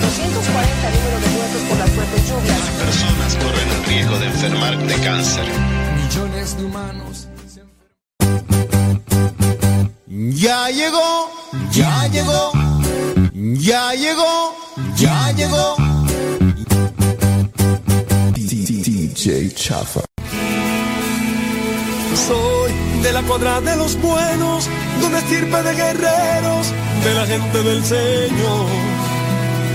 440 números de muertos por las fuertes lluvias. Las personas corren el riesgo de enfermar de cáncer. Millones de humanos. Ya llegó, ya llegó, ya llegó, ya llegó. DJ Chafa. Soy de la cuadra de los buenos, de una estirpe de guerreros de la gente del Señor.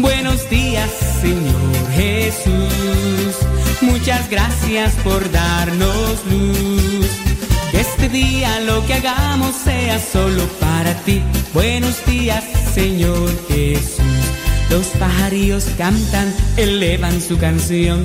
Buenos días, Señor Jesús. Muchas gracias por darnos luz. Este día lo que hagamos sea solo para ti. Buenos días, Señor Jesús. Los pajarillos cantan, elevan su canción.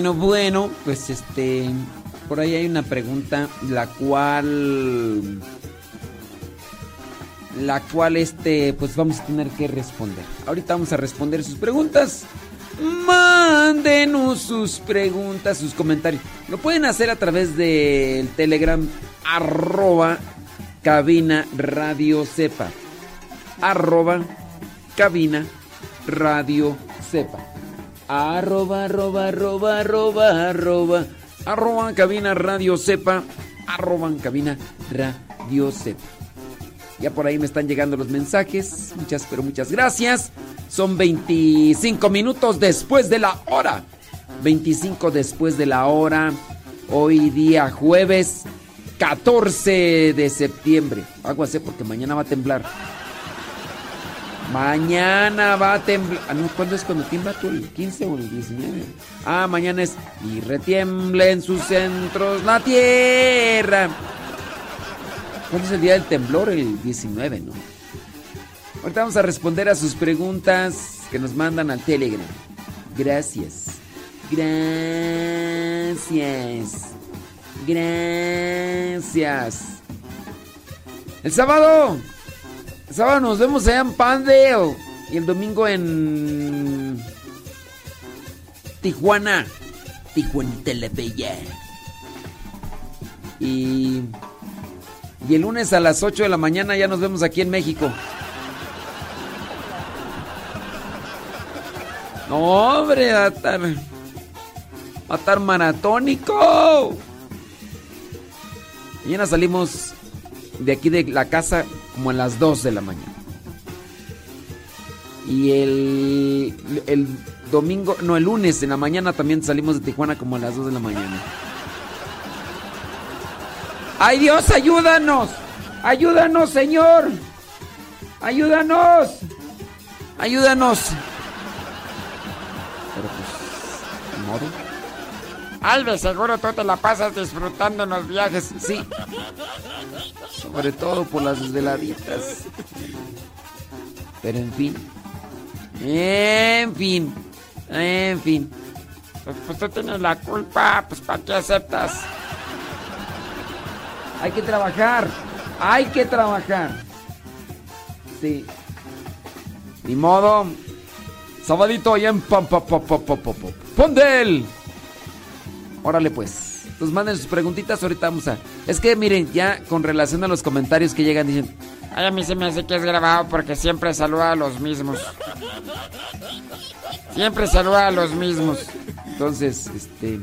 Bueno, bueno, pues este, por ahí hay una pregunta, la cual, la cual este, pues vamos a tener que responder. Ahorita vamos a responder sus preguntas. Mándenos sus preguntas, sus comentarios. Lo pueden hacer a través del Telegram arroba cabina radio sepa. Arroba cabina radio sepa arroba, arroba, arroba, arroba, arroba, arroba, cabina radio sepa, arroba, cabina radio sepa. Ya por ahí me están llegando los mensajes. Muchas, pero muchas gracias. Son 25 minutos después de la hora. 25 después de la hora. Hoy día jueves 14 de septiembre. Aguas, porque mañana va a temblar. Mañana va a temblar. Ah, no, ¿cuándo es cuando tiembla tú? ¿El 15 o el 19? Ah, mañana es. Y retiembla en sus centros la tierra. ¿Cuándo es el día del temblor? El 19, ¿no? Ahorita vamos a responder a sus preguntas que nos mandan al Telegram. Gracias. Gracias. Gracias. El sábado sábado nos vemos allá en Pandale. Y el domingo en. Tijuana. Tijuana Telebella. Y, y el lunes a las 8 de la mañana ya nos vemos aquí en México. No, hombre, va a estar, va a estar maratónico. Mañana salimos de aquí de la casa como a las 2 de la mañana. Y el, el domingo, no, el lunes en la mañana también salimos de Tijuana como a las 2 de la mañana. ¡Ay Dios, ayúdanos! ¡Ayúdanos, Señor! ¡Ayúdanos! ¡Ayúdanos! Alves, seguro tú te la pasas disfrutando en los viajes. Sí. Sobre todo por las desveladitas. Pero en fin. En fin. En fin. Pues, pues tú tienes la culpa, pues ¿para qué aceptas? Hay que trabajar. Hay que trabajar. Sí. Ni modo. Sabadito y en pam pam pam pam pam pam. Pondel. Órale pues. Entonces manden sus preguntitas, ahorita vamos a... Es que miren, ya con relación a los comentarios que llegan, dicen... Ay, a mí se me hace que es grabado porque siempre saluda a los mismos. Siempre saluda a los mismos. Entonces, este...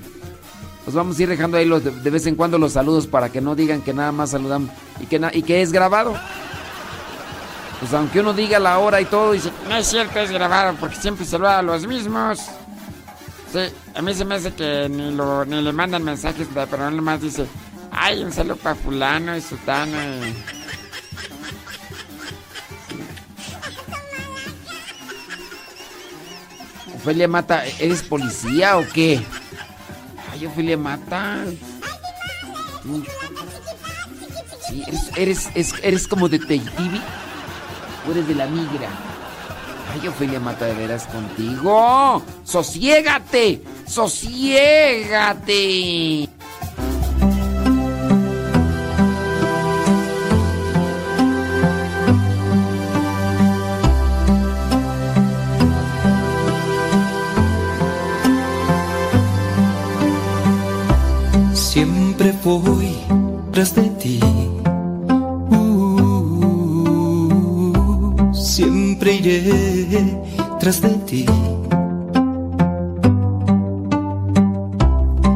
Pues vamos a ir dejando ahí los de, de vez en cuando los saludos para que no digan que nada más saludamos y que, y que es grabado. Pues aunque uno diga la hora y todo, dice... No es cierto, es grabado porque siempre saluda a los mismos. Sí, a mí se me hace que ni, lo, ni le mandan mensajes, pero nomás dice, ay, un saludo para fulano y sutano. y-". Ofelia Mata, ¿eres policía o qué? Ay, Ofelia Mata. Sí, eres, eres, es- eres como detective. ¿O eres de la migra? Ay, Ofelia Mata, de veras contigo. ¡Sosiégate! ¡Sosiégate! Siempre voy tras de ti. Tras de ti.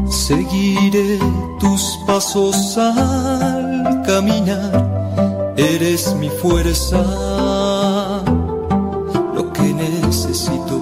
Seguiré tus pasos al caminar. Eres mi fuerza, lo que necesito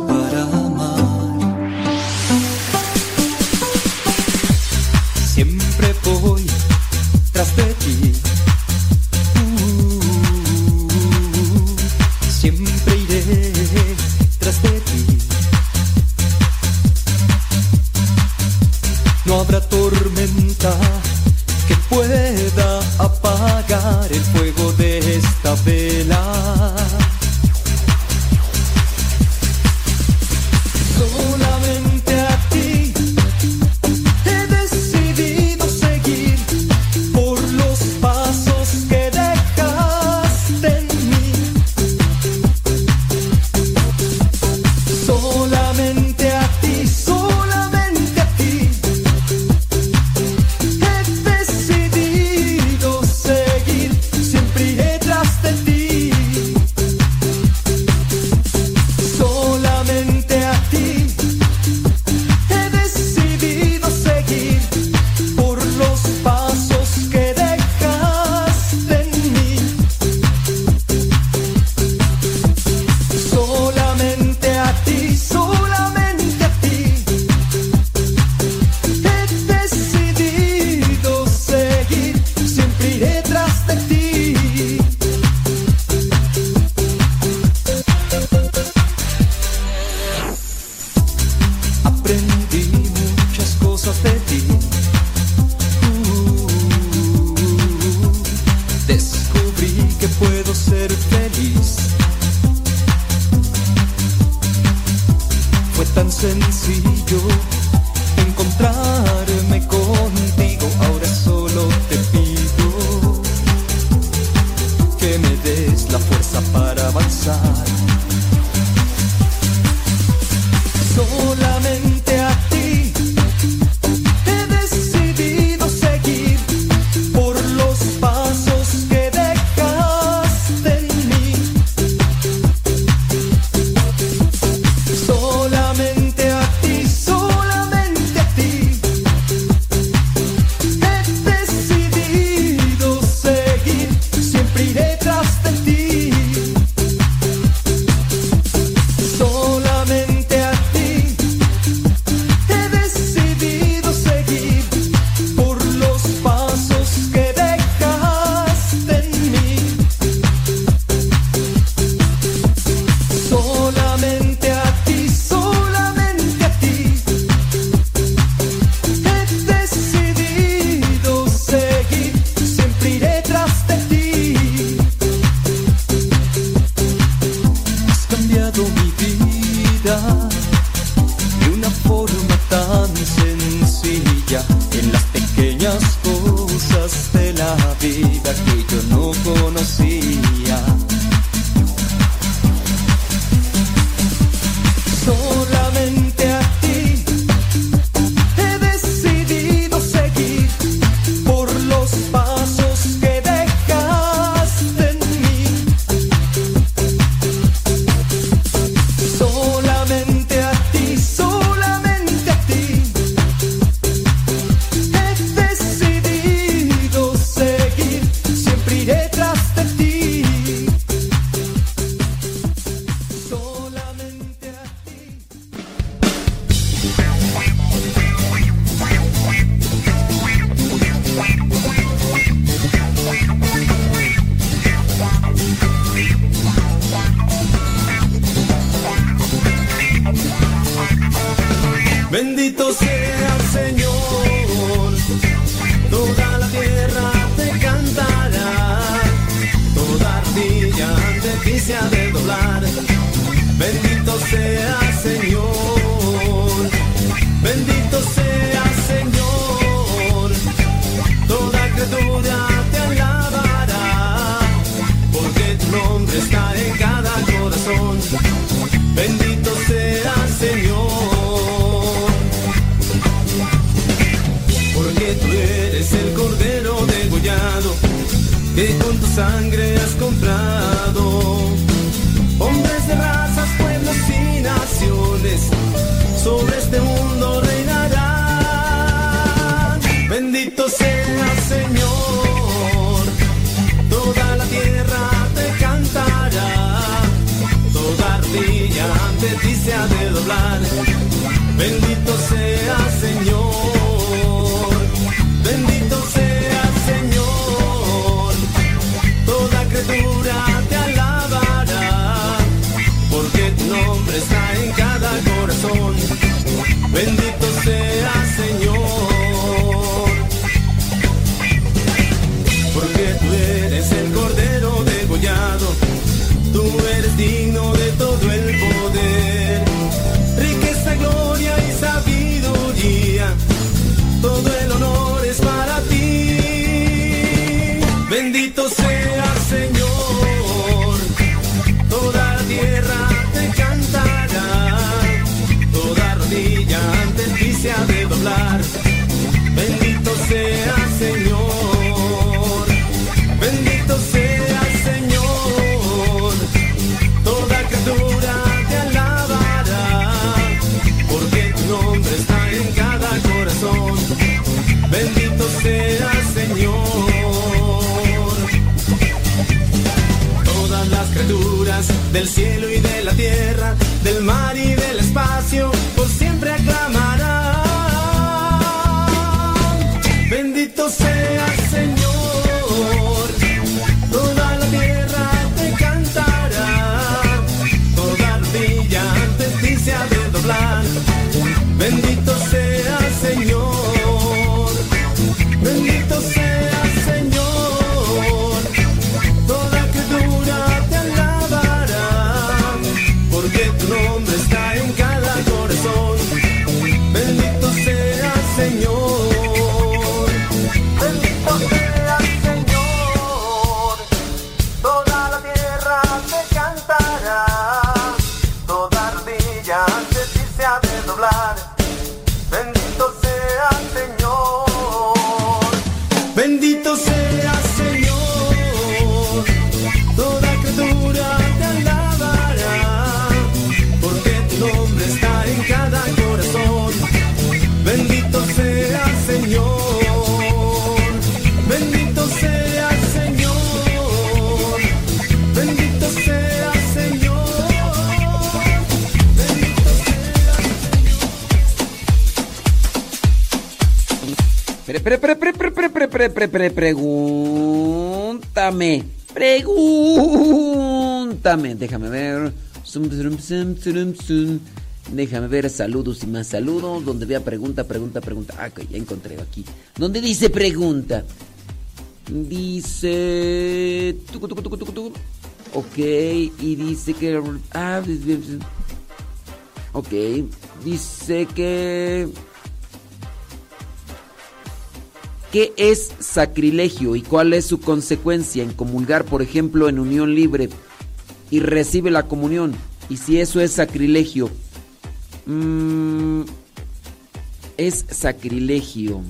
déjame ver. Déjame ver saludos y más saludos. Donde vea pregunta, pregunta, pregunta. Ah, ya encontré aquí. ¿Dónde dice pregunta? Dice. Ok, y dice que. Ah, ok, dice que. ¿Qué es sacrilegio y cuál es su consecuencia en comulgar, por ejemplo, en unión libre? Y recibe la comunión? Y si eso es sacrilegio, mm, es sacrilegio.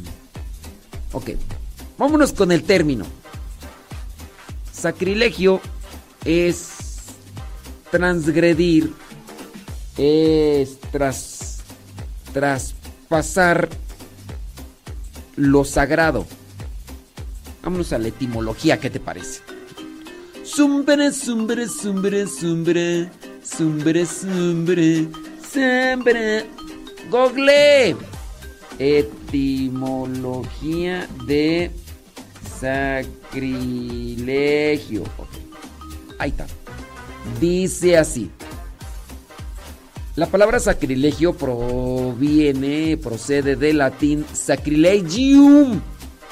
Ok, vámonos con el término. Sacrilegio es transgredir, es tras, traspasar lo sagrado. Vámonos a la etimología, ¿qué te parece? Zumbre, zumbre, zumbre, zumbre, zumbre, zumbre, zumbre. Google. Etimología de sacrilegio. Ahí está. Dice así. La palabra sacrilegio proviene, procede del latín sacrilegium,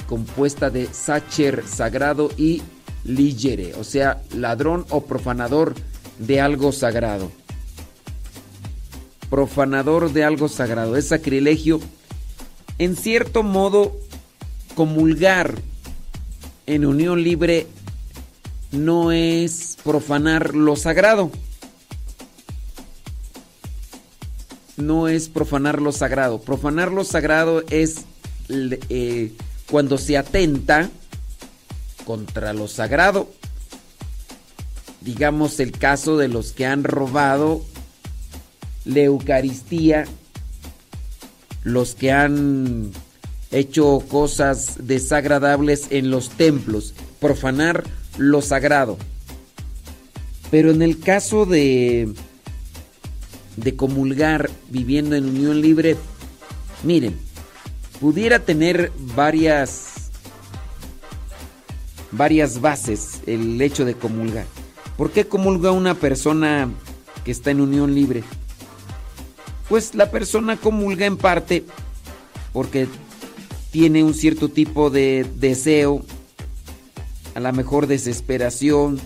compuesta de sacer, sagrado, y ligere, o sea, ladrón o profanador de algo sagrado. Profanador de algo sagrado. Es sacrilegio, en cierto modo, comulgar en unión libre no es profanar lo sagrado. No es profanar lo sagrado. Profanar lo sagrado es eh, cuando se atenta contra lo sagrado. Digamos el caso de los que han robado la Eucaristía, los que han hecho cosas desagradables en los templos, profanar lo sagrado. Pero en el caso de de comulgar viviendo en unión libre, miren, pudiera tener varias varias bases el hecho de comulgar. ¿Por qué comulga una persona que está en unión libre? Pues la persona comulga en parte porque tiene un cierto tipo de deseo, a la mejor desesperación,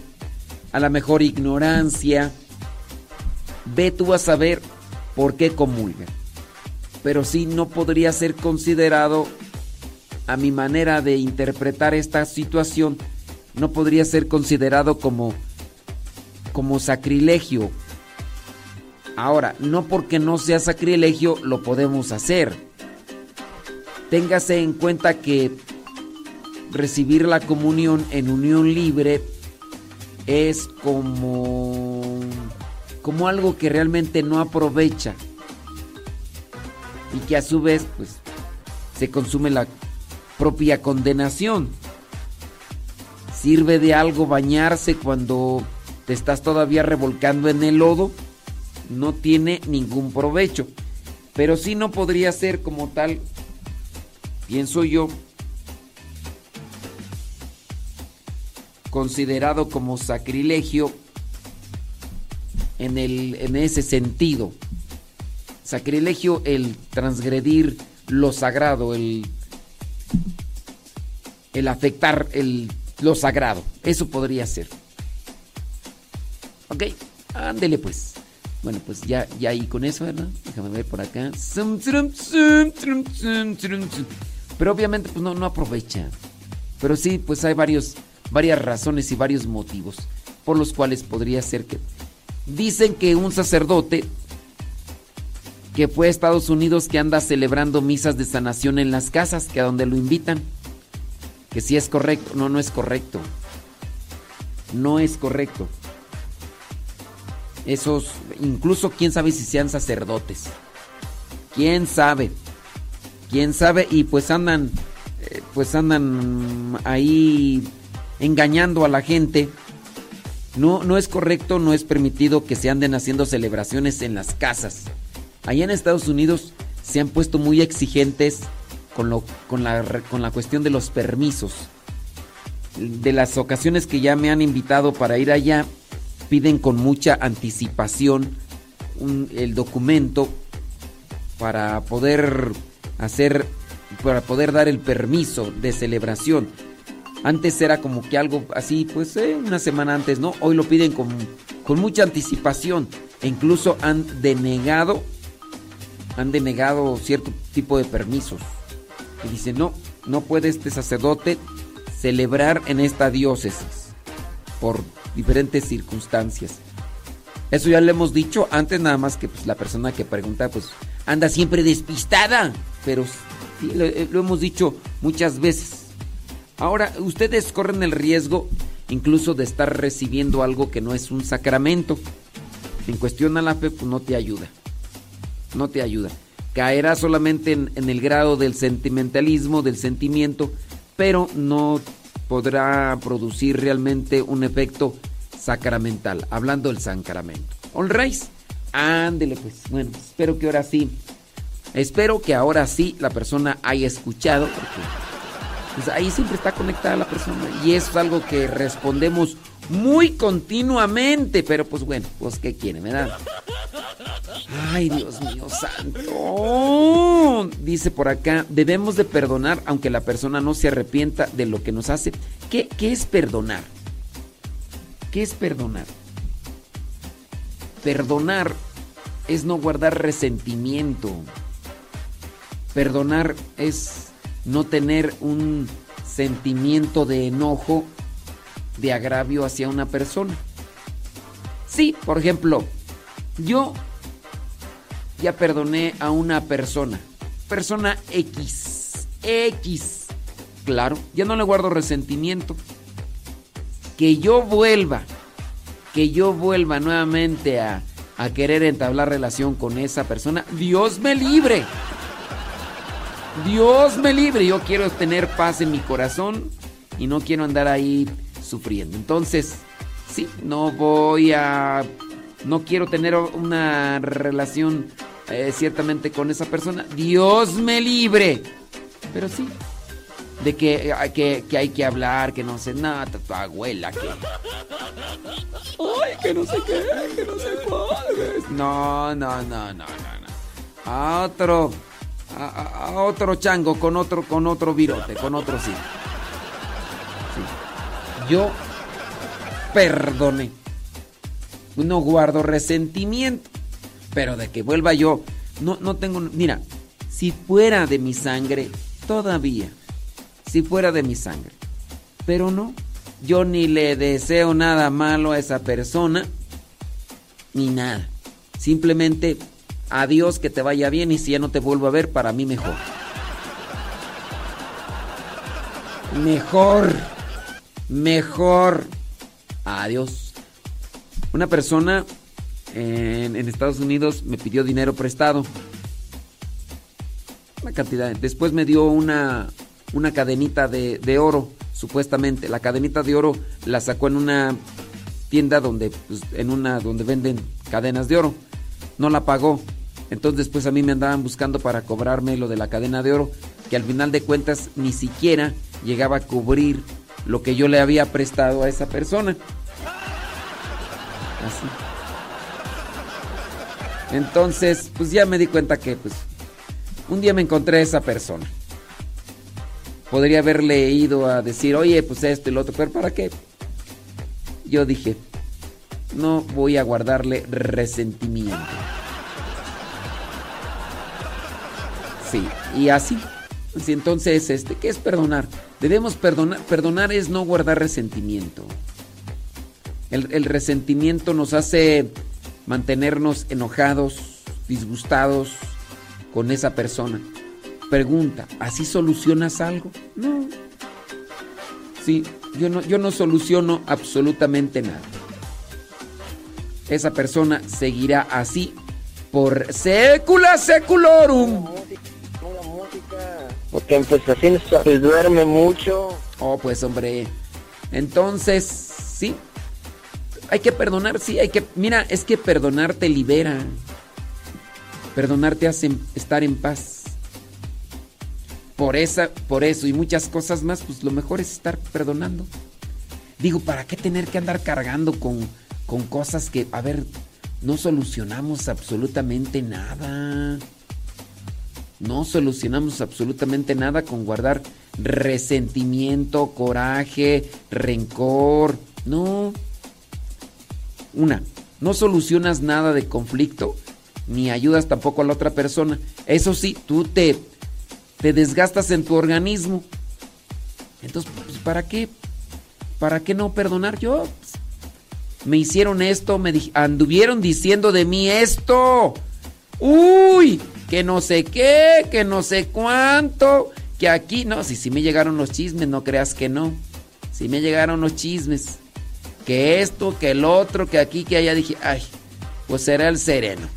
a la mejor ignorancia. Ve tú a saber por qué comulga. Pero sí no podría ser considerado, a mi manera de interpretar esta situación, no podría ser considerado como, como sacrilegio. Ahora, no porque no sea sacrilegio lo podemos hacer. Téngase en cuenta que recibir la comunión en unión libre es como como algo que realmente no aprovecha y que a su vez pues se consume la propia condenación. Sirve de algo bañarse cuando te estás todavía revolcando en el lodo, no tiene ningún provecho. Pero sí no podría ser como tal, pienso yo, considerado como sacrilegio en, el, en ese sentido. Sacrilegio el transgredir lo sagrado, el, el afectar el, lo sagrado. Eso podría ser. Ok, ándele pues. Bueno, pues ya, ya ahí con eso, ¿verdad? Déjame ver por acá. Pero obviamente pues no, no aprovecha. Pero sí, pues hay varios varias razones y varios motivos por los cuales podría ser que... Dicen que un sacerdote que fue Estados Unidos que anda celebrando misas de sanación en las casas, que a donde lo invitan, que si es correcto, no, no es correcto. No es correcto. Esos, incluso quién sabe si sean sacerdotes. Quién sabe. Quién sabe y pues andan, eh, pues andan ahí engañando a la gente. No, no es correcto, no es permitido que se anden haciendo celebraciones en las casas. Allá en Estados Unidos se han puesto muy exigentes con, lo, con, la, con la cuestión de los permisos. De las ocasiones que ya me han invitado para ir allá, piden con mucha anticipación el documento para poder hacer, para poder dar el permiso de celebración. Antes era como que algo así, pues eh, una semana antes, ¿no? Hoy lo piden con, con mucha anticipación e incluso han denegado, han denegado cierto tipo de permisos. Y dicen, no, no puede este sacerdote celebrar en esta diócesis por diferentes circunstancias. Eso ya le hemos dicho antes, nada más que pues, la persona que pregunta pues anda siempre despistada, pero sí, lo, eh, lo hemos dicho muchas veces. Ahora, ustedes corren el riesgo incluso de estar recibiendo algo que no es un sacramento. En cuestión a la fe, pues no te ayuda. No te ayuda. Caerá solamente en, el grado del sentimentalismo, del sentimiento, pero no podrá producir realmente un efecto sacramental, hablando del sacramento. ¿Honráis? Ándele pues. Bueno, espero que ahora sí. Espero que ahora sí la persona haya escuchado, porque pues, ahí siempre está conectada la persona. Y eso es algo que respondemos muy continuamente. Pero pues bueno, pues ¿qué quiere, verdad? Ay, Dios mío santo. Dice por acá, debemos de perdonar aunque la persona no se arrepienta de lo que nos hace. ¿Qué, qué es perdonar? ¿Qué es perdonar? Perdonar es no guardar resentimiento. Perdonar es no tener un sentimiento de enojo, de agravio hacia una persona. Sí, por ejemplo, yo ya perdoné a una persona, persona X, X, claro, ya no le guardo resentimiento. Que yo vuelva, que yo vuelva nuevamente a, a querer entablar relación con esa persona, Dios me libre. Dios me libre. Yo quiero tener paz en mi corazón y no quiero andar ahí sufriendo. Entonces, sí, no voy a... No quiero tener una relación eh, ciertamente con esa persona. Dios me libre. Pero sí, de que, que, que, hay que hablar, que no sé nada, tu abuela, que. Ay, que no sé qué, que no sé cuál. No, no, no, no, no, no. A otro, a, otro chango con otro, con otro virote, con otro sí. sí. Yo perdoné. No guardo resentimiento, pero de que vuelva yo, no, no tengo. Mira, si fuera de mi sangre, todavía si fuera de mi sangre. Pero no, yo ni le deseo nada malo a esa persona, ni nada. Simplemente, adiós, que te vaya bien y si ya no te vuelvo a ver, para mí mejor. Mejor, mejor. Adiós. Una persona en, Estados Unidos me pidió dinero prestado. Una cantidad. Después me dio una, una cadenita de, de, oro, supuestamente. La cadenita de oro la sacó en una tienda donde, pues, en una donde venden cadenas de oro. No la pagó. Entonces después a mí me andaban buscando para cobrarme lo de la cadena de oro, que al final de cuentas ni siquiera llegaba a cubrir lo que yo le había prestado a esa persona. Así. Entonces, pues ya me di cuenta que pues un día me encontré a esa persona podría haberle ido a decir, oye, pues esto y lo otro, pero ¿para qué? Yo dije, no voy a guardarle resentimiento. Sí, y así. Sí, entonces, este, ¿qué es perdonar? Debemos perdonar. Perdonar es no guardar resentimiento. El resentimiento nos hace mantenernos enojados, disgustados con esa persona pregunta, ¿así solucionas algo? No. Sí, yo no, yo no soluciono absolutamente nada. Esa persona seguirá así por secula seculorum. Porque pues así se duerme mucho. Oh, pues hombre. Entonces, sí. Hay que perdonar, sí, hay que... Mira, es que perdonar te libera. Perdonar te hace estar en paz por, esa, por eso y muchas cosas más, pues lo mejor es estar perdonando. Digo, ¿para qué tener que andar cargando con, con cosas que, a ver, no solucionamos absolutamente nada? No solucionamos absolutamente nada con guardar resentimiento, coraje, rencor. No. Una, no solucionas nada de conflicto, ni ayudas tampoco a la otra persona. Eso sí, tú te te desgastas en tu organismo. Entonces, pues, ¿para qué? ¿Para qué no perdonar yo? Pues, me hicieron esto, me anduvieron diciendo de mí esto. Uy, que no sé qué, que no sé cuánto, que aquí, no, si, si me llegaron los chismes, no creas que no. Si me llegaron los chismes, que esto, que el otro, que aquí, que allá, dije, ay, pues será el sereno.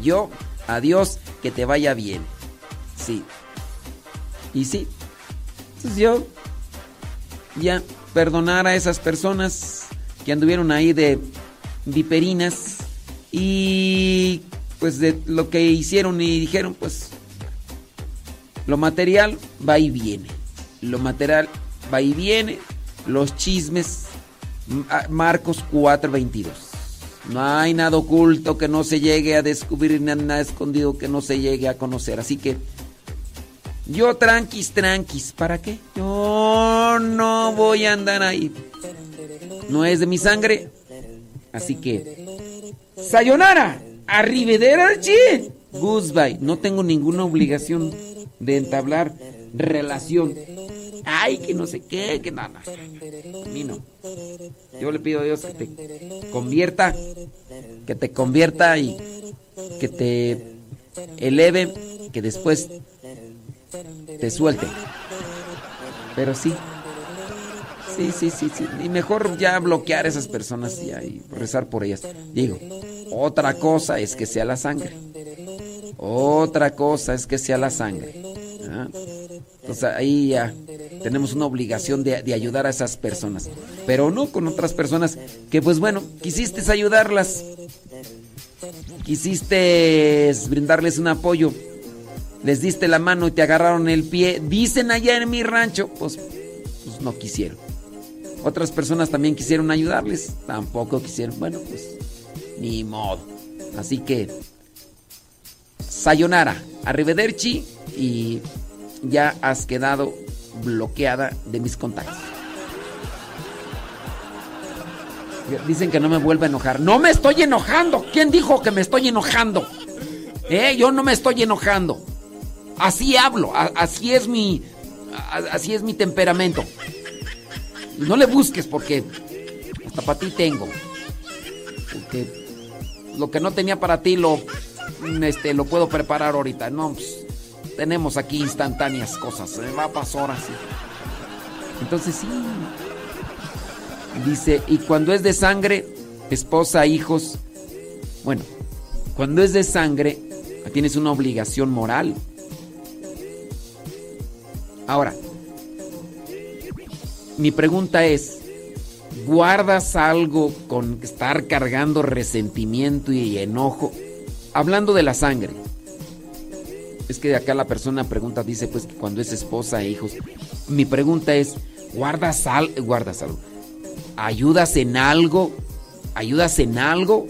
Yo, adiós, que te vaya bien. Sí. Y sí. Entonces yo ya perdonar a esas personas que anduvieron ahí de viperinas y pues de lo que hicieron y dijeron, pues lo material va y viene. Lo material va y viene. Los chismes, Marcos 4:22. No hay nada oculto que no se llegue a descubrir, nada escondido que no se llegue a conocer. Así que yo tranquis, tranquis, ¿para qué? Yo no voy a andar ahí. No es de mi sangre. Así que, sayonara, arrivederci, goodbye. No tengo ninguna obligación de entablar relación. Ay, que no sé qué, que nada. A mí no. Yo le pido a Dios que te convierta, que te convierta y que te eleve, que después te suelte. Pero sí. Sí, sí, sí, sí. Y mejor ya bloquear a esas personas y, y rezar por ellas. Digo, otra cosa es que sea la sangre. Otra cosa es que sea la sangre. Entonces ahí ya tenemos una obligación de, de, ayudar a esas personas. Pero no con otras personas que pues bueno, quisiste ayudarlas. Quisiste brindarles un apoyo les diste la mano y te agarraron el pie, dicen allá en mi rancho, pues, pues no quisieron. Otras personas también quisieron ayudarles, tampoco quisieron. Bueno, pues ni modo. Así que sayonara, arrivederci y ya has quedado bloqueada de mis contactos. Dicen que no me vuelva a enojar. No me estoy enojando. ¿Quién dijo que me estoy enojando? ¿Eh? Yo no me estoy enojando. Así hablo, así es mi así es mi temperamento. no le busques porque hasta para ti tengo. Porque lo que no tenía para ti lo este lo puedo preparar ahorita. No, pues, tenemos aquí instantáneas cosas, se va a pasar así. Entonces sí. Dice, "Y cuando es de sangre, esposa, hijos, bueno, cuando es de sangre, tienes una obligación moral." Ahora, mi pregunta es, ¿guardas algo con estar cargando resentimiento y enojo? Hablando de la sangre. Es que acá la persona pregunta, dice pues que cuando es esposa e hijos. Mi pregunta es, ¿guardas, algo? ¿guardas algo? ¿Ayudas en algo? ¿Ayudas en algo?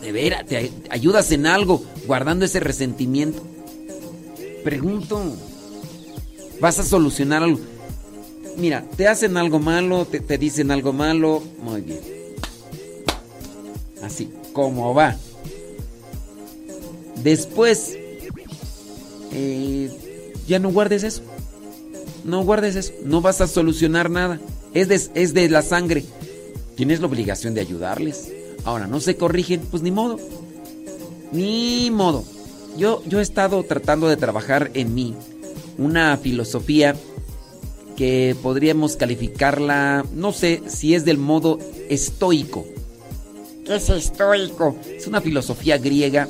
De veras, ¿te ayudas en algo guardando ese resentimiento? Pregunto. Vas a solucionar algo. Mira, te hacen algo malo, te, dicen algo malo. Muy bien. Así, como va. Después, eh, ya no guardes eso. No guardes eso. No vas a solucionar nada. Es de, es de la sangre. Tienes la obligación de ayudarles. Ahora, no se corrigen, pues ni modo. Ni modo. Yo, yo he estado tratando de trabajar en mí una filosofía que podríamos calificarla, no sé si es del modo estoico. ¿Qué es estoico? Es una filosofía griega,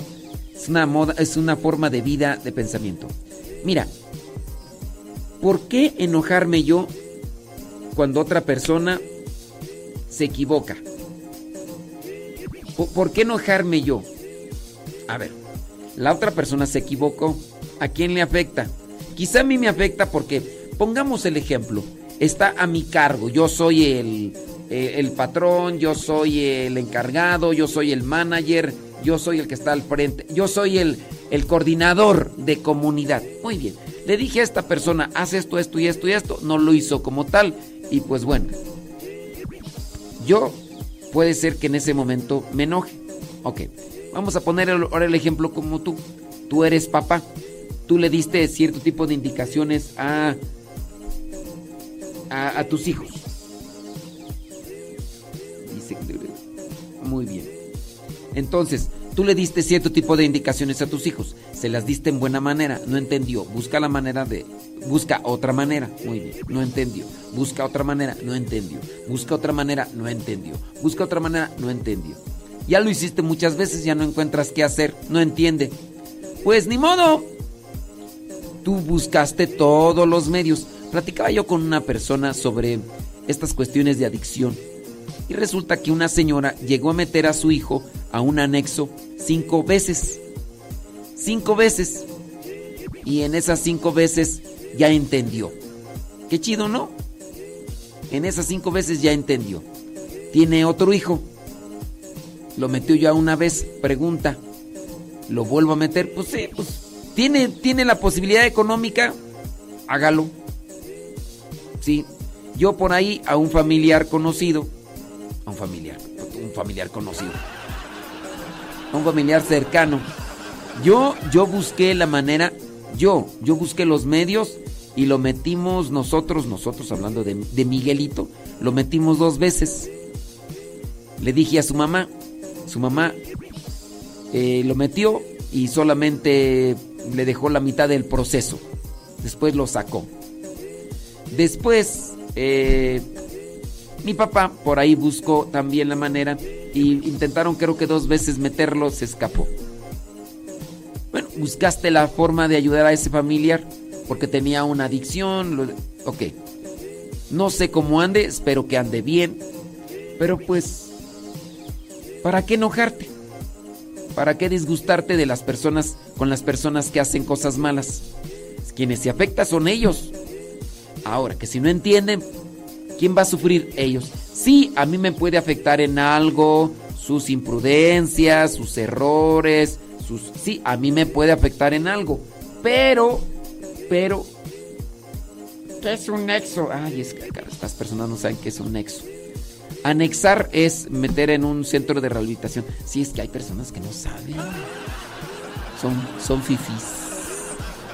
es una moda, es una forma de vida, de pensamiento. Mira, ¿por qué enojarme yo cuando otra persona se equivoca? ¿Por qué enojarme yo? A ver, la otra persona se equivocó. ¿A quién le afecta? Quizá a mí me afecta porque, pongamos el ejemplo, está a mi cargo, yo soy el, eh, el patrón, yo soy el encargado, yo soy el manager, yo soy el que está al frente, yo soy el, el coordinador de comunidad. Muy bien, le dije a esta persona, haz esto, esto y esto y esto, no lo hizo como tal y pues bueno, yo puede ser que en ese momento me enoje. Ok, vamos a poner ahora el ejemplo como tú. Tú eres papá tú le diste cierto tipo de indicaciones a, a, tus hijos. Dice, muy bien. Entonces, tú le diste cierto tipo de indicaciones a tus hijos. Se las diste en buena manera. No entendió. Busca la manera de... Busca otra manera. Muy bien. No entendió. Busca otra manera. No entendió. Busca otra manera. No entendió. Busca otra manera. No entendió. Ya lo hiciste muchas veces. Ya no encuentras qué hacer. No entiende. Pues ni modo. Tú buscaste todos los medios. Platicaba yo con una persona sobre estas cuestiones de adicción. Y resulta que una señora llegó a meter a su hijo a un anexo cinco veces. Cinco veces. Y en esas cinco veces ya entendió. Qué chido, ¿no? En esas cinco veces ya entendió. Tiene otro hijo. Lo metió ya una vez. Pregunta. ¿Lo vuelvo a meter? Pues sí, pues. ¿Tiene, tiene la posibilidad económica? Hágalo. Sí. Yo por ahí a un familiar conocido a un familiar, un familiar conocido, un familiar cercano. Yo, yo busqué la manera, yo, yo busqué los medios y lo metimos nosotros, nosotros hablando de, Miguelito, lo metimos dos veces. Le dije a su mamá, su mamá eh, lo metió y solamente le dejó la mitad del proceso. Después lo sacó. Después, eh, mi papá por ahí buscó también la manera y intentaron creo que dos veces meterlo, se escapó. Bueno, buscaste la forma de ayudar a ese familiar porque tenía una adicción. Lo, ok. No sé cómo ande, espero que ande bien. Pero pues, ¿para qué enojarte? ¿Para qué disgustarte de las personas con las personas que hacen cosas malas? Quienes se afectan son ellos. Ahora, que si no entienden, ¿quién va a sufrir? Ellos. Sí, a mí me puede afectar en algo, sus imprudencias, sus errores, sus... Sí, a mí me puede afectar en algo. Pero, pero... ¿Qué es un nexo? Ay, es que estas personas no saben qué es un nexo. Anexar es meter en un centro de rehabilitación. Sí, es que hay personas que no saben. Son, son fifis.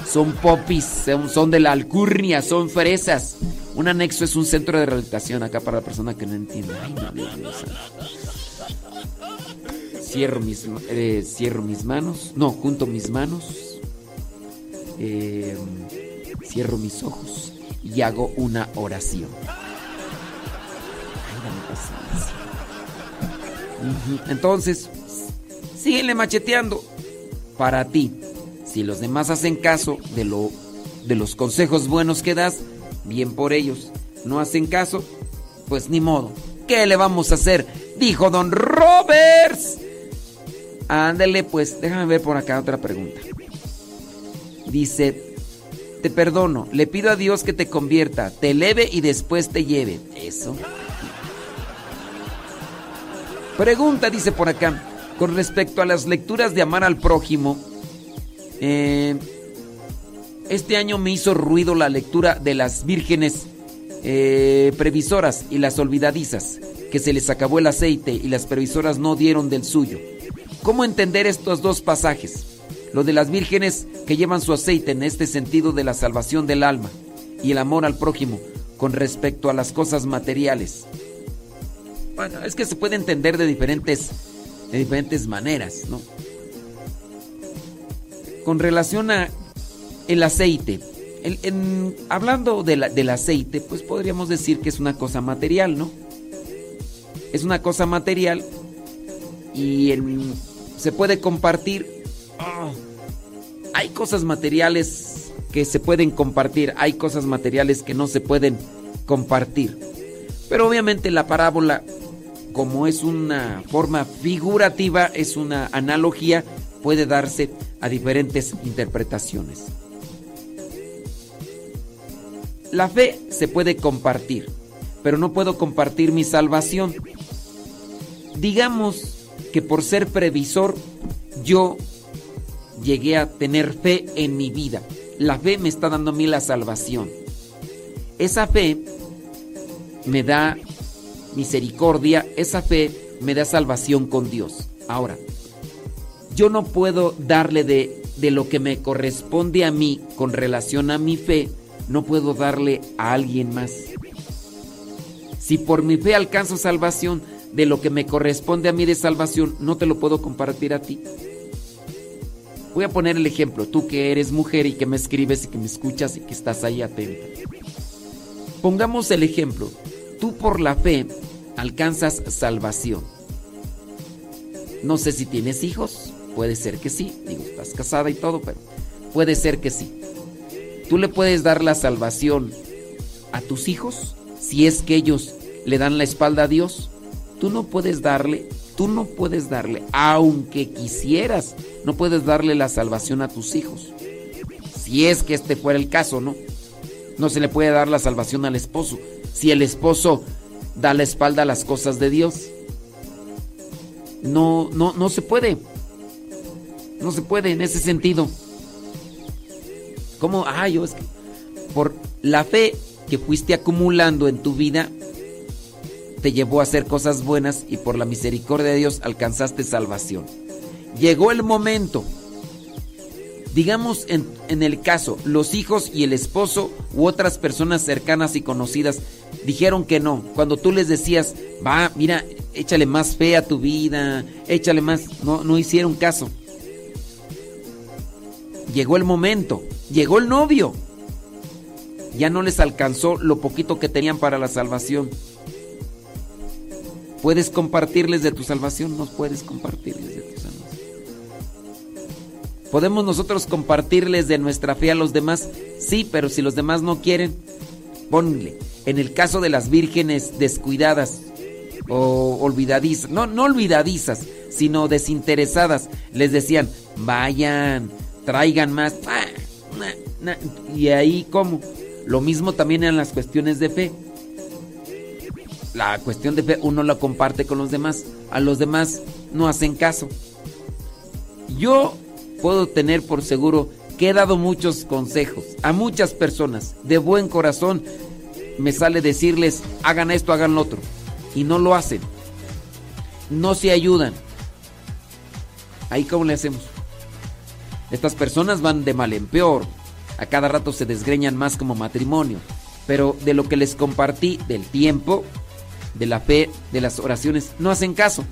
Son popis. Son, son de la alcurnia. Son fresas. Un anexo es un centro de rehabilitación acá para la persona que no entiende. Ay, no, no, no, cierro, mis, eh, cierro mis manos. No, junto mis manos. Eh, cierro mis ojos y hago una oración. Entonces, síguele macheteando para ti. Si los demás hacen caso de lo de los consejos buenos que das, bien por ellos. No hacen caso, pues ni modo. ¿Qué le vamos a hacer? Dijo Don Roberts. Ándele, pues, déjame ver por acá otra pregunta. Dice, te perdono, le pido a Dios que te convierta, te eleve y después te lleve. Eso. Pregunta, dice por acá, con respecto a las lecturas de amar al prójimo. Eh, este año me hizo ruido la lectura de las vírgenes eh, previsoras y las olvidadizas, que se les acabó el aceite y las previsoras no dieron del suyo. ¿Cómo entender estos dos pasajes? Lo de las vírgenes que llevan su aceite en este sentido de la salvación del alma y el amor al prójimo con respecto a las cosas materiales. Bueno, es que se puede entender de diferentes, de diferentes maneras, ¿no? Con relación a el aceite, hablando del aceite, pues podríamos decir que es una cosa material, ¿no? Es una cosa material y se puede compartir. Ah, hay cosas materiales que se pueden compartir, hay cosas materiales que no se pueden compartir. Pero obviamente la parábola como es una forma figurativa, es una analogía, puede darse a diferentes interpretaciones. La fe se puede compartir, pero no puedo compartir mi salvación. Digamos que por ser previsor yo llegué a tener fe en mi vida. La fe me está dando a mí la salvación. Esa fe me da misericordia, esa fe me da salvación con Dios. Ahora, yo no puedo darle de, de lo que me corresponde a mí con relación a mi fe, no puedo darle a alguien más. Si por mi fe alcanzo salvación, de lo que me corresponde a mí de salvación, no te lo puedo compartir a ti. Voy a poner el ejemplo, tú que eres mujer y que me escribes y que me escuchas y que estás ahí atenta. Pongamos el ejemplo, tú por la fe alcanzas salvación. No sé si tienes hijos, puede ser que sí, digo, estás casada y todo, pero puede ser que sí. Tú le puedes dar la salvación a tus hijos si es que ellos le dan la espalda a Dios. Tú no puedes darle, tú no puedes darle, aunque quisieras, no puedes darle la salvación a tus hijos. Si es que este fuera el caso, ¿no? No se le puede dar la salvación al esposo. Si el esposo da la espalda a las cosas de Dios. No, no, no se puede. No se puede en ese sentido. ¿Cómo? Ah, yo es que por la fe que fuiste acumulando en tu vida te llevó a hacer cosas buenas y por la misericordia de Dios alcanzaste salvación. Llegó el momento. Digamos en, en el caso, los hijos y el esposo u otras personas cercanas y conocidas dijeron que no. Cuando tú les decías, va, mira, échale más fe a tu vida, échale más, no, no hicieron caso. Llegó el momento, llegó el novio. Ya no les alcanzó lo poquito que tenían para la salvación. ¿Puedes compartirles de tu salvación? No puedes compartirles de tu salvación. ¿Podemos nosotros compartirles de nuestra fe a los demás? Sí, pero si los demás no quieren, ponle. En el caso de las vírgenes descuidadas o olvidadizas, no, no olvidadizas, sino desinteresadas, les decían, vayan, traigan más. Y ahí, ¿cómo? Lo mismo también en las cuestiones de fe. La cuestión de fe uno la comparte con los demás, a los demás no hacen caso. Yo puedo tener por seguro que he dado muchos consejos a muchas personas de buen corazón. Me sale decirles, hagan esto, hagan lo otro. Y no lo hacen. No se ayudan. Ahí cómo le hacemos. Estas personas van de mal en peor. A cada rato se desgreñan más como matrimonio. Pero de lo que les compartí, del tiempo, de la fe, de las oraciones, no hacen caso.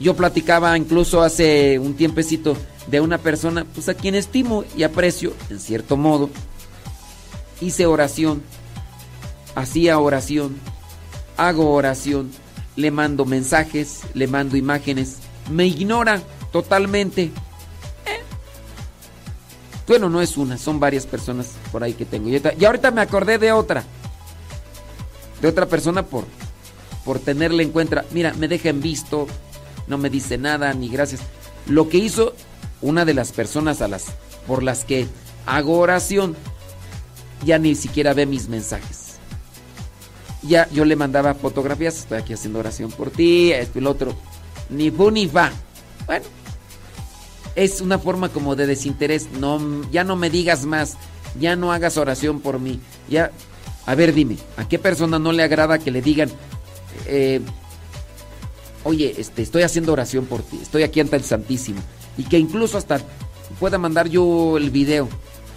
Yo platicaba incluso hace un tiempecito de una persona, pues a quien estimo y aprecio, en cierto modo. Hice oración, hacía oración, hago oración, le mando mensajes, le mando imágenes, me ignora totalmente. Bueno, no es una, son varias personas por ahí que tengo. Y ahorita me acordé de otra. De otra persona por, por tenerle en cuenta. Mira, me deja en visto, no me dice nada, ni gracias. Lo que hizo una de las personas a las por las que hago oración, ya ni siquiera ve mis mensajes. Ya yo le mandaba fotografías, estoy aquí haciendo oración por ti, esto y lo otro. Ni fu ni va. Bueno, es una forma como de desinterés. No, ya no me digas más, ya no hagas oración por mí. Ya, a ver, dime, ¿a qué persona no le agrada que le digan, eh, oye, este, estoy haciendo oración por ti, estoy aquí ante el Santísimo? Y que incluso hasta pueda mandar yo el video.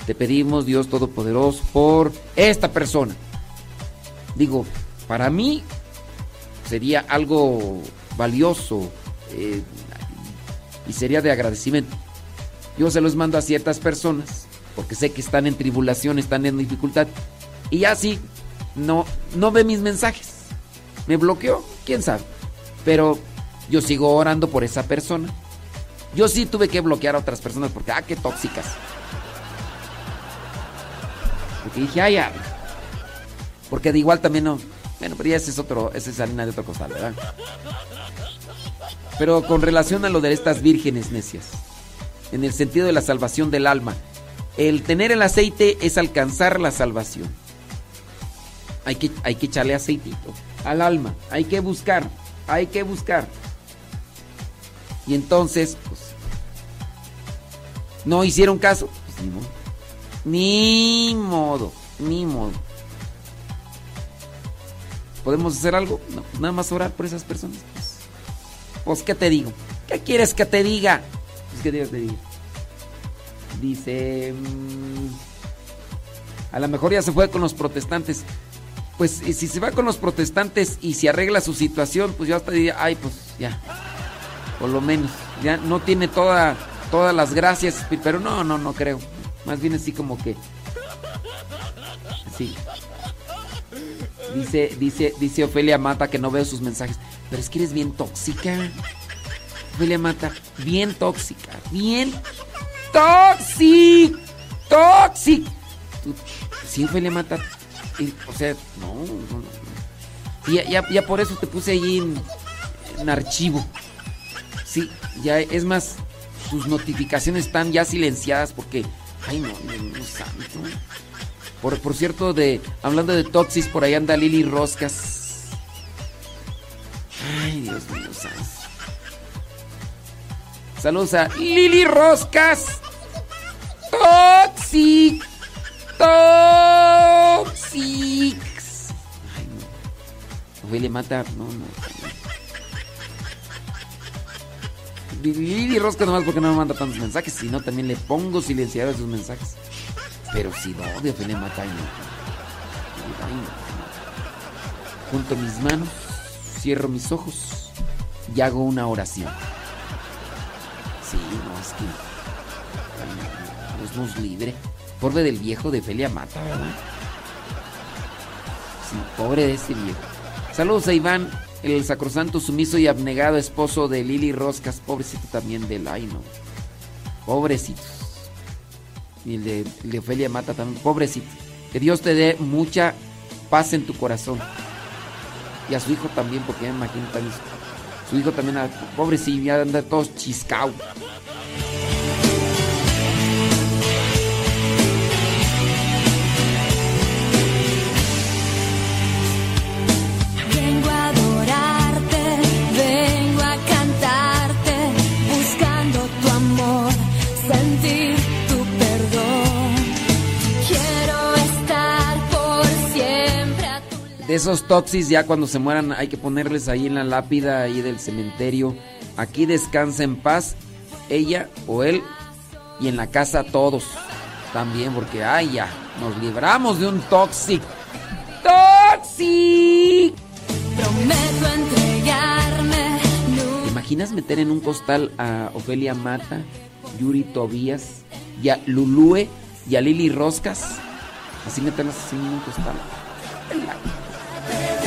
Te pedimos, Dios Todopoderoso, por esta persona. Digo, para mí sería algo valioso eh, y sería de agradecimiento. Yo se los mando a ciertas personas porque sé que están en tribulación, están en dificultad. Y así no, no ve mis mensajes. Me bloqueó, quién sabe. Pero yo sigo orando por esa persona. Yo sí tuve que bloquear a otras personas porque, ah, qué tóxicas. Porque dije, ay, ya. Porque de igual también no. Bueno, pero ya ese es otro, esa es harina de otro costal, ¿verdad? Pero con relación a lo de estas vírgenes necias, en el sentido de la salvación del alma, el tener el aceite es alcanzar la salvación. Hay que, hay que echarle aceitito al alma, hay que buscar, hay que buscar. Y entonces, pues, no hicieron caso. Pues, ni modo. Ni modo, ni modo. ¿Podemos hacer algo? No, nada más orar por esas personas. Pues, ¿qué te digo? ¿Qué quieres que te diga? Pues que Dios te diga. Dice... mm, a lo mejor ya se fue con los protestantes. Pues si se va con los protestantes y se arregla su situación, pues yo hasta diría, ay, pues ya. Por lo menos. Ya no tiene toda, todas las gracias, pero no, no, no creo. Más bien así como que... Sí. Dice, dice, dice Ofelia Mata que no veo sus mensajes. Pero es que eres bien tóxica. Ofelia Mata, bien tóxica. Bien tóxica. Tóxica. Sí, Ofelia Mata. o sea, no, no, no. Ya, ya, por eso te puse ahí en, archivo. Sí, ya es más, tus notificaciones están ya silenciadas porque. Ay, no, Dios mío santo. Por, por cierto, de hablando de Toxis, por ahí anda Lili Roscas. Ay, Dios mío. Saludos a Lili Roscas. Toxic. Toxic. Ay, no. Ofelia mata. No, no. Lili Roscas nomás porque no me manda tantos mensajes, si no también le pongo silenciar a sus mensajes. Pero si no, de Ofelia mata, ay, no. Junto mis manos, cierro mis ojos y hago una oración. Sí, no, es que. Dios nos libre. Pobre del viejo de Felia Mata, ¿verdad? Sí, pobre de ese viejo. Saludos a Iván, el sacrosanto, sumiso y abnegado esposo de Lili Roscas. Pobrecito también del ay, no. Pobrecitos. Y el de, el de Ofelia Mata también. Pobrecito. Que Dios te dé mucha paz en tu corazón. Y a su hijo también, porque ya me imagino. Su, hijo también, ah, pobrecito, ya anda todo chiscao. Esos toxis, ya cuando se mueran, hay que ponerles ahí en la lápida ahí del cementerio. Aquí descansa en paz ella o él y en la casa todos también, porque ay ya, nos libramos de un toxic. ¡Toxic! Prometo entregarme. ¿Te imaginas meter en un costal a Ofelia Mata, Yuri Tobías y a Lulue y a Lili Roscas? Así meterlas así en un costal. Pedirte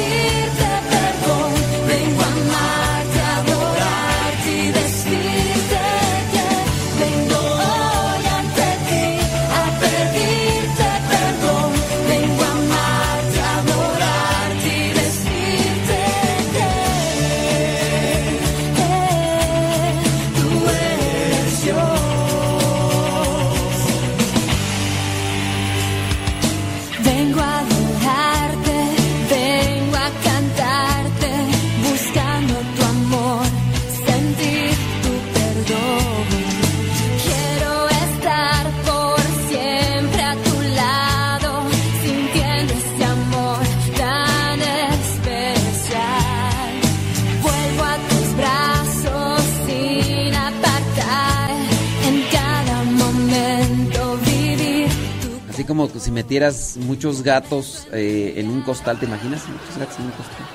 como si metieras muchos gatos eh, en un costal, ¿te imaginas? Muchos gatos en un costal.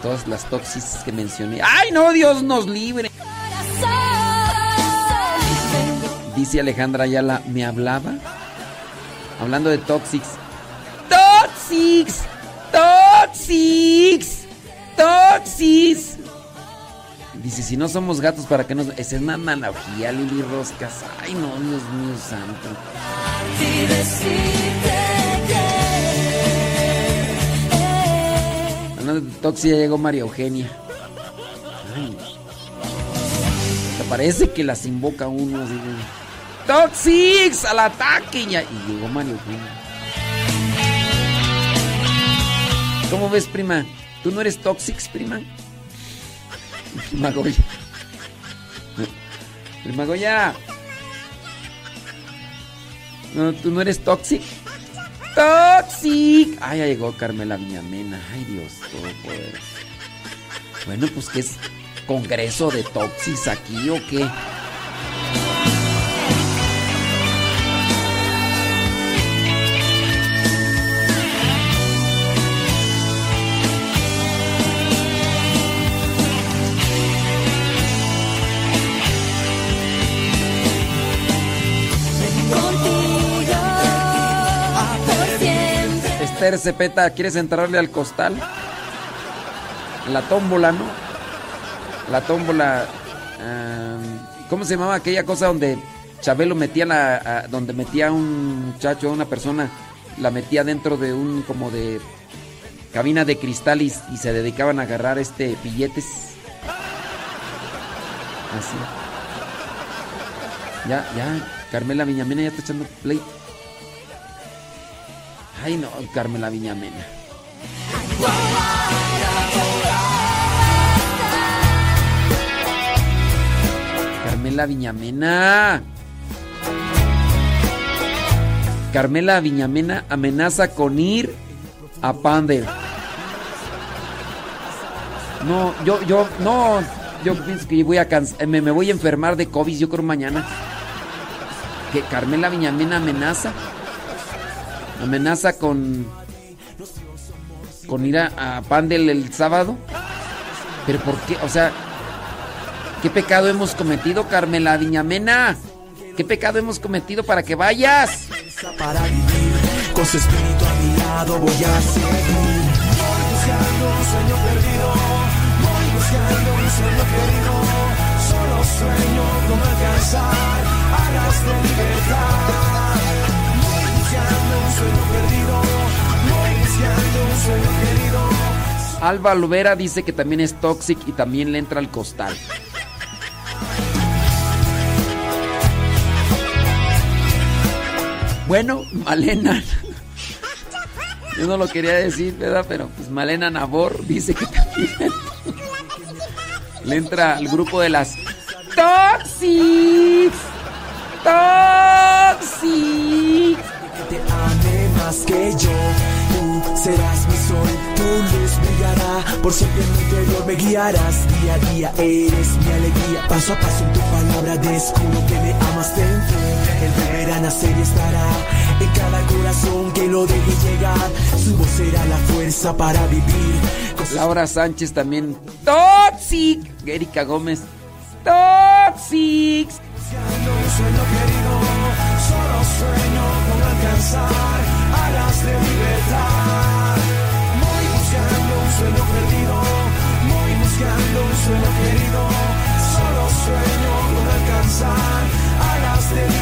Todas las toxis que mencioné. ¡Ay, no! Dios nos libre. Dice Alejandra Ayala, ¿me hablaba? Hablando de toxics. ¡Toxics! ¡Toxics! ¡Toxics! Dice, si no somos gatos, ¿para qué nos...? Esa es una analogía, Lili Roscas. Ay, no, Dios mío santo. Hablando de toxis, ya llegó María Eugenia. Ay. Te parece que las invoca uno así de, ¡Toxics! ¡Al ataque! Ya- y llegó María Eugenia. ¿Cómo ves, prima? ¿Tú no eres Toxics, prima? Prima Goya. Prima Goya. No, ¿Tú no eres Toxic? ¡Toxic! Ay, ya llegó Carmela Viñamena. Ay, Dios, todo poder. Bueno, pues que es congreso de Toxics aquí o qué. Esther Cepeta, ¿quieres entrarle al costal? La tómbola, ¿no? La tómbola. ah, ¿Cómo se llamaba aquella cosa donde Chabelo metía la. a- donde metía a un muchacho, a una persona, la metía dentro de un como de cabina de cristal y, y se dedicaban a agarrar este billetes? Así. Ya, ya, Carmela Viñamena ya está echando play. Ay, no, Carmela Viñamena. Carmela Viñamena. Carmela Viñamena amenaza con ir a Pander. No, yo, yo, no, yo pienso que voy a cansa- me, me voy a enfermar de COVID, yo creo mañana. Que Carmela Viñamena amenaza. Amenaza con. con ir a, a Pandel el sábado. Pero ¿por qué? O sea, ¿qué pecado hemos cometido, Carmela Viñamena? ¿Qué pecado hemos cometido para que vayas? para vivir. Con su espíritu a mi lado voy a seguir. Voy buscando un sueño perdido. Voy buscando un sueño querido. Solo sueño con alcanzar alas de libertad. Alba Lubera dice que también es toxic y también le entra al costal. Bueno, Malena. Yo no lo quería decir, ¿verdad? Pero pues Malena Nabor dice que también le entra al grupo de las Toxics. Toxics. Más que yo. Tú serás mi sol, tu luz brillará. Por siempre en mi interior me guiarás. Día a día eres mi alegría. Paso a paso en tu palabra descubro que me amas dentro. Él volverá a nacer y estará en cada corazón que lo deje llegar. Su voz será la fuerza para vivir. Laura Sánchez también. Toxic. Erika Gómez. Toxics. un sueño querido, solo sueño con alcanzar alas de libertad. Voy buscando un sueño perdido, voy buscando un sueño querido, solo sueño con alcanzar alas de libertad.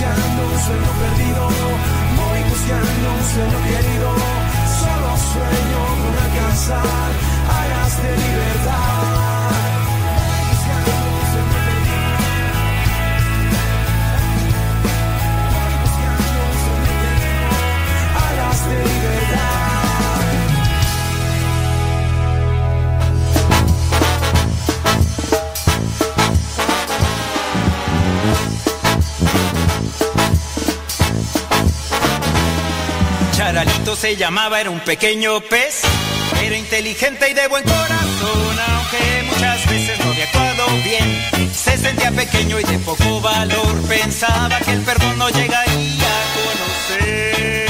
Voy buscando un sueño perdido, voy buscando un sueño querido, solo sueño con alcanzar alas de libertad. Charalito se llamaba, era un pequeño pez. Era inteligente y de buen corazón, aunque muchas veces no había actuado bien. Se sentía pequeño y de poco valor, pensaba que el perdón no llegaría a conocer.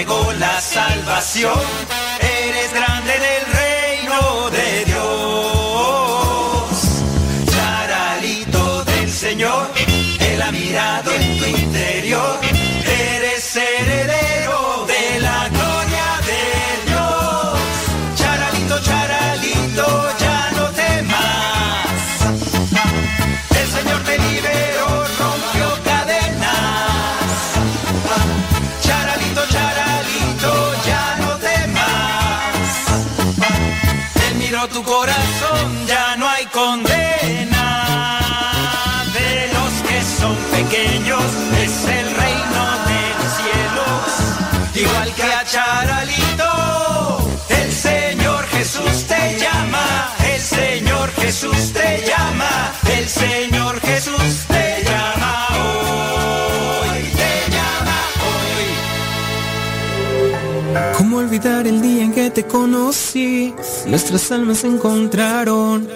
llegó la salvación. Charalito, el Señor Jesús te llama. El Señor Jesús te llama. El Señor Jesús te llama hoy. Te llama hoy. ¿Cómo olvidar el día en que te conocí? Nuestras almas se encontraron.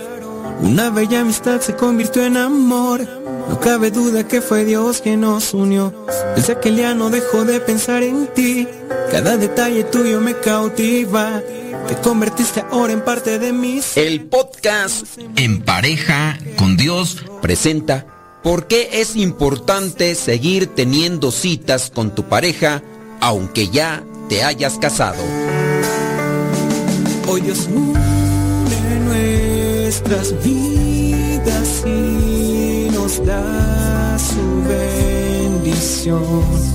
Una bella amistad se convirtió en amor. No cabe duda que fue Dios quien nos unió. Desde aquel día no dejo de pensar en ti. Cada detalle tuyo me cautiva. Te convertiste ahora en parte de mis. El podcast En pareja con Dios presenta ¿Por qué es importante seguir teniendo citas con tu pareja aunque ya te hayas casado? Hoy Dios une nuestras vidas y nos da su bendición.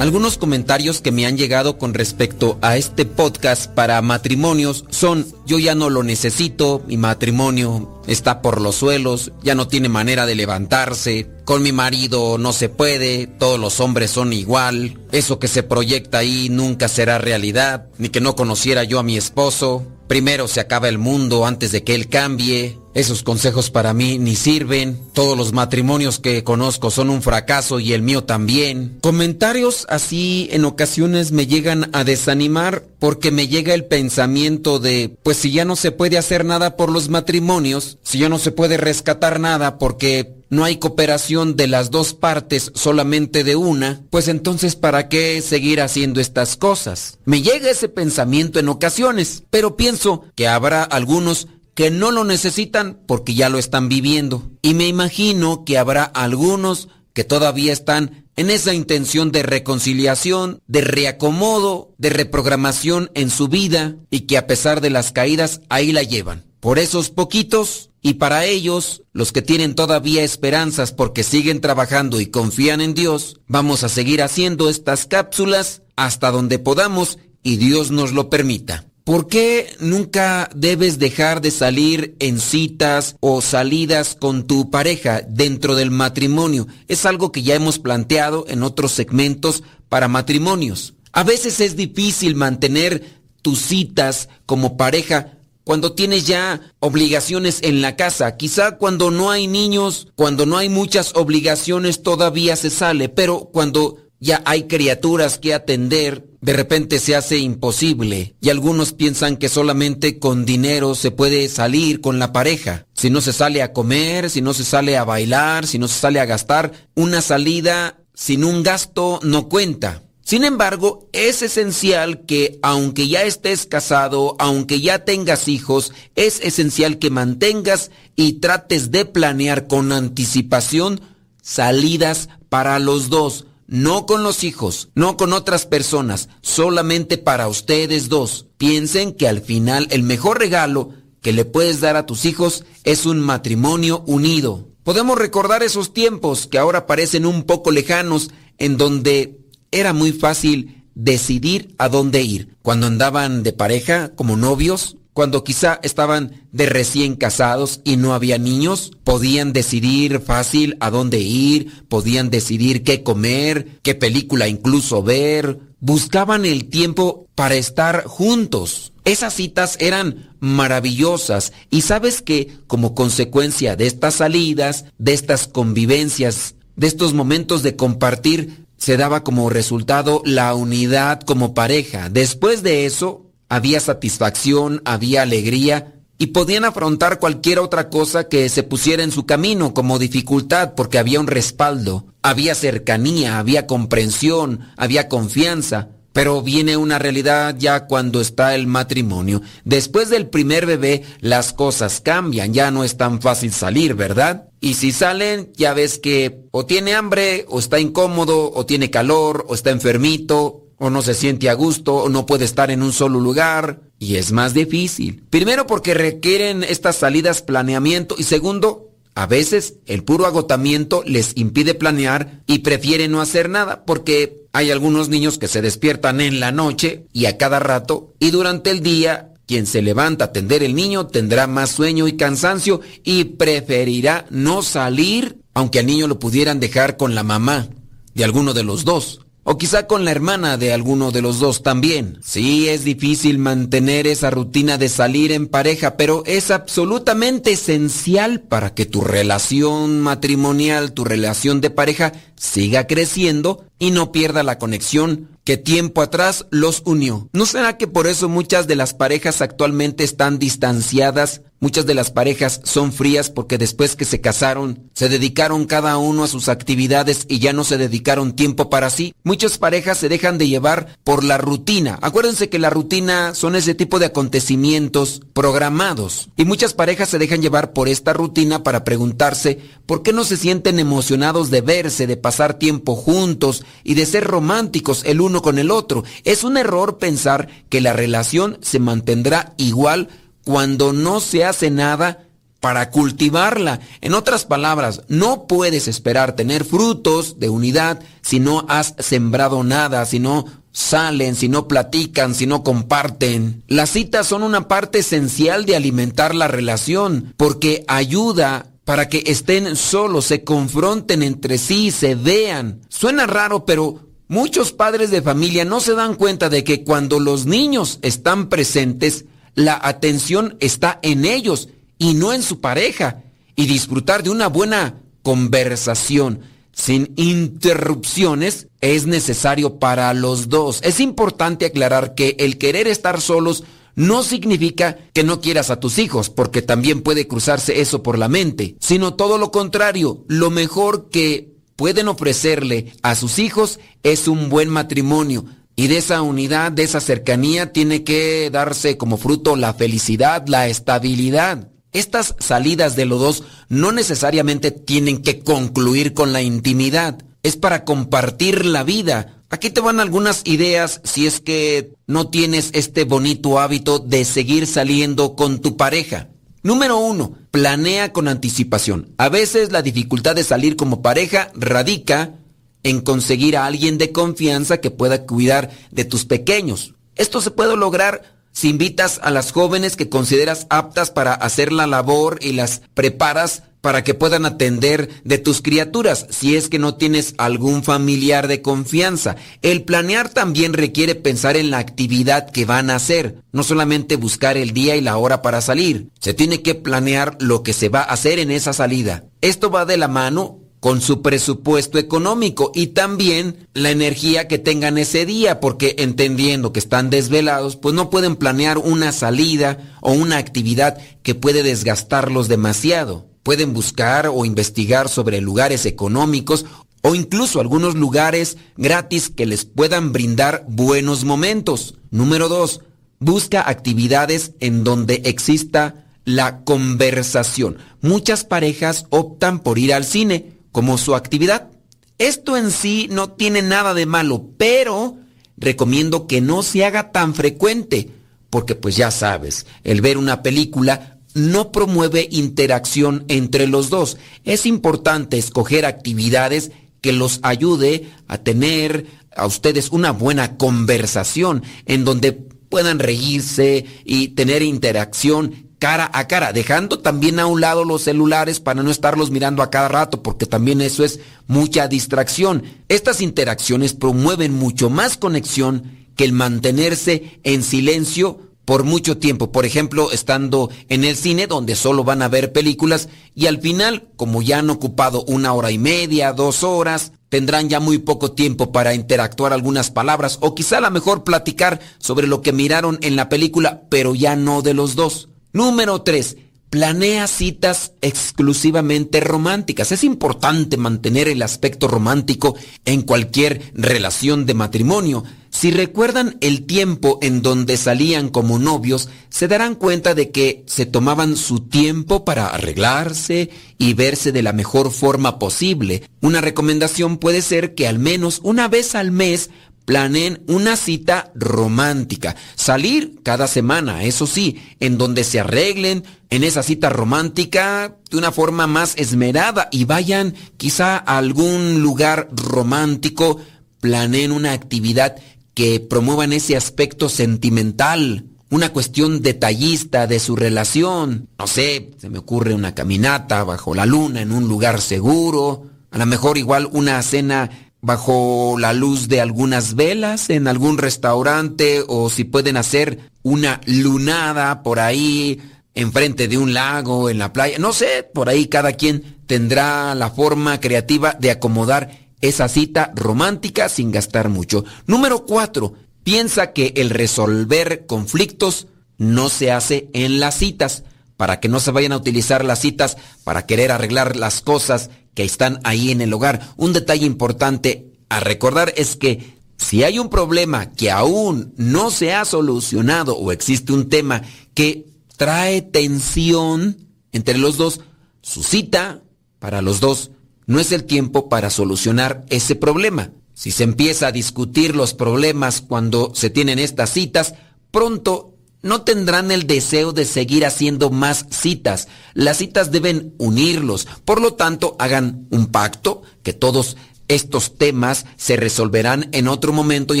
Algunos comentarios que me han llegado con respecto a este podcast para matrimonios son, yo ya no lo necesito, mi matrimonio está por los suelos, ya no tiene manera de levantarse, con mi marido no se puede, todos los hombres son igual, eso que se proyecta ahí nunca será realidad, ni que no conociera yo a mi esposo, primero se acaba el mundo antes de que él cambie, esos consejos para mí ni sirven. Todos los matrimonios que conozco son un fracaso y el mío también. Comentarios así en ocasiones me llegan a desanimar porque me llega el pensamiento de, pues si ya no se puede hacer nada por los matrimonios, si ya no se puede rescatar nada porque no hay cooperación de las dos partes, solamente de una, pues entonces ¿para qué seguir haciendo estas cosas? Me llega ese pensamiento en ocasiones, pero pienso que habrá algunos que no lo necesitan porque ya lo están viviendo. Y me imagino que habrá algunos que todavía están en esa intención de reconciliación, de reacomodo, de reprogramación en su vida y que a pesar de las caídas ahí la llevan. Por esos poquitos y para ellos, los que tienen todavía esperanzas porque siguen trabajando y confían en Dios, vamos a seguir haciendo estas cápsulas hasta donde podamos y Dios nos lo permita. ¿Por qué nunca debes dejar de salir en citas o salidas con tu pareja dentro del matrimonio? Es algo que ya hemos planteado en otros segmentos para matrimonios. A veces es difícil mantener tus citas como pareja cuando tienes ya obligaciones en la casa. Quizá cuando no hay niños, cuando no hay muchas obligaciones todavía se sale, pero cuando ya hay criaturas que atender, de repente se hace imposible y algunos piensan que solamente con dinero se puede salir con la pareja. Si no se sale a comer, si no se sale a bailar, si no se sale a gastar, una salida sin un gasto no cuenta. Sin embargo, es esencial que aunque ya estés casado, aunque ya tengas hijos, es esencial que mantengas y trates de planear con anticipación salidas para los dos no con los hijos, no con otras personas, solamente para ustedes dos. Piensen que al final el mejor regalo que le puedes dar a tus hijos es un matrimonio unido. Podemos recordar esos tiempos que ahora parecen un poco lejanos, en donde era muy fácil decidir a dónde ir. Cuando andaban de pareja, como novios, cuando quizá estaban de recién casados y no había niños, podían decidir fácil a dónde ir, podían decidir qué comer, qué película incluso ver, buscaban el tiempo para estar juntos. Esas citas eran maravillosas y sabes que como consecuencia de estas salidas, de estas convivencias, de estos momentos de compartir, se daba como resultado la unidad como pareja. Después de eso, había satisfacción, había alegría y podían afrontar cualquier otra cosa que se pusiera en su camino como dificultad porque había un respaldo, había cercanía, había comprensión, había confianza. Pero viene una realidad ya cuando está el matrimonio. Después del primer bebé las cosas cambian, ya no es tan fácil salir, ¿verdad? Y si salen, ya ves que o tiene hambre, o está incómodo, o tiene calor, o está enfermito, o no se siente a gusto, o no puede estar en un solo lugar, y es más difícil. Primero porque requieren estas salidas planeamiento, y segundo, a veces el puro agotamiento les impide planear y prefieren no hacer nada, porque hay algunos niños que se despiertan en la noche y a cada rato, y durante el día quien se levanta a atender el niño tendrá más sueño y cansancio y preferirá no salir, aunque al niño lo pudieran dejar con la mamá de alguno de los dos. O quizá con la hermana de alguno de los dos también. Sí, es difícil mantener esa rutina de salir en pareja, pero es absolutamente esencial para que tu relación matrimonial, tu relación de pareja, siga creciendo y no pierda la conexión que tiempo atrás los unió. ¿No será que por eso muchas de las parejas actualmente están distanciadas? Muchas de las parejas son frías porque después que se casaron, se dedicaron cada uno a sus actividades y ya no se dedicaron tiempo para sí. Muchas parejas se dejan de llevar por la rutina. Acuérdense que la rutina son ese tipo de acontecimientos programados. Y muchas parejas se dejan llevar por esta rutina para preguntarse por qué no se sienten emocionados de verse, de pasar tiempo juntos y de ser románticos el uno con el otro. Es un error pensar que la relación se mantendrá igual cuando no se hace nada para cultivarla. En otras palabras, no puedes esperar tener frutos de unidad si no has sembrado nada, si no salen, si no platican, si no comparten. Las citas son una parte esencial de alimentar la relación porque ayuda para que estén solos, se confronten entre sí, se vean. Suena raro, pero muchos padres de familia no se dan cuenta de que cuando los niños están presentes, la atención está en ellos y no en su pareja. Y disfrutar de una buena conversación sin interrupciones es necesario para los dos. Es importante aclarar que el querer estar solos no significa que no quieras a tus hijos, porque también puede cruzarse eso por la mente, sino todo lo contrario, lo mejor que pueden ofrecerle a sus hijos es un buen matrimonio, y de esa unidad, de esa cercanía, tiene que darse como fruto la felicidad, la estabilidad. Estas salidas de los dos no necesariamente tienen que concluir con la intimidad. Es para compartir la vida. Aquí te van algunas ideas si es que no tienes este bonito hábito de seguir saliendo con tu pareja. Número uno, planea con anticipación. A veces la dificultad de salir como pareja radica en conseguir a alguien de confianza que pueda cuidar de tus pequeños. Esto se puede lograr Si invitas a las jóvenes que consideras aptas para hacer la labor y las preparas para que puedan atender de tus criaturas, si es que no tienes algún familiar de confianza. El planear también requiere pensar en la actividad que van a hacer, no solamente buscar el día y la hora para salir. Se tiene que planear lo que se va a hacer en esa salida. Esto va de la mano con su presupuesto económico y también la energía que tengan ese día, porque entendiendo que están desvelados, pues no pueden planear una salida o una actividad que puede desgastarlos demasiado. Pueden buscar o investigar sobre lugares económicos o incluso algunos lugares gratis que les puedan brindar buenos momentos. Número dos, busca actividades en donde exista la conversación. Muchas parejas optan por ir al cine como su actividad. Esto en sí no tiene nada de malo, pero recomiendo que no se haga tan frecuente, porque pues ya sabes, el ver una película no promueve interacción entre los dos. Es importante escoger actividades que los ayude a tener a ustedes una buena conversación en donde puedan reírse y tener interacción cara a cara, dejando también a un lado los celulares para no estarlos mirando a cada rato, porque también eso es mucha distracción. Estas interacciones promueven mucho más conexión que el mantenerse en silencio por mucho tiempo, por ejemplo, estando en el cine donde solo van a ver películas y al final, como ya han ocupado una hora y media, dos horas, tendrán ya muy poco tiempo para interactuar algunas palabras o quizá a lo mejor platicar sobre lo que miraron en la película, pero ya no de los dos. Número 3. Planea citas exclusivamente románticas. Es importante mantener el aspecto romántico en cualquier relación de matrimonio. Si recuerdan el tiempo en donde salían como novios, se darán cuenta de que se tomaban su tiempo para arreglarse y verse de la mejor forma posible. Una recomendación puede ser que al menos una vez al mes planeen una cita romántica. Salir cada semana, eso sí, en donde se arreglen en esa cita romántica de una forma más esmerada y vayan quizá a algún lugar romántico, planeen una actividad que promuevan ese aspecto sentimental, una cuestión detallista de su relación. No sé, se me ocurre una caminata bajo la luna en un lugar seguro, a lo mejor igual una cena bajo la luz de algunas velas en algún restaurante o si pueden hacer una lunada por ahí enfrente de un lago, en la playa, no sé, por ahí cada quien tendrá la forma creativa de acomodar esa cita romántica sin gastar mucho. Número cuatro, piensa que el resolver conflictos no se hace en las citas, para que no se vayan a utilizar las citas para querer arreglar las cosas que están ahí en el hogar. Un detalle importante a recordar es que si hay un problema que aún no se ha solucionado o existe un tema que trae tensión entre los dos, su cita para los dos no es el tiempo para solucionar ese problema. Si se empieza a discutir los problemas cuando se tienen estas citas, pronto no tendrán el deseo de seguir haciendo más citas. Las citas deben unirlos. Por lo tanto, hagan un pacto que todos estos temas se resolverán en otro momento y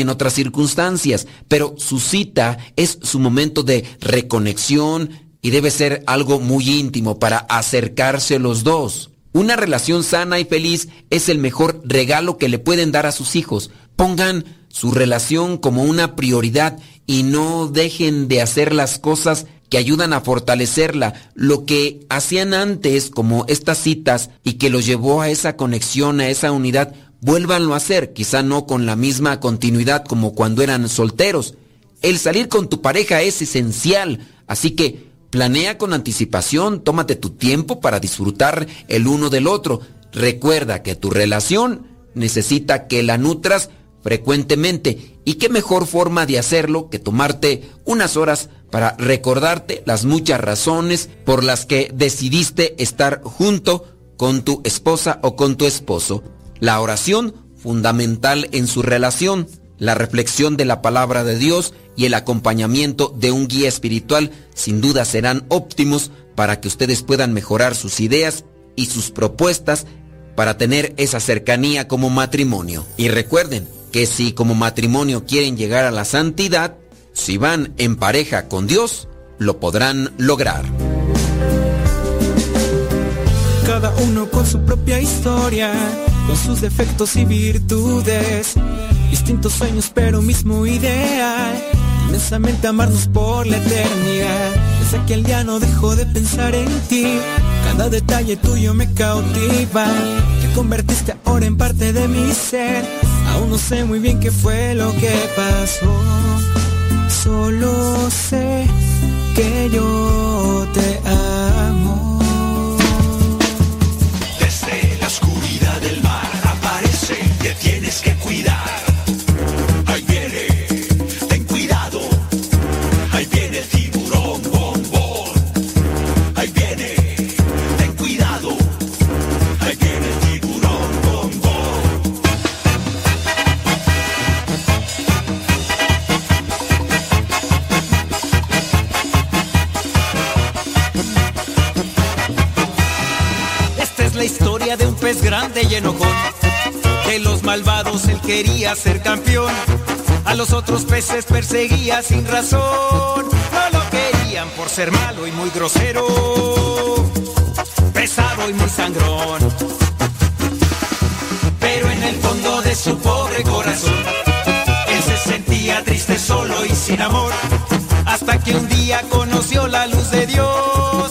en otras circunstancias. Pero su cita es su momento de reconexión y debe ser algo muy íntimo para acercarse los dos. Una relación sana y feliz es el mejor regalo que le pueden dar a sus hijos. Pongan su relación como una prioridad y no dejen de hacer las cosas que ayudan a fortalecerla, lo que hacían antes como estas citas y que los llevó a esa conexión, a esa unidad, vuélvanlo a hacer, quizá no con la misma continuidad como cuando eran solteros. El salir con tu pareja es esencial, así que planea con anticipación, tómate tu tiempo para disfrutar el uno del otro. Recuerda que tu relación necesita que la nutras frecuentemente. ¿Y qué mejor forma de hacerlo que tomarte unas horas para recordarte las muchas razones por las que decidiste estar junto con tu esposa o con tu esposo? La oración, fundamental en su relación, la reflexión de la palabra de Dios y el acompañamiento de un guía espiritual sin duda serán óptimos para que ustedes puedan mejorar sus ideas y sus propuestas para tener esa cercanía como matrimonio. Y recuerden, que si como matrimonio quieren llegar a la santidad, si van en pareja con Dios, lo podrán lograr. Cada uno con su propia historia, con sus defectos y virtudes. Distintos sueños, pero mismo ideal. Inmensamente amarnos por la eternidad. Desde aquel día no dejo de pensar en ti. Cada detalle tuyo me cautiva. Te convertiste ahora en parte de mi ser. Aún no sé muy bien qué fue lo que pasó. Solo sé que yo te amo. De un pez grande y enojón. De los malvados él quería ser campeón. A los otros peces perseguía sin razón. No lo querían por ser malo y muy grosero. Pesado y muy sangrón. Pero en el fondo de su pobre corazón, él se sentía triste, solo y sin amor. Hasta que un día conoció la luz de Dios,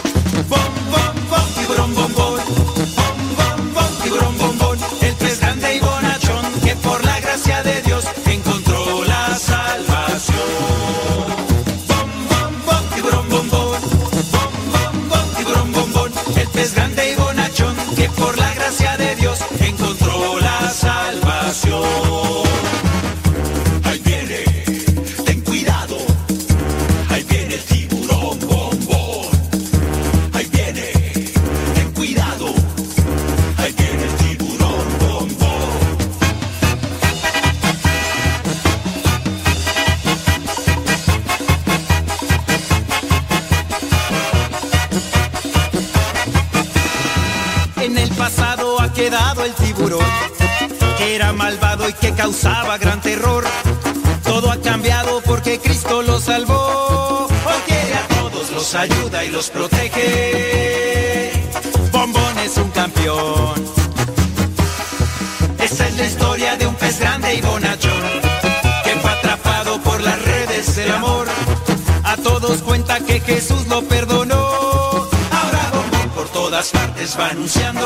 Partes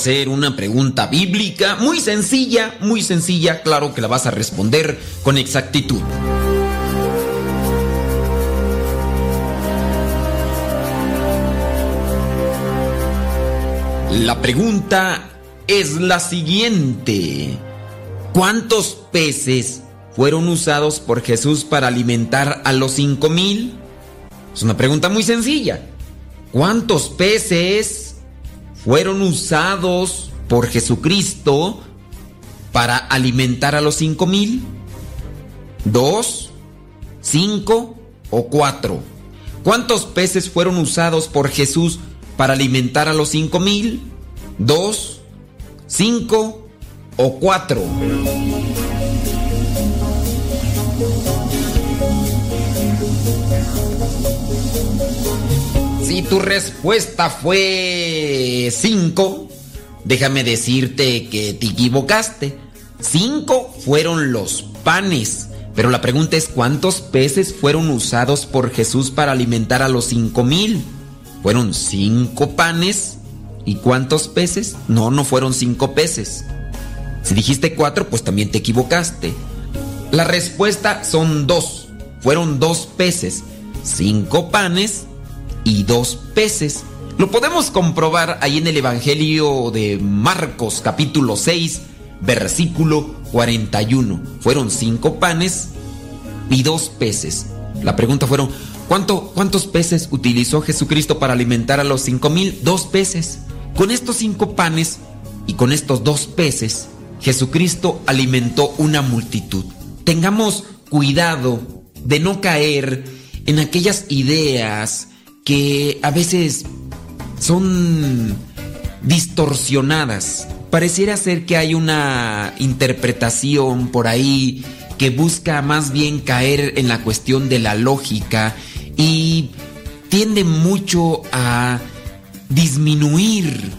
hacer una pregunta bíblica muy sencilla, muy sencilla, claro que la vas a responder con exactitud. La pregunta es la siguiente. ¿Cuántos peces fueron usados por Jesús para alimentar a los cinco mil? Es una pregunta muy sencilla. ¿Cuántos peces fueron usados por Jesucristo para alimentar a los cinco mil? ¿Dos? ¿Cinco? ¿O cuatro? ¿Cuántos peces fueron usados por Jesús para alimentar a los cinco mil? ¿Dos? ¿Cinco? ¿O cuatro? Si tu respuesta fue 5, déjame decirte que te equivocaste. 5 fueron los panes. Pero la pregunta es cuántos peces fueron usados por Jesús para alimentar a los cinco mil. ¿Fueron cinco panes? ¿Y cuántos peces? No, no fueron cinco peces. Si dijiste cuatro, pues también te equivocaste. La respuesta son dos. Fueron dos peces. Cinco panes y dos peces. Lo podemos comprobar ahí en el Evangelio de Marcos capítulo 6, versículo 41. Fueron cinco panes y dos peces. La pregunta fueron, ¿cuánto, ¿cuántos peces utilizó Jesucristo para alimentar a los cinco mil? Dos peces. Con estos cinco panes y con estos dos peces, Jesucristo alimentó una multitud. Tengamos cuidado de no caer en aquellas ideas que a veces son distorsionadas. Pareciera ser que hay una interpretación por ahí que busca más bien caer en la cuestión de la lógica y tiende mucho a disminuir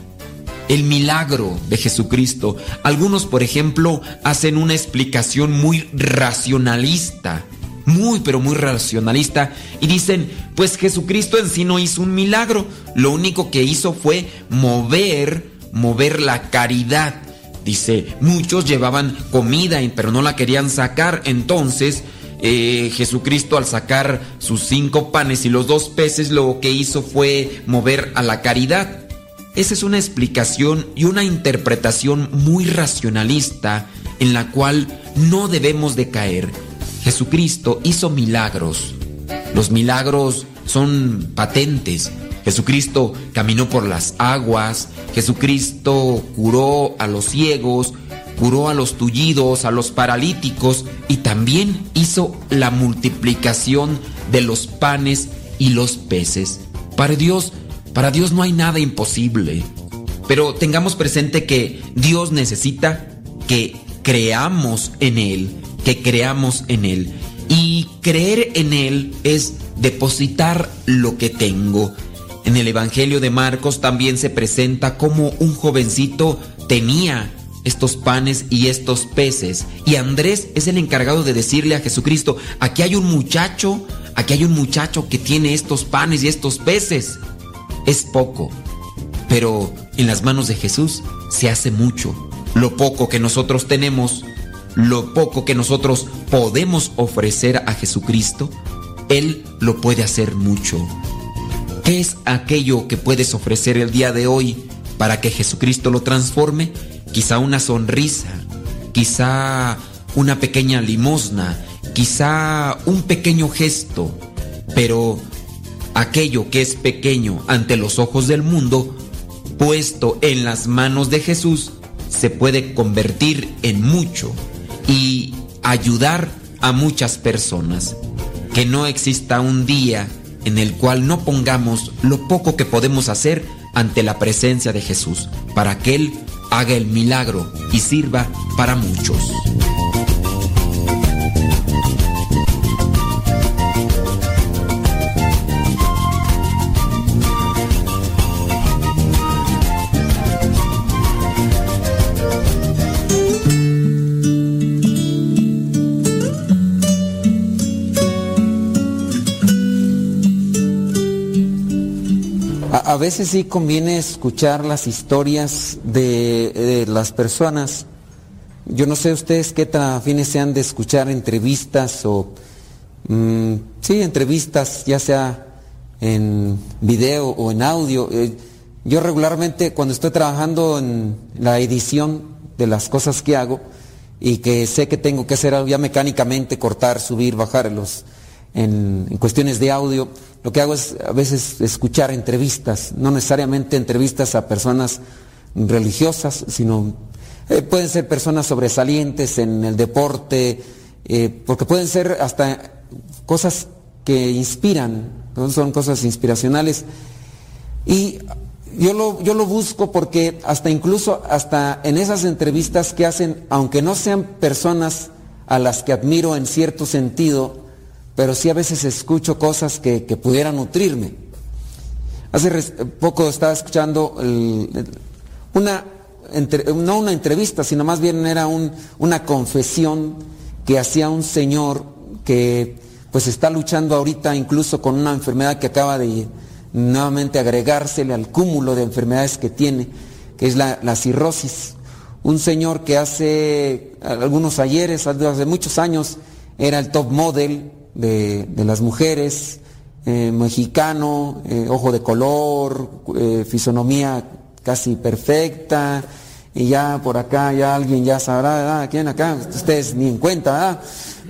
el milagro de Jesucristo. Algunos, por ejemplo, hacen una explicación muy racionalista, muy pero muy racionalista, y dicen, pues Jesucristo en sí no hizo un milagro, lo único que hizo fue mover, mover la caridad. Dice, muchos llevaban comida, pero no la querían sacar, entonces eh, Jesucristo al sacar sus cinco panes y los dos peces lo que hizo fue mover a la caridad. Esa es una explicación y una interpretación muy racionalista en la cual no debemos de caer. Jesucristo hizo milagros. Los milagros son patentes. Jesucristo caminó por las aguas. Jesucristo curó a los ciegos, curó a los tullidos, a los paralíticos y también hizo la multiplicación de los panes y los peces. Para Dios para Dios no hay nada imposible. Pero tengamos presente que Dios necesita que creamos en Él, que creamos en Él. Y creer en Él es depositar lo que tengo. En el Evangelio de Marcos también se presenta como un jovencito tenía estos panes y estos peces. Y Andrés es el encargado de decirle a Jesucristo, aquí hay un muchacho, aquí hay un muchacho que tiene estos panes y estos peces es poco, pero en las manos de Jesús se hace mucho. Lo poco que nosotros tenemos, lo poco que nosotros podemos ofrecer a Jesucristo, Él lo puede hacer mucho. ¿Qué es aquello que puedes ofrecer el día de hoy para que Jesucristo lo transforme? Quizá una sonrisa, quizá una pequeña limosna, quizá un pequeño gesto, pero aquello que es pequeño ante los ojos del mundo, puesto en las manos de Jesús, se puede convertir en mucho y ayudar a muchas personas. Que no exista un día en el cual no pongamos lo poco que podemos hacer ante la presencia de Jesús, para que Él haga el milagro y sirva para muchos. A veces sí conviene escuchar las historias de, las personas. Yo no sé ustedes qué tan afines sean de escuchar entrevistas o, mm, sí, entrevistas, ya sea en video o en audio. Eh, yo regularmente cuando estoy trabajando en la edición de las cosas que hago y que sé que tengo que hacer ya mecánicamente, cortar, subir, bajar los, en cuestiones de audio, lo que hago es a veces escuchar entrevistas, no necesariamente entrevistas a personas religiosas, sino eh, pueden ser personas sobresalientes en el deporte, eh, porque pueden ser hasta cosas que inspiran, son cosas inspiracionales. Y yo lo, yo lo busco porque hasta incluso hasta en esas entrevistas que hacen, aunque no sean personas a las que admiro en cierto sentido, pero sí a veces escucho cosas que, pudieran nutrirme. Hace poco estaba escuchando una, no una entrevista, sino más bien era un- una confesión que hacía un señor que pues está luchando ahorita incluso con una enfermedad que acaba de nuevamente agregársele al cúmulo de enfermedades que tiene, que es la, la cirrosis. Un señor que hace algunos ayeres, hace muchos años, era el top model de, de las mujeres, eh, mexicano, eh, ojo de color, eh, fisonomía casi perfecta, y ya por acá ya alguien ya sabrá, ah, ¿quién acá? Ustedes ni en cuenta, ah,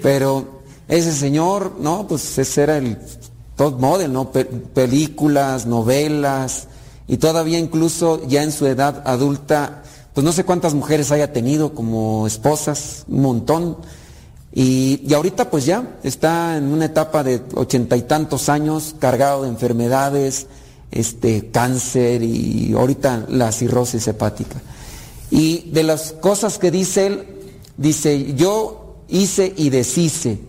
pero ese señor, no, pues ese era el top model, ¿no? Pe- películas, novelas, y todavía incluso ya en su edad adulta, pues no sé cuántas mujeres haya tenido como esposas, un montón. Y, y ahorita pues ya está en una etapa de ochenta y tantos años, cargado de enfermedades, este, cáncer y ahorita la cirrosis hepática. Y de las cosas que dice él, dice, yo hice y deshice.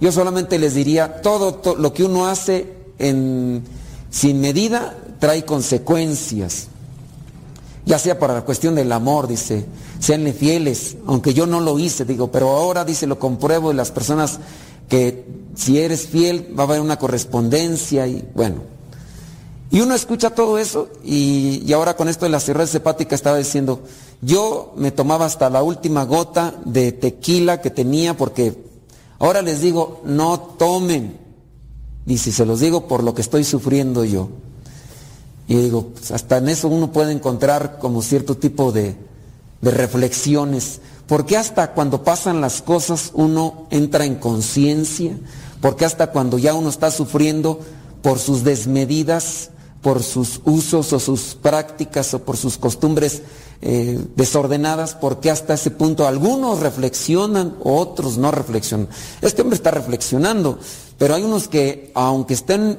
Yo solamente les diría, todo, to- lo que uno hace en, sin medida trae consecuencias. Ya sea para la cuestión del amor, dice, seanle fieles, aunque yo no lo hice, digo, pero ahora dice, lo compruebo de las personas que si eres fiel va a haber una correspondencia y bueno. Y uno escucha todo eso y, y ahora con esto de la cirrosis hepática estaba diciendo, yo me tomaba hasta la última gota de tequila que tenía porque ahora les digo, no tomen. Dice, se los digo por lo que estoy sufriendo yo. Y digo, pues, hasta en eso uno puede encontrar como cierto tipo de, de reflexiones. Porque hasta cuando pasan las cosas uno entra en conciencia? Porque hasta cuando ya uno está sufriendo por sus desmedidas, por sus usos o sus prácticas o por sus costumbres eh, desordenadas, porque hasta ese punto algunos reflexionan, otros no reflexionan. Este hombre está reflexionando, pero hay unos que, aunque estén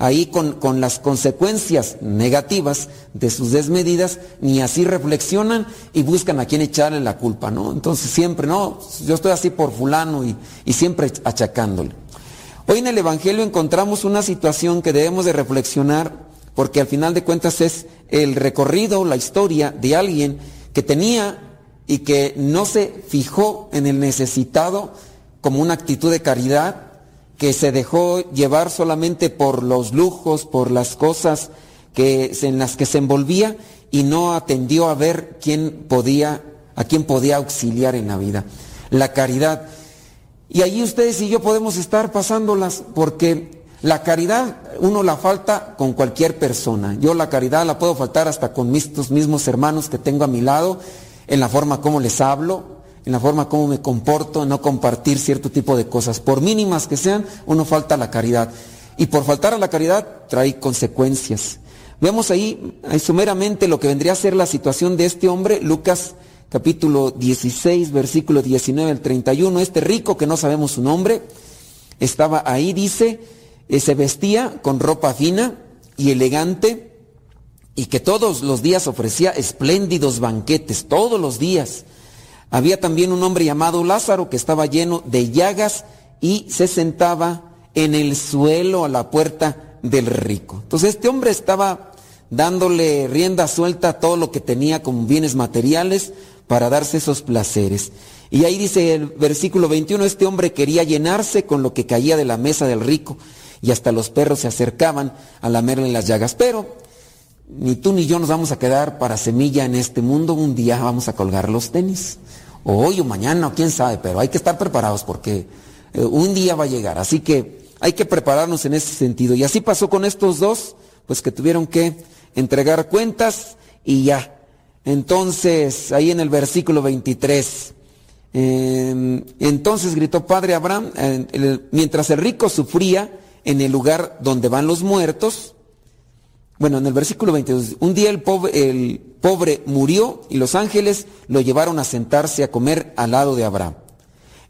ahí con, con las consecuencias negativas de sus desmedidas, ni así reflexionan y buscan a quién echarle la culpa, ¿no? Entonces siempre, no, yo estoy así por fulano y, y siempre achacándole. Hoy en el Evangelio encontramos una situación que debemos de reflexionar porque al final de cuentas es el recorrido, la historia de alguien que tenía y que no se fijó en el necesitado como una actitud de caridad, que se dejó llevar solamente por los lujos, por las cosas que, en las que se envolvía y no atendió a ver quién podía, a quién podía auxiliar en la vida. La caridad. Y allí ustedes y yo podemos estar pasándolas porque la caridad uno la falta con cualquier persona. Yo la caridad la puedo faltar hasta con mis, estos mismos hermanos que tengo a mi lado, en la forma como les hablo, en la forma como me comporto, no compartir cierto tipo de cosas. Por mínimas que sean, uno falta a la caridad. Y por faltar a la caridad trae consecuencias. Vemos ahí, ahí sumeramente lo que vendría a ser la situación de este hombre, Lucas capítulo 16, versículo 19 al 31. Este rico que no sabemos su nombre, estaba ahí, dice, eh, se vestía con ropa fina y elegante y que todos los días ofrecía espléndidos banquetes, todos los días. Había también un hombre llamado Lázaro que estaba lleno de llagas y se sentaba en el suelo a la puerta del rico. Entonces este hombre estaba dándole rienda suelta a todo lo que tenía como bienes materiales para darse esos placeres. Y ahí dice el versículo 21, este hombre quería llenarse con lo que caía de la mesa del rico y hasta los perros se acercaban a lamerle las llagas. Pero ni tú ni yo nos vamos a quedar para semilla en este mundo, un día vamos a colgar los tenis. O hoy o mañana, quién sabe, pero hay que estar preparados porque eh, un día va a llegar. Así que hay que prepararnos en ese sentido. Y así pasó con estos dos, pues que tuvieron que entregar cuentas y ya. Entonces, ahí en el versículo 23, eh, entonces gritó Padre Abraham, mientras el rico sufría en el lugar donde van los muertos, bueno, en el versículo 22, un día el pobre, murió y los ángeles lo llevaron a sentarse a comer al lado de Abraham.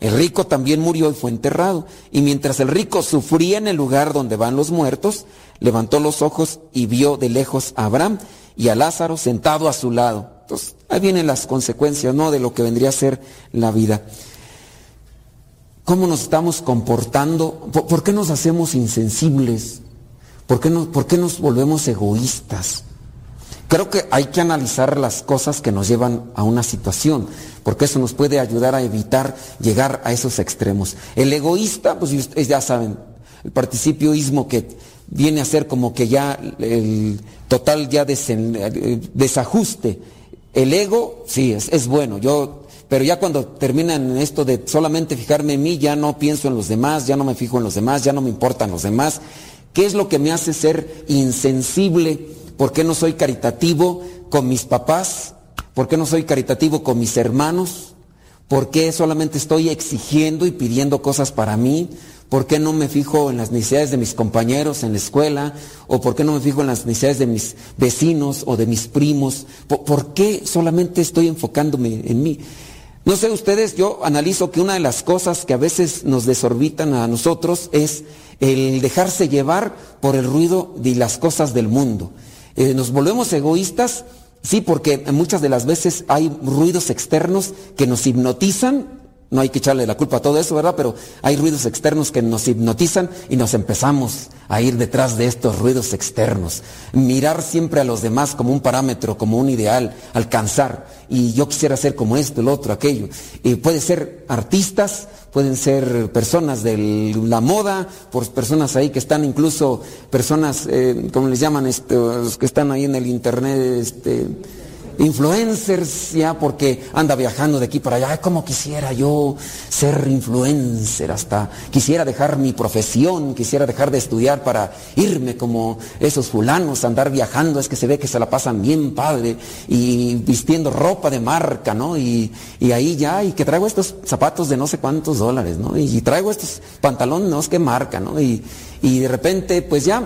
El rico también murió y fue enterrado. Y mientras el rico sufría en el lugar donde van los muertos, levantó los ojos y vio de lejos a Abraham y a Lázaro sentado a su lado. Entonces, ahí vienen las consecuencias, ¿no? De lo que vendría a ser la vida. ¿Cómo nos estamos comportando? ¿Por, por qué nos hacemos insensibles? ¿Por qué, no, ¿Por qué nos volvemos egoístas? Creo que hay que analizar las cosas que nos llevan a una situación, porque eso nos puede ayudar a evitar llegar a esos extremos. El egoísta, pues ya saben, el participioísmo que viene a ser como que ya el total ya desen- desajuste. El ego, sí, es, es bueno. Yo, pero ya cuando termina en esto de solamente fijarme en mí, ya no pienso en los demás, ya no me fijo en los demás, ya no me importan los demás. ¿Qué es lo que me hace ser insensible? ¿Por qué no soy caritativo con mis papás? ¿Por qué no soy caritativo con mis hermanos? ¿Por qué solamente estoy exigiendo y pidiendo cosas para mí? ¿Por qué no me fijo en las necesidades de mis compañeros en la escuela? ¿O por qué no me fijo en las necesidades de mis vecinos o de mis primos? ¿Por, qué solamente estoy enfocándome en mí? No sé ustedes, yo analizo que una de las cosas que a veces nos desorbitan a nosotros es el dejarse llevar por el ruido de las cosas del mundo. Eh, nos volvemos egoístas, sí, porque muchas de las veces hay ruidos externos que nos hipnotizan. No hay que echarle la culpa a todo eso, ¿verdad? Pero hay ruidos externos que nos hipnotizan y nos empezamos a ir detrás de estos ruidos externos. Mirar siempre a los demás como un parámetro, como un ideal, alcanzar. Y yo quisiera ser como esto, el otro, aquello. Y puede ser artistas, pueden ser personas de la moda, por personas ahí que están incluso, personas, eh, ¿cómo les llaman? Estos que están ahí en el internet, este, influencers, ya porque anda viajando de aquí para allá. Ay, como quisiera yo ser influencer, hasta quisiera dejar mi profesión, quisiera dejar de estudiar para irme como esos fulanos, andar viajando, es que se ve que se la pasan bien padre y vistiendo ropa de marca, ¿no? Y, y ahí ya, y que traigo estos zapatos de no sé cuántos dólares, ¿no? Y, traigo estos pantalones, no sé qué marca, ¿no? Y, y de repente, pues ya,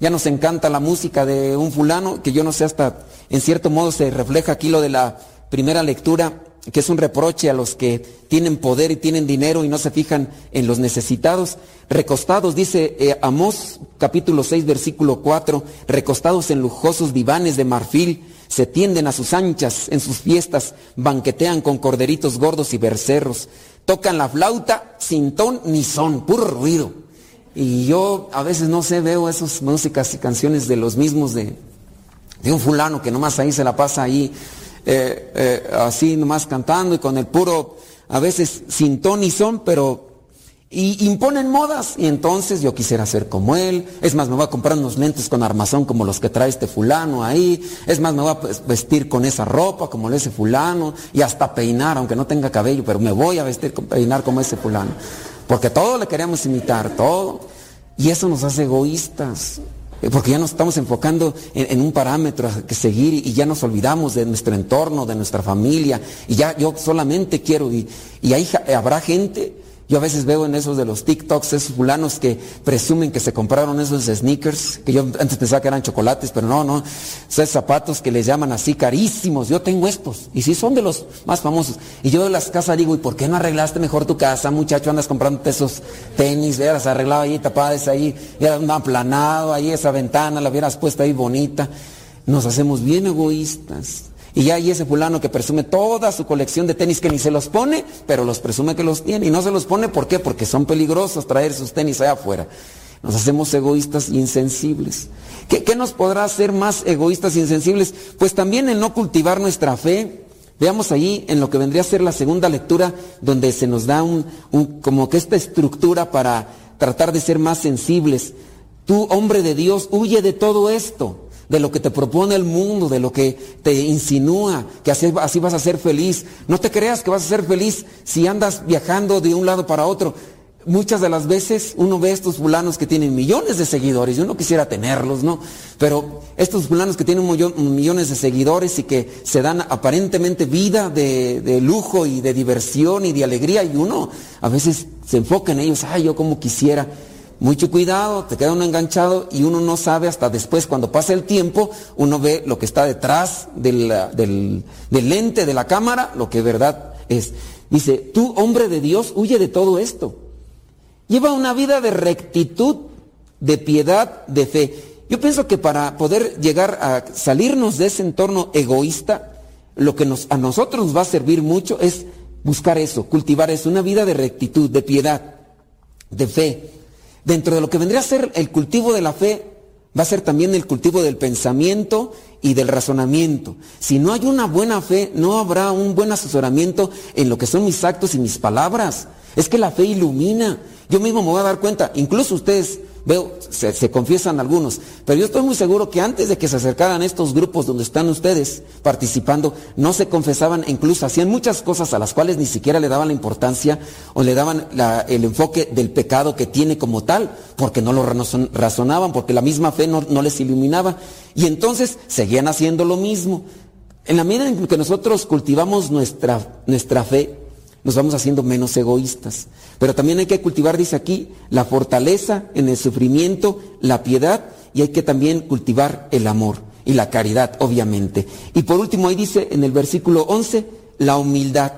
ya nos encanta la música de un fulano, que yo no sé hasta, en cierto modo se refleja aquí lo de la primera lectura, que es un reproche a los que tienen poder y tienen dinero y no se fijan en los necesitados. Recostados, dice eh, Amós capítulo 6 versículo 4, recostados en lujosos divanes de marfil, se tienden a sus anchas en sus fiestas, banquetean con corderitos gordos y bercerros, tocan la flauta sin ton ni son, puro ruido. Y yo a veces no sé, veo esas músicas y canciones de los mismos de, de un fulano que nomás ahí se la pasa ahí eh, eh, así nomás cantando y con el puro, a veces sin ton ni son, pero y imponen modas. Y entonces yo quisiera ser como él, es más me voy a comprar unos lentes con armazón como los que trae este fulano ahí, es más me voy a pues, vestir con esa ropa como ese fulano y hasta peinar aunque no tenga cabello, pero me voy a vestir peinar como ese fulano, porque todo le queremos imitar, todo, y eso nos hace egoístas. Eh, Porque ya nos estamos enfocando en, en un parámetro a que seguir y, ya nos olvidamos de nuestro entorno, de nuestra familia. Y ya yo solamente quiero, y, y ahí habrá gente, yo a veces veo en esos de los TikToks, esos fulanos que presumen que se compraron esos sneakers, que yo antes pensaba que eran chocolates, pero no, no, esos zapatos que les llaman así carísimos. Yo tengo estos, y sí son de los más famosos. Y yo de las casas digo, ¿y por qué no arreglaste mejor tu casa, muchacho? Andas comprándote esos tenis, hubieras arreglado ahí, tapadas ahí, hubieras aplanado ahí esa ventana, la hubieras puesto ahí bonita. Nos hacemos bien egoístas. Y ya hay ese fulano que presume toda su colección de tenis que ni se los pone, pero los presume que los tiene. Y no se los pone, ¿por qué? Porque son peligrosos traer sus tenis allá afuera. Nos hacemos egoístas e insensibles. ¿Qué, nos podrá hacer más egoístas e insensibles? Pues también el no cultivar nuestra fe. Veamos ahí en lo que vendría a ser la segunda lectura, donde se nos da un, un- como que esta estructura para tratar de ser más sensibles. Tú, hombre de Dios, huye de todo esto de lo que te propone el mundo, de lo que te insinúa, que así, vas a ser feliz. No te creas que vas a ser feliz si andas viajando de un lado para otro. Muchas de las veces uno ve estos fulanos que tienen millones de seguidores, yo no quisiera tenerlos, ¿no? Pero estos fulanos que tienen millones de seguidores y que se dan aparentemente vida de, de lujo y de diversión y de alegría y uno a veces se enfoca en ellos, ay, yo como quisiera. Mucho cuidado, te queda uno enganchado y uno no sabe hasta después, cuando pasa el tiempo, uno ve lo que está detrás del, del, lente de la cámara, lo que verdad es. Dice, tú hombre de Dios, huye de todo esto. Lleva una vida de rectitud, de piedad, de fe. Yo pienso que para poder llegar a salirnos de ese entorno egoísta, lo que a nosotros nos va a servir mucho es buscar eso, cultivar eso, una vida de rectitud, de piedad, de fe. Dentro de lo que vendría a ser el cultivo de la fe, va a ser también el cultivo del pensamiento y del razonamiento. Si no hay una buena fe, no habrá un buen asesoramiento en lo que son mis actos y mis palabras. Es que la fe ilumina. Yo mismo me voy a dar cuenta, incluso ustedes, veo, se, confiesan algunos, pero yo estoy muy seguro que antes de que se acercaran estos grupos donde están ustedes participando, no se confesaban incluso hacían muchas cosas a las cuales ni siquiera le daban la importancia o le daban el enfoque del pecado que tiene como tal, porque no lo razon- razonaban, porque la misma fe no, no les iluminaba. Y entonces seguían haciendo lo mismo. En la medida en que nosotros cultivamos nuestra, nuestra fe, nos vamos haciendo menos egoístas. Pero también hay que cultivar, dice aquí, la fortaleza en el sufrimiento, la piedad y hay que también cultivar el amor y la caridad, obviamente. Y por último, ahí dice en el versículo 11, la humildad.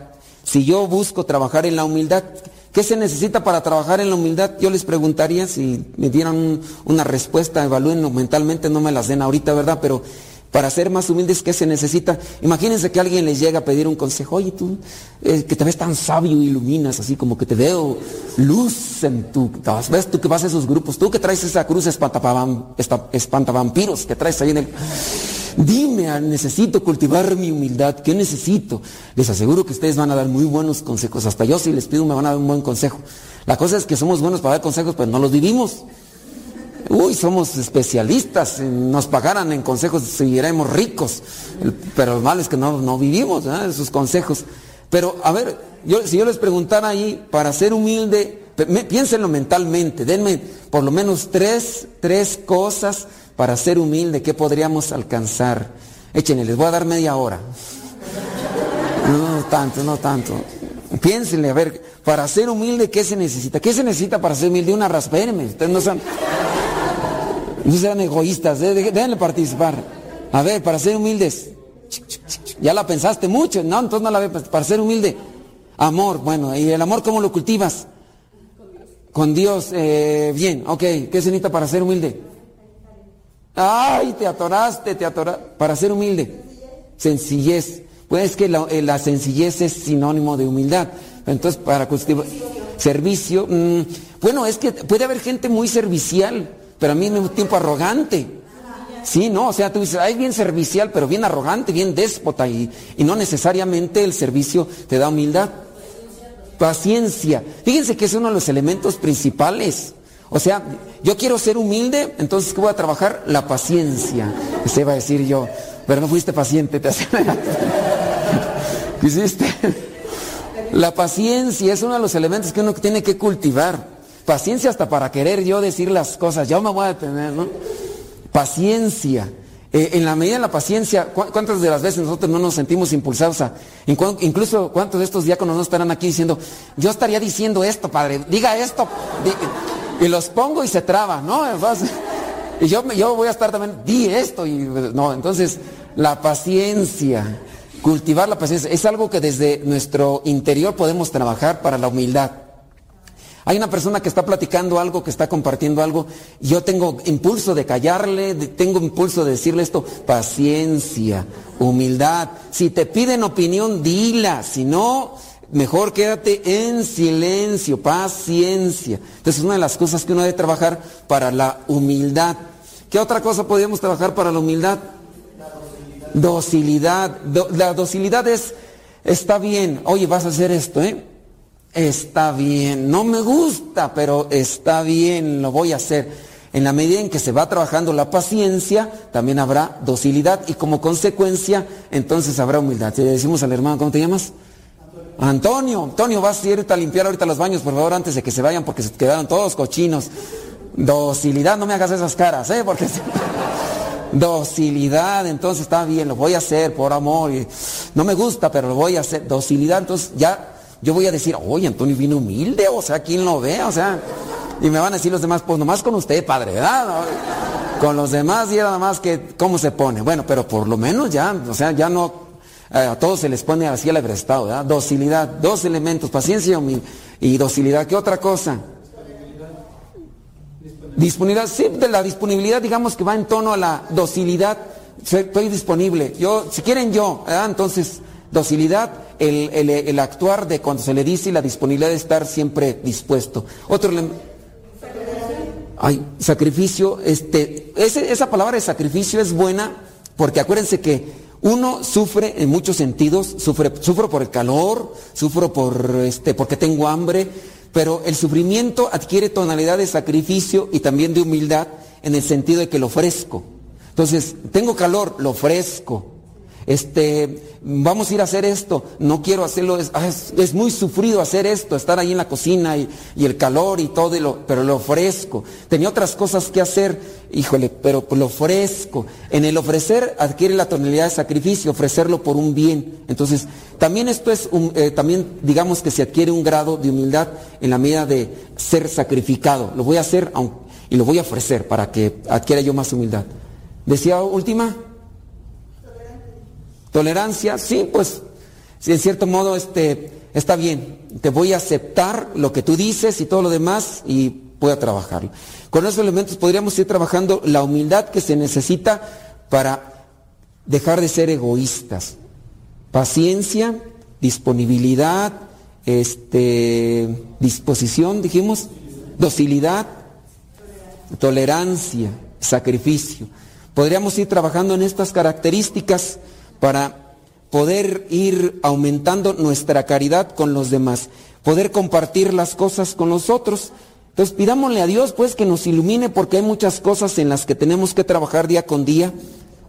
Si yo busco trabajar en la humildad, ¿qué se necesita para trabajar en la humildad? Yo les preguntaría si me dieran un- una respuesta, evalúenlo mentalmente, no me las den ahorita, ¿verdad? Pero para ser más humildes, ¿qué se necesita? Imagínense que alguien les llega a pedir un consejo. Oye, tú, eh, que te ves tan sabio, iluminas, así como que te veo luz en tu... ¿Ves tú que vas a esos grupos? Tú que traes esa cruz espantavampiros que traes ahí en el... Dime, ah, necesito cultivar mi humildad. ¿Qué necesito? Les aseguro que ustedes van a dar muy buenos consejos. Hasta yo si les pido me van a dar un buen consejo. La cosa es que somos buenos para dar consejos, pero no los vivimos. Uy, somos especialistas. Nos pagaran en consejos, seguiremos ricos. Pero lo malo es que no, no vivimos ¿verdad? esos consejos. Pero, a ver, si yo les preguntara ahí, para ser humilde, piénsenlo mentalmente, denme por lo menos tres, tres cosas para ser humilde que podríamos alcanzar. Échenle, les voy a dar media hora. No tanto, no tanto. Piénsenle, a ver, para ser humilde, ¿qué se necesita? ¿Qué se necesita para ser humilde? Una raspa. Ustedes no sean, no sean egoístas, eh, dé- déjenle participar. A ver, para ser humildes, ya la pensaste mucho, no, entonces no la ve, para ser humilde. Amor, bueno, ¿y el amor cómo lo cultivas? Con Dios, eh, bien, ok, ¿qué se necesita para ser humilde? Ay, te atoraste, te atoraste. Para ser humilde, sencillez. Pues es que la, eh, la sencillez es sinónimo de humildad. Entonces, para cultivar servicio, mm, bueno, es que puede haber gente muy servicial, pero al mismo tiempo arrogante. Sí, no, o sea, tú dices, ay, bien servicial, pero bien arrogante, bien déspota, y, y no necesariamente el servicio te da humildad. Paciencia. Fíjense que es uno de los elementos principales. O sea, yo quiero ser humilde, entonces ¿qué voy a trabajar? La paciencia. Se va a decir yo, pero no fuiste paciente, te ¿Qué hiciste? La paciencia es uno de los elementos que uno tiene que cultivar. Paciencia hasta para querer yo decir las cosas. Yo me voy a detener, ¿no? Paciencia. Eh, en la medida de la paciencia, ¿cu- ¿cuántas de las veces nosotros no nos sentimos impulsados a, incluso cuántos de estos diáconos no estarán aquí diciendo, yo estaría diciendo esto, padre, diga esto, y los pongo y se traba, ¿no? Y yo, yo voy a estar también, di esto, y no, entonces, la paciencia, cultivar la paciencia, es algo que desde nuestro interior podemos trabajar para la humildad. Hay una persona que está platicando algo, que está compartiendo algo, y yo tengo impulso de callarle, tengo impulso de decirle esto, paciencia, humildad. Si te piden opinión, dila, si no, mejor quédate en silencio, paciencia. Entonces, una de las cosas que uno debe trabajar para la humildad. ¿Qué otra cosa podríamos trabajar para la humildad? Docilidad. Do- la docilidad es, está bien, oye, vas a hacer esto, ¿eh? Está bien, no me gusta, pero está bien, lo voy a hacer. En la medida en que se va trabajando la paciencia, también habrá docilidad y como consecuencia, entonces habrá humildad. Si le decimos al hermano, ¿cómo te llamas? Antonio, Antonio, vas a ir a limpiar ahorita los baños, por favor, antes de que se vayan, porque se quedaron todos cochinos. Docilidad, no me hagas esas caras, ¿eh? Porque docilidad, entonces está bien, lo voy a hacer por amor. no me gusta, pero lo voy a hacer. Docilidad, entonces ya yo voy a decir, oye, Antonio viene humilde, o sea, ¿quién lo ve? O sea, y me van a decir los demás, pues nomás con usted, padre, ¿verdad? Con los demás y nada más que cómo se pone. Bueno, pero por lo menos ya, o sea, ya no, eh, a todos se les pone así al estado, ¿verdad? Docilidad, dos elementos, paciencia y y docilidad. ¿Qué otra cosa? Disponibilidad, sí, de la disponibilidad digamos que va en tono a la docilidad, estoy disponible, yo, si quieren yo, ¿verdad? entonces docilidad, el, el- el actuar de cuando se le dice y la disponibilidad de estar siempre dispuesto. Otro Ay, sacrificio, este, esa palabra de sacrificio es buena porque acuérdense que uno sufre en muchos sentidos, sufre, sufro por el calor, sufro por este, porque tengo hambre, pero el sufrimiento adquiere tonalidad de sacrificio y también de humildad en el sentido de que lo ofrezco. Entonces, tengo calor, lo ofrezco. Este, vamos a ir a hacer esto, no quiero hacerlo, es, ah, es- es muy sufrido hacer esto, estar ahí en la cocina y, y el calor y todo, y lo- pero lo ofrezco. Tenía otras cosas que hacer, híjole, pero lo ofrezco. En el ofrecer adquiere la tonalidad de sacrificio, ofrecerlo por un bien. Entonces, también esto es, un- eh, también digamos que se adquiere un grado de humildad en la medida de ser sacrificado. Lo voy a hacer y lo voy a ofrecer para que adquiera yo más humildad. Decía última. Tolerancia, sí, pues, sí, en cierto modo, este, está bien. Te voy a aceptar lo que tú dices y todo lo demás y voy a trabajarlo. Con esos elementos podríamos ir trabajando la humildad que se necesita para dejar de ser egoístas. Paciencia, disponibilidad, este, disposición, dijimos, docilidad, tolerancia, sacrificio. Podríamos ir trabajando en estas características para poder ir aumentando nuestra caridad con los demás, poder compartir las cosas con los otros. Entonces pidámosle a Dios pues que nos ilumine porque hay muchas cosas en las que tenemos que trabajar día con día.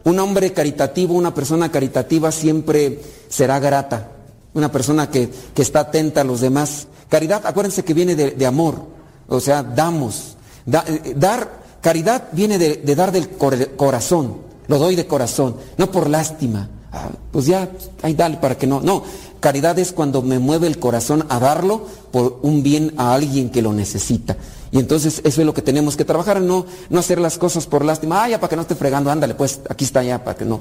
Un hombre caritativo, una persona caritativa siempre será grata, una persona que, que está atenta a los demás. Caridad, acuérdense que viene de, amor, o sea, damos. Da- eh, dar, caridad viene de, dar del cor- corazón, lo doy de corazón, no por lástima. Ah, pues ya, ahí dale para que no. No, caridad es cuando me mueve el corazón a darlo por un bien a alguien que lo necesita. Y entonces eso es lo que tenemos que trabajar, no, no hacer las cosas por lástima, ah, ya para que no esté fregando, ándale, pues aquí está ya, para que no.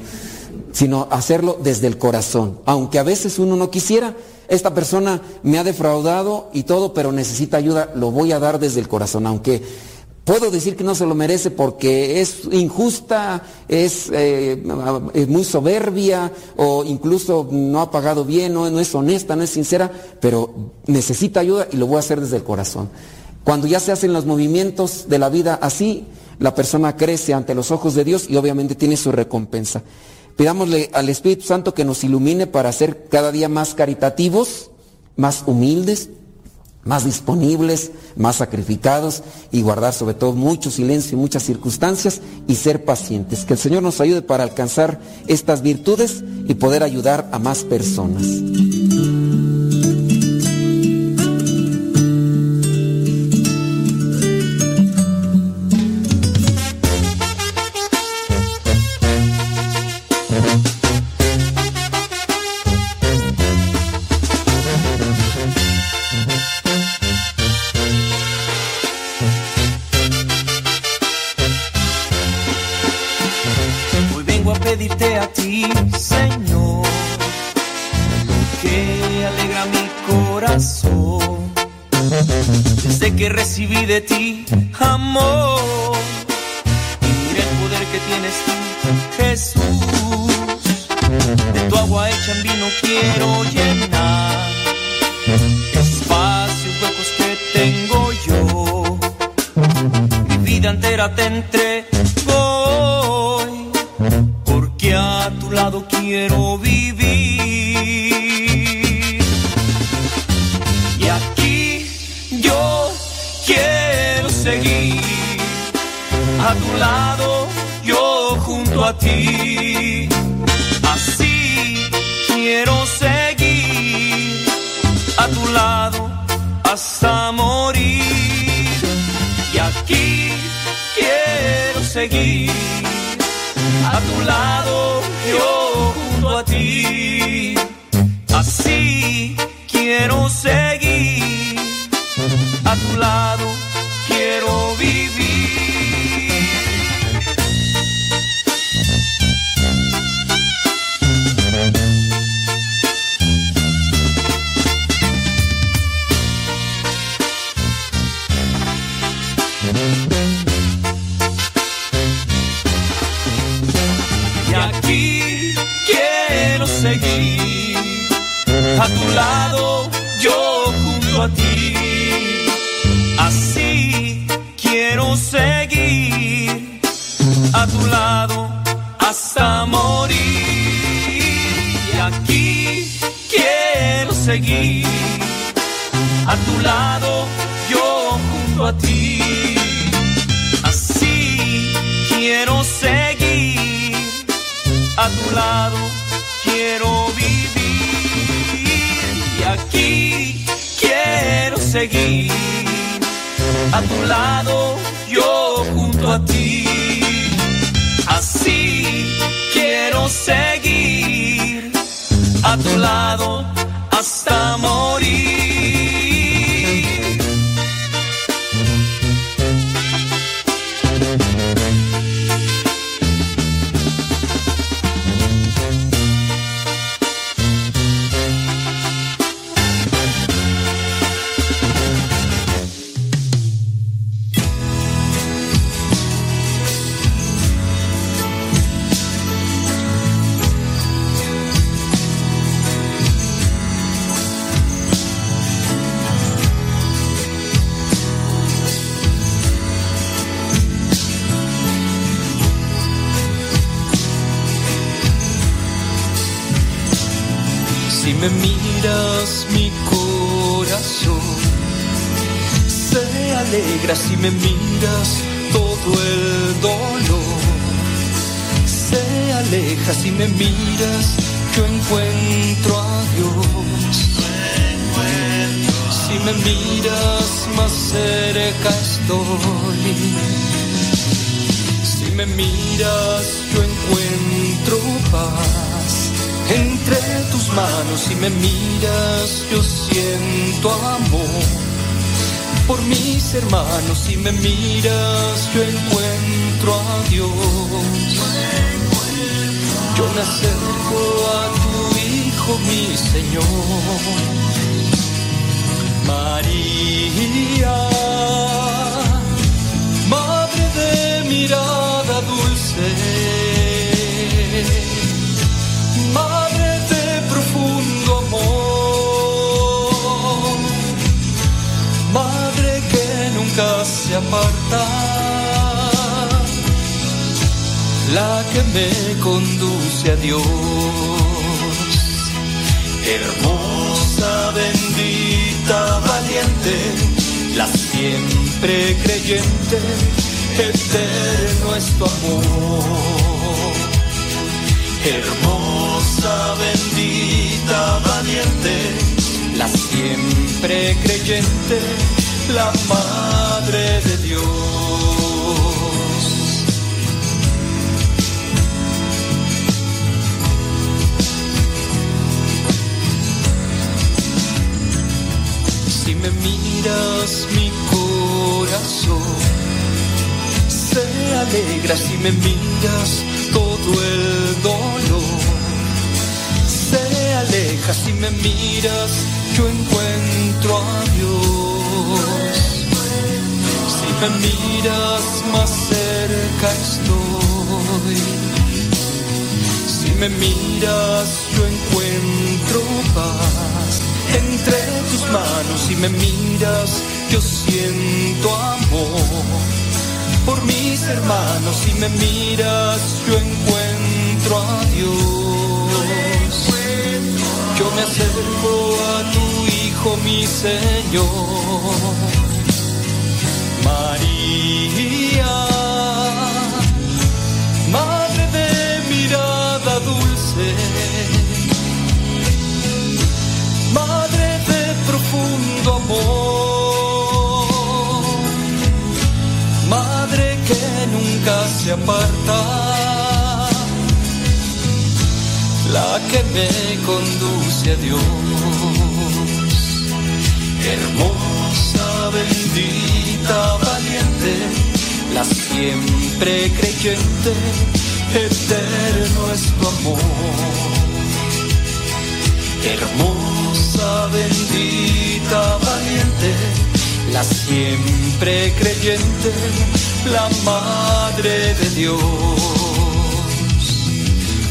Sino hacerlo desde el corazón. Aunque a veces uno no quisiera, esta persona me ha defraudado y todo, pero necesita ayuda, lo voy a dar desde el corazón, aunque puedo decir que no se lo merece porque es injusta, es, eh, es muy soberbia o incluso no ha pagado bien, no, no es honesta, no es sincera, pero necesita ayuda y lo voy a hacer desde el corazón. Cuando ya se hacen los movimientos de la vida así, la persona crece ante los ojos de Dios y obviamente tiene su recompensa. Pidámosle al Espíritu Santo que nos ilumine para ser cada día más caritativos, más humildes, más disponibles, más sacrificados y guardar sobre todo mucho silencio y muchas circunstancias y ser pacientes. Que el Señor nos ayude para alcanzar estas virtudes y poder ayudar a más personas. Si me miras mi corazón, se alegra si me miras todo el dolor. Se aleja si me miras yo encuentro a Dios. Si me miras más cerca estoy. Si me miras yo encuentro paz entre tus manos si me miras yo siento amor. Por mis hermanos si me miras yo encuentro a Dios. Yo me acerco a tu hijo mi Señor. María madre de mirada dulce Madre que nunca se aparta, la que me conduce a Dios. Hermosa, bendita, valiente, la siempre creyente, eterno es tu amor. Hermosa, Ah, bendita, valiente, la siempre creyente, la Madre de Dios.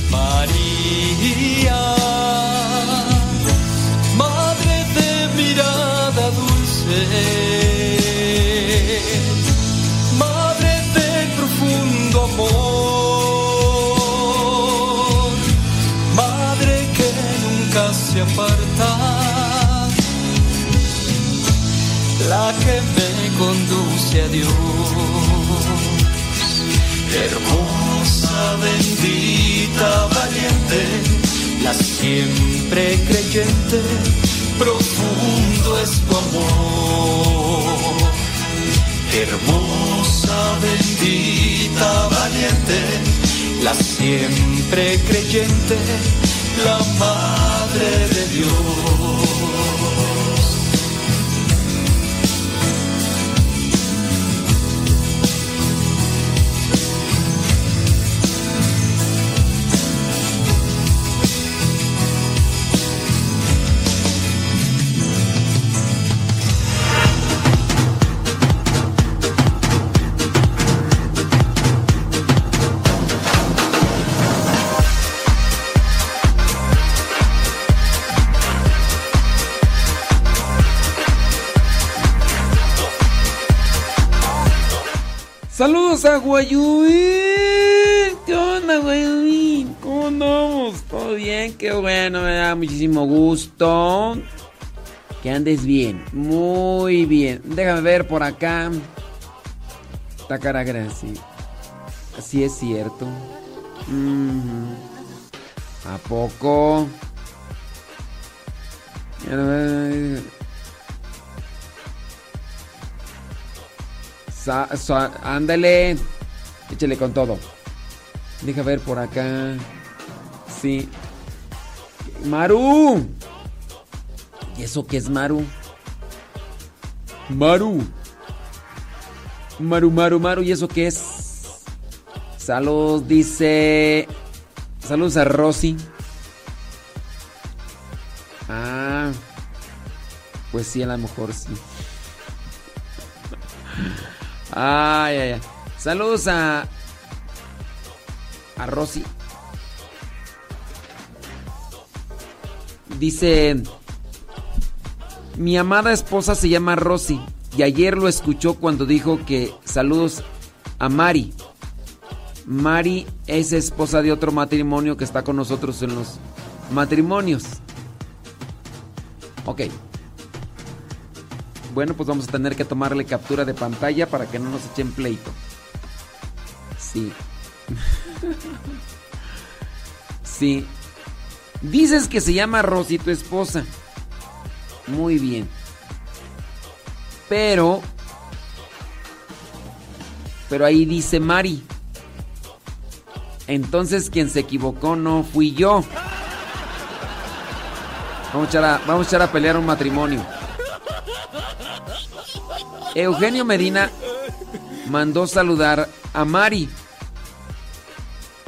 María, Madre de mirada dulce, Madre de profundo amor, Madre que nunca se aparta conduce a Dios. Hermosa, bendita, valiente, la siempre creyente, profundo es tu amor. Hermosa, bendita, valiente, la siempre creyente, la Madre de Dios. Saludos a Guayubín. ¿Qué onda, Guayubín? ¿Cómo andamos? ¿Todo bien? Qué bueno, me da muchísimo gusto. Que andes bien. Muy bien. Déjame ver por acá. Tacara gracia. Así es cierto. Ujú. ¿A poco? Sa- ándale. Échale con todo. Deja ver por acá. Sí. Maru. ¿Y eso qué es Maru? Maru. Maru, Maru, Maru. ¿Y eso qué es? Saludos, dice. Saludos a Rosy. Ah. Pues sí, a lo mejor sí. Ay, ay, ay. Saludos a. A Rosy. Dice. Mi amada esposa se llama Rosy. Y ayer lo escuchó cuando dijo que saludos a Mari. Mari es esposa de otro matrimonio que está con nosotros en los matrimonios. Ok. Bueno, pues vamos a tener que tomarle captura de pantalla para que no nos echen pleito. Sí. sí. Dices que se llama Rosy tu esposa. Muy bien. Pero... Pero ahí dice Mari. Entonces quien se equivocó no fui yo. Vamos a echar a, vamos a, echar pelear un matrimonio. Eugenio Medina mandó saludar a Mari.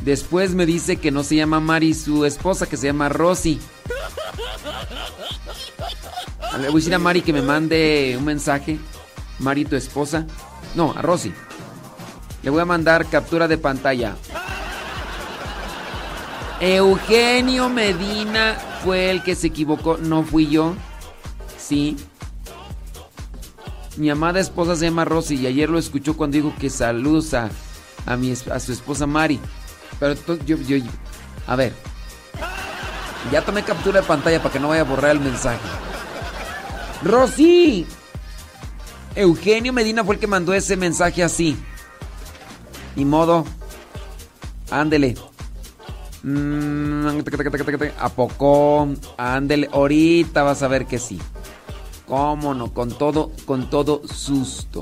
Después me dice que no se llama Mari su esposa, que se llama Rosy. Le voy a decir a Mari que me mande un mensaje. Mari, tu esposa. No, a Rosy. Le voy a mandar captura de pantalla. Eugenio Medina fue el que se equivocó, no fui yo. Sí. Mi amada esposa se llama Rosy y ayer lo escuchó cuando dijo que saludos a, a, mi, a su esposa Mari. Pero yo, yo, yo- a ver. Ya tomé captura de pantalla para que no vaya a borrar el mensaje. Rosy. Eugenio Medina fue el que mandó ese mensaje así. Ni modo. Ándele. Mm, ¿A poco? Ándele. Ahorita vas a ver que sí. ¿Cómo no? Con todo, con todo susto.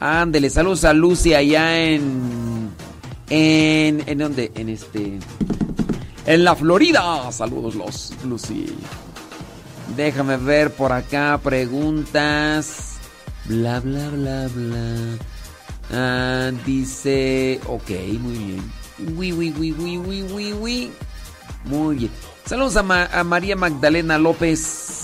Ándele. Saludos a Lucy allá en. En. ¿En dónde? En este. En la Florida. Saludos, los Lucy. Déjame ver por acá preguntas. Bla, bla, bla, bla. Ah, dice. Ok, muy bien. Wi, wi, wi, wi, wi, wi, wi. Muy bien. Saludos a María Magdalena López.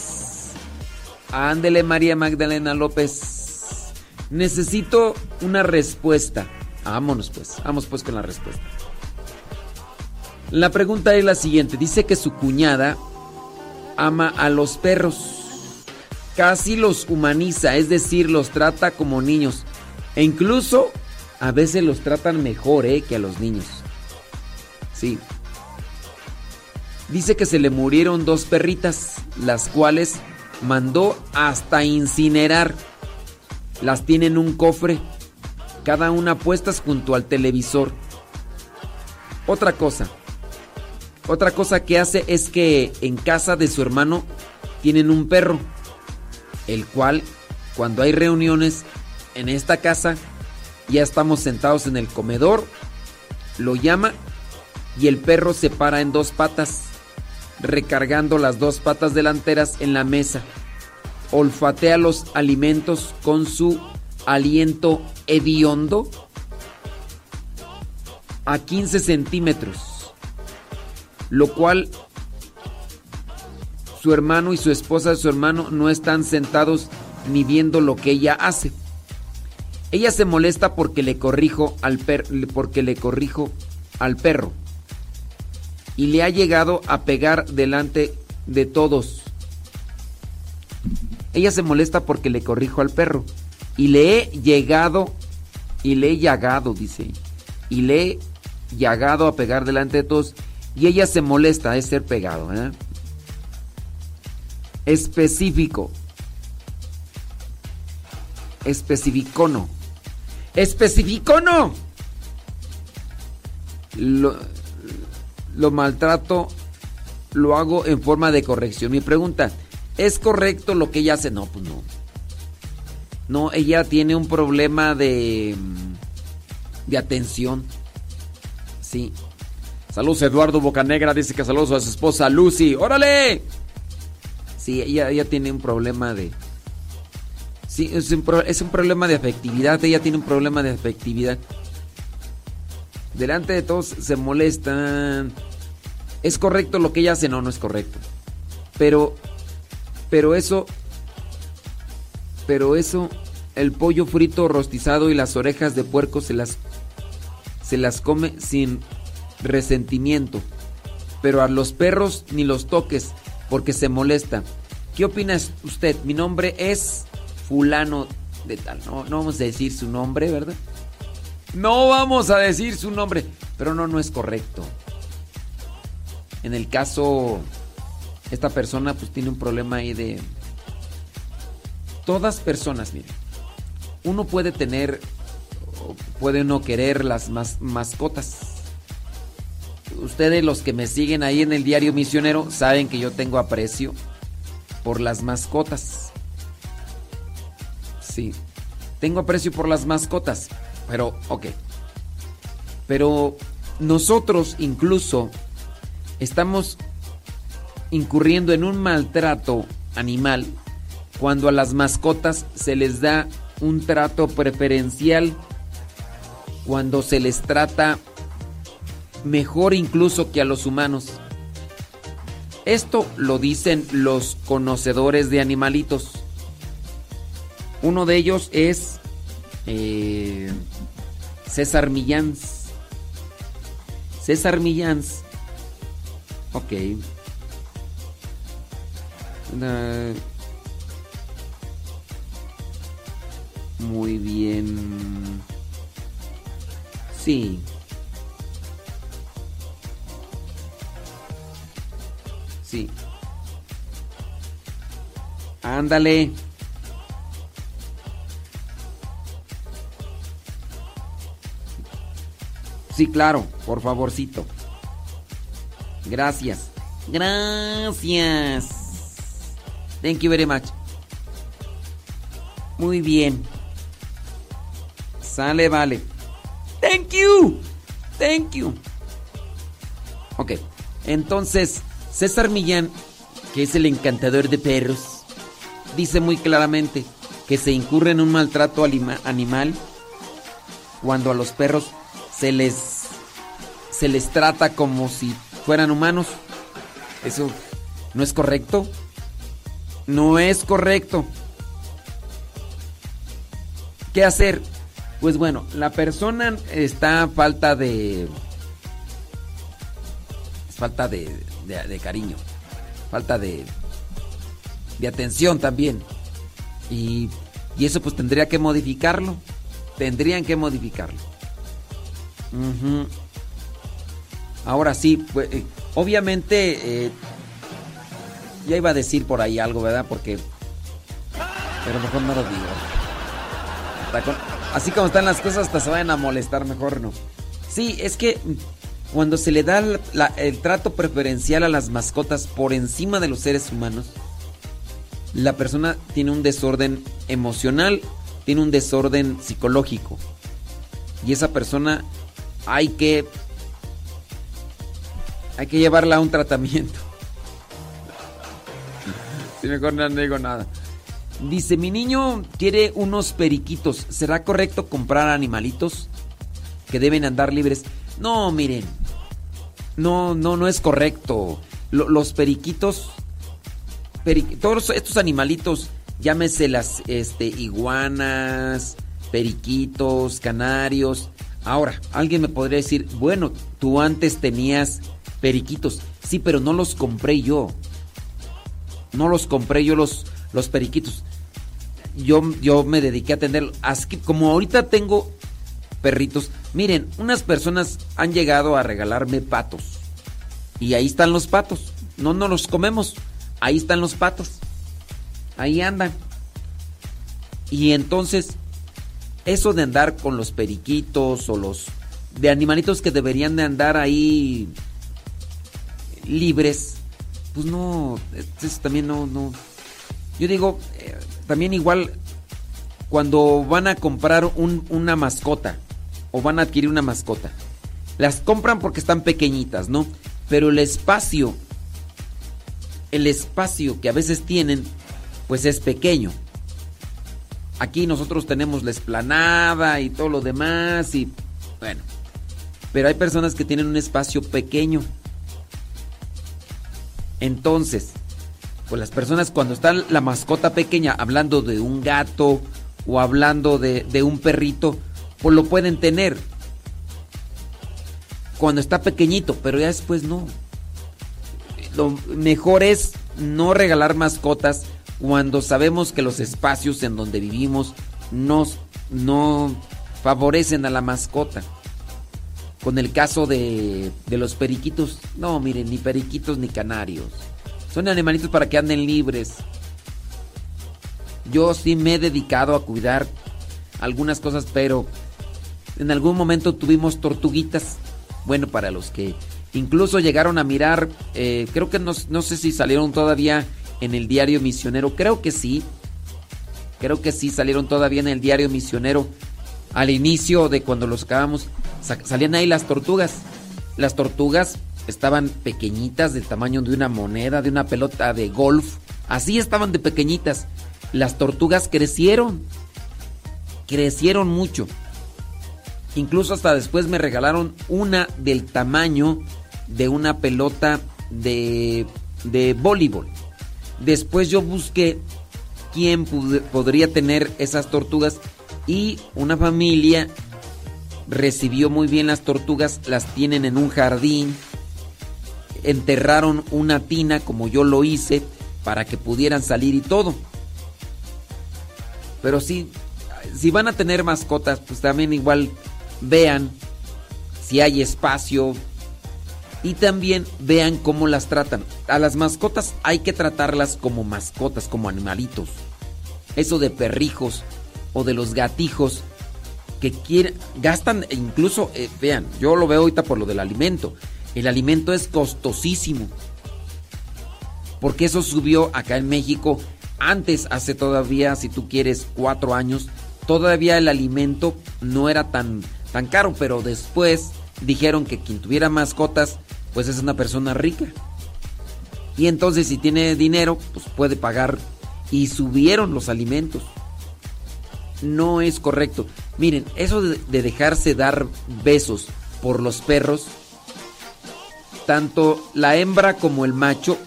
Ándele, María Magdalena López. Necesito una respuesta. Vámonos pues. Vamos pues con la respuesta. La pregunta es la siguiente. Dice que su cuñada ama a los perros. Casi los humaniza, es decir, los trata como niños. E incluso a veces los tratan mejor eh, que a los niños. Sí. Dice que se le murieron dos perritas, las cuales mandó hasta incinerar. Las tiene en un cofre, cada una puestas junto al televisor. Otra cosa, otra cosa que hace es que en casa de su hermano tienen un perro, el cual cuando hay reuniones en esta casa, ya estamos sentados en el comedor, lo llama y el perro se para en dos patas, recargando las dos patas delanteras en la mesa. Olfatea los alimentos con su aliento hediondo a 15 centímetros, lo cual su hermano y su esposa de su hermano no están sentados ni viendo lo que ella hace. Ella se molesta porque le corrijo al per porque le corrijo al perro y le ha llegado a pegar delante de todos. Ella se molesta porque le corrijo al perro y le he llegado y le he llagado, dice, y le he llagado a pegar delante de todos y ella se molesta de ser pegado. ¿eh? Específico. Especificono. Especificono. Lo, lo maltrato, lo hago en forma de corrección. Mi pregunta, ¿es correcto lo que ella hace? No, pues no. No, ella tiene un problema de de atención. Sí. Saludos Eduardo Bocanegra, dice que saludos a su esposa Lucy. ¡Órale! Sí, ella, ella tiene un problema de... Sí, es un, es un problema de afectividad. Ella tiene un problema de afectividad. Delante de todos se molestan. ¿Es correcto lo que ella hace? No, no es correcto. Pero... Pero eso... Pero eso... El pollo frito rostizado y las orejas de puerco se las... Se las come sin resentimiento. Pero a los perros ni los toques porque se molesta. ¿Qué opina usted? Mi nombre es fulano de tal. No, no vamos a decir su nombre, ¿verdad? No vamos a decir su nombre. Pero no, no es correcto. En el caso, esta persona pues tiene un problema ahí de... Todas personas, miren. Uno puede tener, puede no querer las mas- mascotas. Ustedes los que me siguen ahí en el diario misionero saben que yo tengo aprecio por las mascotas. Sí, tengo aprecio por las mascotas, pero ok. Pero nosotros incluso estamos incurriendo en un maltrato animal cuando a las mascotas se les da un trato preferencial, cuando se les trata mejor incluso que a los humanos. Esto lo dicen los conocedores de animalitos. Uno de ellos es eh, César Millans. César Millans. Ok. Muy bien. Sí. Sí. Ándale. Sí, claro, por favorcito. Gracias. Gracias. Thank you very much. Muy bien. Sale, vale. Thank you. Thank you. Ok. Entonces, César Millán, que es el encantador de perros, dice muy claramente que se incurre en un maltrato animal cuando a los perros se les se les trata como si fueran humanos. Eso no es correcto. No es correcto. ¿Qué hacer? Pues bueno, la persona está a falta de falta de, de- de cariño, falta de, de atención también. Y, y eso pues tendría que modificarlo. Tendrían que modificarlo. Ahora sí, pues, eh, Obviamente, eh, ya iba a decir por ahí algo, ¿verdad? Porque... Pero mejor no lo digo. Así como están las cosas, hasta se vayan a molestar, mejor no. Sí, es que cuando se le da el trato preferencial a las mascotas por encima de los seres humanos, la persona tiene un desorden emocional, tiene un desorden psicológico. Y esa persona hay que hay que llevarla a un tratamiento. Si mejor no digo nada. Dice, mi niño quiere unos periquitos. ¿Será correcto comprar animalitos que deben andar libres? No, miren. No, no, no es correcto. Lo- los periquitos, peri- todos estos animalitos, llámese las este, iguanas, periquitos, canarios. Ahora, alguien me podría decir, bueno, tú antes tenías periquitos. Sí, pero no los compré yo. No los compré yo los, los periquitos. Yo, yo me dediqué a atenderlos. Así como ahorita tengo perritos, miren, unas personas han llegado a regalarme patos. Y ahí están los patos. No nos los comemos. Ahí están los patos. Ahí andan. Y entonces, eso de andar con los periquitos o los de animalitos que deberían de andar ahí libres, pues no, eso también no, no. Yo digo, eh, también igual cuando van a comprar un- una mascota o van a adquirir una mascota, las compran porque están pequeñitas, ¿no? Pero el espacio, el espacio que a veces tienen, pues es pequeño. Aquí nosotros tenemos la esplanada y todo lo demás y bueno, pero hay personas que tienen un espacio pequeño. Entonces, pues las personas cuando está la mascota pequeña hablando de un gato o hablando de, de un perrito, pues lo pueden tener. Cuando está pequeñito, pero ya después no. Lo mejor es no regalar mascotas cuando sabemos que los espacios en donde vivimos nos, no favorecen a la mascota. Con el caso de, de los periquitos, no, miren, ni periquitos ni canarios. Son animalitos para que anden libres. Yo sí me he dedicado a cuidar algunas cosas, pero en algún momento tuvimos tortuguitas. Bueno, para los que incluso llegaron a mirar, eh, creo que no, no sé si salieron todavía en el diario misionero, creo que sí. Creo que sí salieron todavía en el diario misionero. Al inicio de cuando los acabamos, sa- salían ahí las tortugas. Las tortugas estaban pequeñitas del tamaño de una moneda, de una pelota de golf. Así estaban de pequeñitas. Las tortugas crecieron. Crecieron mucho. Incluso hasta después me regalaron una del tamaño de una pelota de, de voleibol. Después yo busqué quién podría tener esas tortugas y una familia recibió muy bien las tortugas, las tienen en un jardín, enterraron una tina como yo lo hice para que pudieran salir y todo. Pero sí, si van a tener mascotas, pues también igual vean si hay espacio y también vean cómo las tratan. A las mascotas hay que tratarlas como mascotas, como animalitos. Eso de perrijos o de los gatijos que quieren, gastan, e incluso, eh, vean, yo lo veo ahorita por lo del alimento. El alimento es costosísimo. Porque eso subió acá en México. Antes, hace todavía, si tú quieres, cuatro años, todavía el alimento no era tan, tan caro, pero después dijeron que quien tuviera mascotas, pues es una persona rica. Y entonces si tiene dinero, pues puede pagar. Y subieron los alimentos. No es correcto. Miren, eso de, de dejarse dar besos por los perros, tanto la hembra como el macho,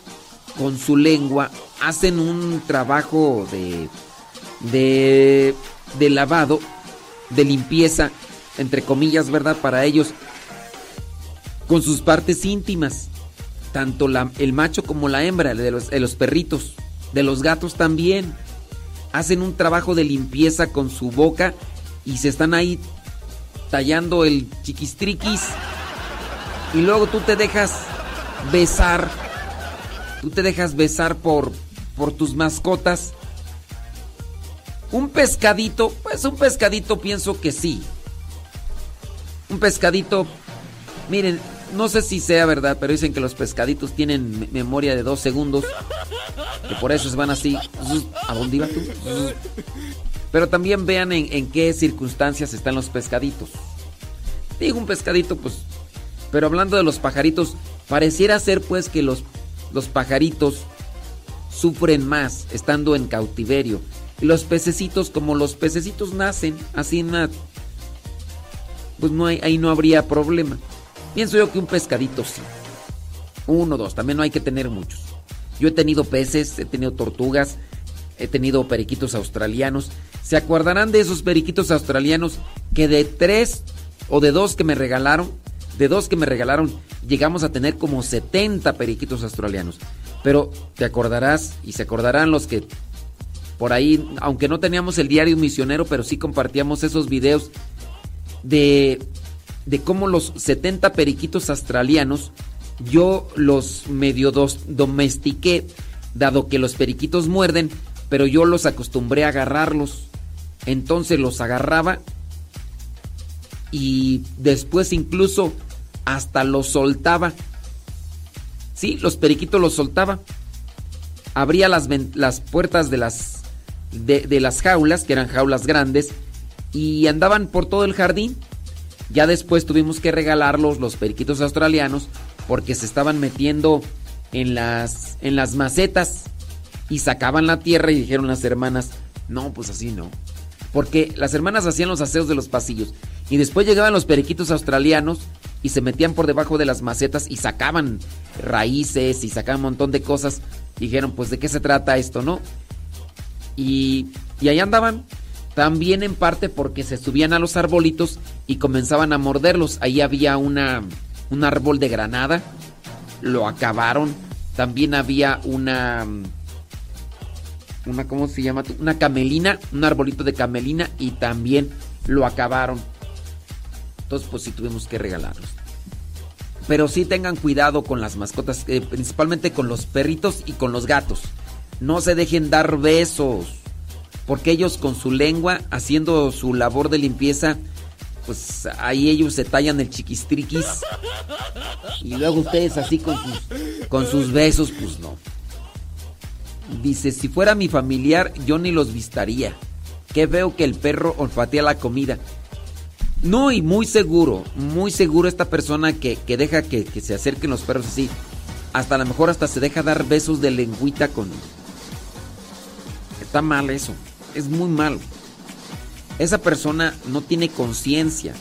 con su lengua, hacen un trabajo de, de, de lavado, de limpieza, entre comillas, ¿verdad? Para ellos, con sus partes íntimas. Tanto el macho como la hembra, de los, de los perritos, de los gatos también. Hacen un trabajo de limpieza con su boca y se están ahí tallando el chiquistriquis. Y luego tú te dejas besar, tú te dejas besar por, por tus mascotas. Un pescadito, pues un pescadito pienso que sí. Un pescadito, miren, no sé si sea verdad, pero dicen que los pescaditos tienen me- memoria de dos segundos. Que por eso van así. ¿A dónde iba tú? Pero también vean en, en qué circunstancias están los pescaditos. Digo un pescadito, pues. Pero hablando de los pajaritos, pareciera ser pues que los, los pajaritos sufren más estando en cautiverio. Y los pececitos, como los pececitos nacen así una- Pues no hay, ahí no habría problema. Pienso yo que un pescadito sí. Uno, dos, también no hay que tener muchos. Yo he tenido peces, he tenido tortugas, he tenido periquitos australianos. ¿Se acordarán de esos periquitos australianos que de tres o de dos que me regalaron, de dos que me regalaron, llegamos a tener como 70 periquitos australianos? Pero te acordarás y se acordarán los que por ahí, aunque no teníamos el diario misionero, pero sí compartíamos esos videos de, de cómo los 70 periquitos australianos yo los medio dos, domestiqué, dado que los periquitos muerden, pero yo los acostumbré a agarrarlos. Entonces los agarraba y después incluso hasta los soltaba. Sí, los periquitos los soltaba. Abría las, las puertas de las, de, de las jaulas, que eran jaulas grandes, y andaban por todo el jardín. Ya después tuvimos que regalarlos los periquitos australianos porque se estaban metiendo en las en las macetas y sacaban la tierra y dijeron las hermanas, "No, pues así no." Porque las hermanas hacían los aseos de los pasillos y después llegaban los periquitos australianos y se metían por debajo de las macetas y sacaban raíces y sacaban un montón de cosas. Dijeron, "Pues de qué se trata esto, ¿no?" Y y ahí andaban también en parte porque se subían a los arbolitos y comenzaban a morderlos. Ahí había una, un árbol de granada, lo acabaron. También había una, una, ¿cómo se llama? Una camelina, un arbolito de camelina y también lo acabaron. Entonces, pues sí tuvimos que regalarlos. Pero sí tengan cuidado con las mascotas, eh, principalmente con los perritos y con los gatos. No se dejen dar besos porque ellos con su lengua, haciendo su labor de limpieza, pues ahí ellos se tallan el chiquistriquis. Y luego ustedes así con sus, besos, pues no. Dice, si fuera mi familiar, yo ni los vistaría. Que veo que el perro olfatea la comida. No, y muy seguro, muy seguro esta persona que, que deja que, que se acerquen los perros así. Hasta a lo mejor hasta se deja dar besos de lengüita con... Está mal eso es muy malo. Esa persona no tiene conciencia,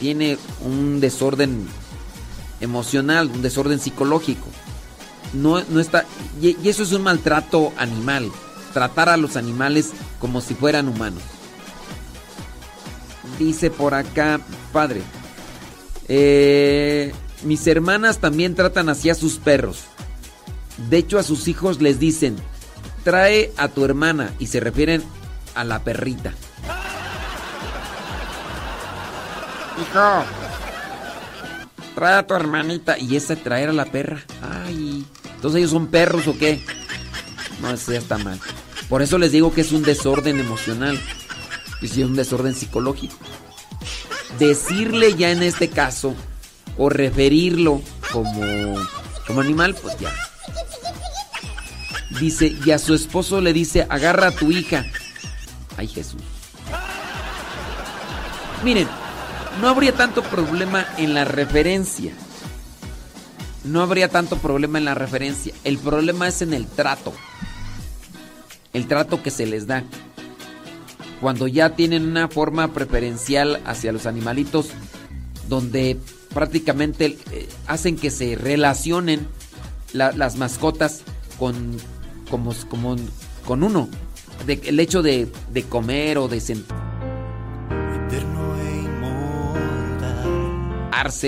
tiene un desorden emocional, un desorden psicológico. No, no está. Y, eso es un maltrato animal. Tratar a los animales como si fueran humanos. Dice por acá, padre. eh, mis hermanas también tratan así a sus perros. De hecho, a sus hijos les dicen, trae a tu hermana y se refieren a la perrita. Hijo, Trae a tu hermanita y esa traer a la perra. Ay, entonces ellos son perros o qué? No, eso ya está mal. Por eso les digo que es un desorden emocional y sí es un desorden psicológico. Decirle ya en este caso o referirlo como como animal, pues ya. Dice, y a su esposo le dice, agarra a tu hija. Ay Jesús. Miren, no habría tanto problema en la referencia. No habría tanto problema en la referencia. El problema es en el trato. El trato que se les da. Cuando ya tienen una forma preferencial hacia los animalitos, donde prácticamente eh, hacen que se relacionen la- las mascotas con, como, como, con uno. De- el hecho de, de comer o de sentarse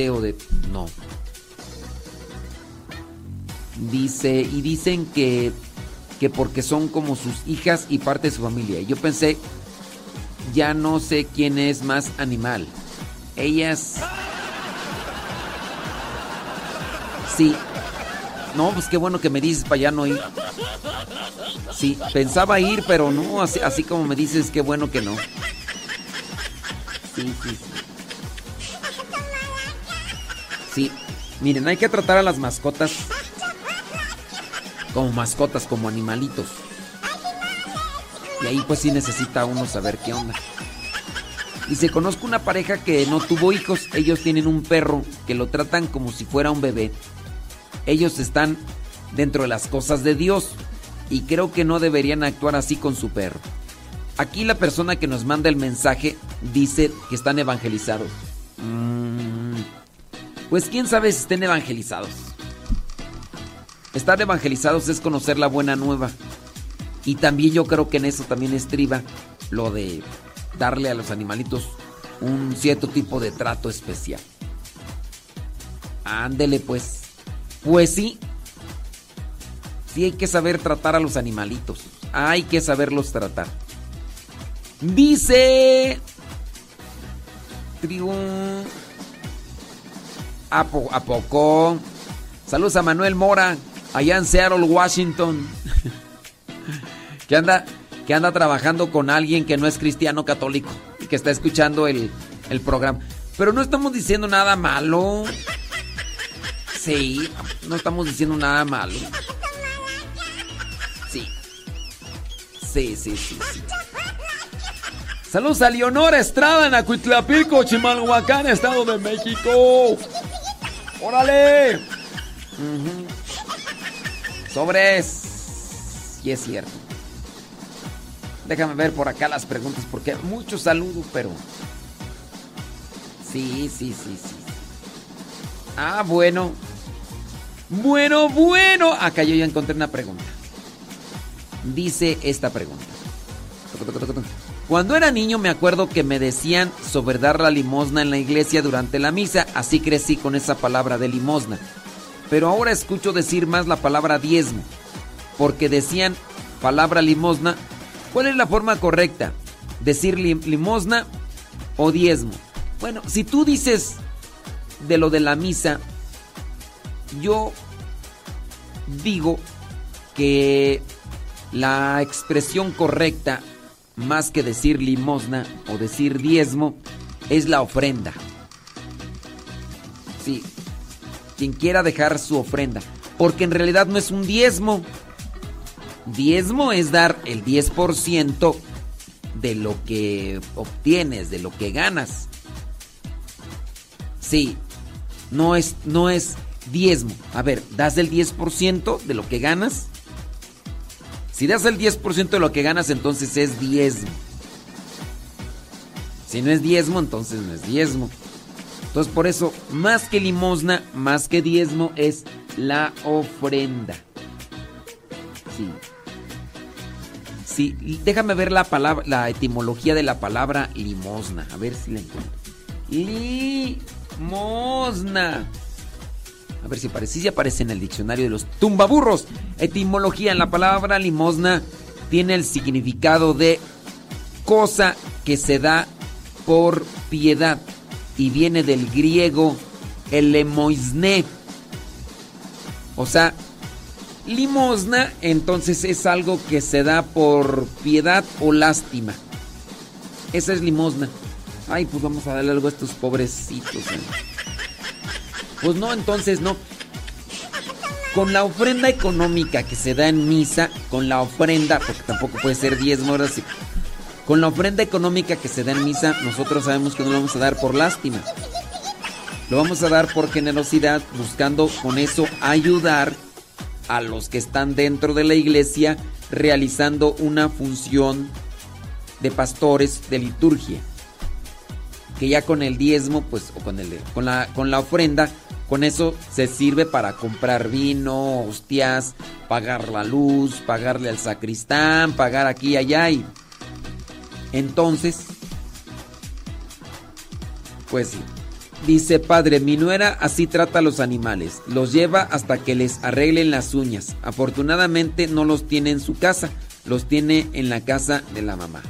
o de... No. Dice, y dicen que, que porque son como sus hijas y parte de su familia. Y Yo pensé, ya no sé quién es más animal. Ellas... Sí, No, pues qué bueno que me dices para allá no ir. Sí, pensaba ir, pero no, así, así como me dices, qué bueno que no. Sí, sí, sí. Sí, miren, hay que tratar a las mascotas como mascotas, como animalitos. Y ahí pues sí necesita uno saber qué onda. Dice, conozco una pareja que no tuvo hijos, ellos tienen un perro que lo tratan como si fuera un bebé. Ellos están dentro de las cosas de Dios y creo que no deberían actuar así con su perro. Aquí la persona que nos manda el mensaje dice que están evangelizados. Mm, pues quién sabe si estén evangelizados. Estar evangelizados es conocer la buena nueva. Y también yo creo que en eso también estriba lo de darle a los animalitos un cierto tipo de trato especial. Ándele pues. Pues sí. Sí hay que saber tratar a los animalitos. Hay que saberlos tratar. Dice... Trigo... ¿A, po- ¿A poco? Saludos a Manuel Mora, allá en Seattle, Washington. que anda, que anda trabajando con alguien que no es cristiano católico y que está escuchando el, el programa. Pero no estamos diciendo nada malo. Sí, no estamos diciendo nada malo. Sí. Sí, sí, sí. Saludos a Leonora Estrada en Acuitlapico, Chimalhuacán, Estado de México. ¡Órale! Ujú. Sobres. Y es cierto. Déjame ver por acá las preguntas porque hay muchos saludos, pero. Sí, sí, sí, sí. Ah, bueno. Bueno, bueno. Acá yo ya encontré una pregunta. Dice esta pregunta. Cuando era niño me acuerdo que me decían sobre dar la limosna en la iglesia durante la misa, así crecí con esa palabra de limosna. Pero ahora escucho decir más la palabra diezmo, porque decían palabra limosna. ¿Cuál es la forma correcta? ¿Decir lim- limosna o diezmo? Bueno, si tú dices de lo de la misa, yo digo que la expresión correcta, más que decir limosna o decir diezmo, es la ofrenda. Sí, quien quiera dejar su ofrenda, porque en realidad no es un diezmo. Diezmo es dar el 10% de lo que obtienes, de lo que ganas. Sí, no es, no es diezmo. A ver, das el 10% de lo que ganas. Si das el 10% de lo que ganas, entonces es diezmo. Si no es diezmo, entonces no es diezmo. Entonces por eso, más que limosna, más que diezmo, es la ofrenda. Sí. Sí, déjame ver la palabra, la etimología de la palabra limosna. A ver si la encuentro. Limosna. A ver si aparece. Si aparece en el diccionario de los tumbaburros. Etimología en la palabra limosna tiene el significado de cosa que se da por piedad y viene del griego elemoisne. O sea, limosna entonces es algo que se da por piedad o lástima. Esa es limosna. Ay, pues vamos a darle algo a estos pobrecitos. ¿eh? Pues no, entonces no. Con la ofrenda económica que se da en misa, con la ofrenda, porque tampoco puede ser diezmo, ahora sí. Con la ofrenda económica que se da en misa, nosotros sabemos que no lo vamos a dar por lástima. Lo vamos a dar por generosidad, buscando con eso ayudar a los que están dentro de la iglesia realizando una función de pastores de liturgia. Que ya con el diezmo, pues, o con, el, con, la, con la ofrenda, con eso se sirve para comprar vino, hostias, pagar la luz, pagarle al sacristán, pagar aquí y allá. Y entonces, pues. Dice, padre, mi nuera así trata a los animales. Los lleva hasta que les arreglen las uñas. Afortunadamente no los tiene en su casa, los tiene en la casa de la mamá.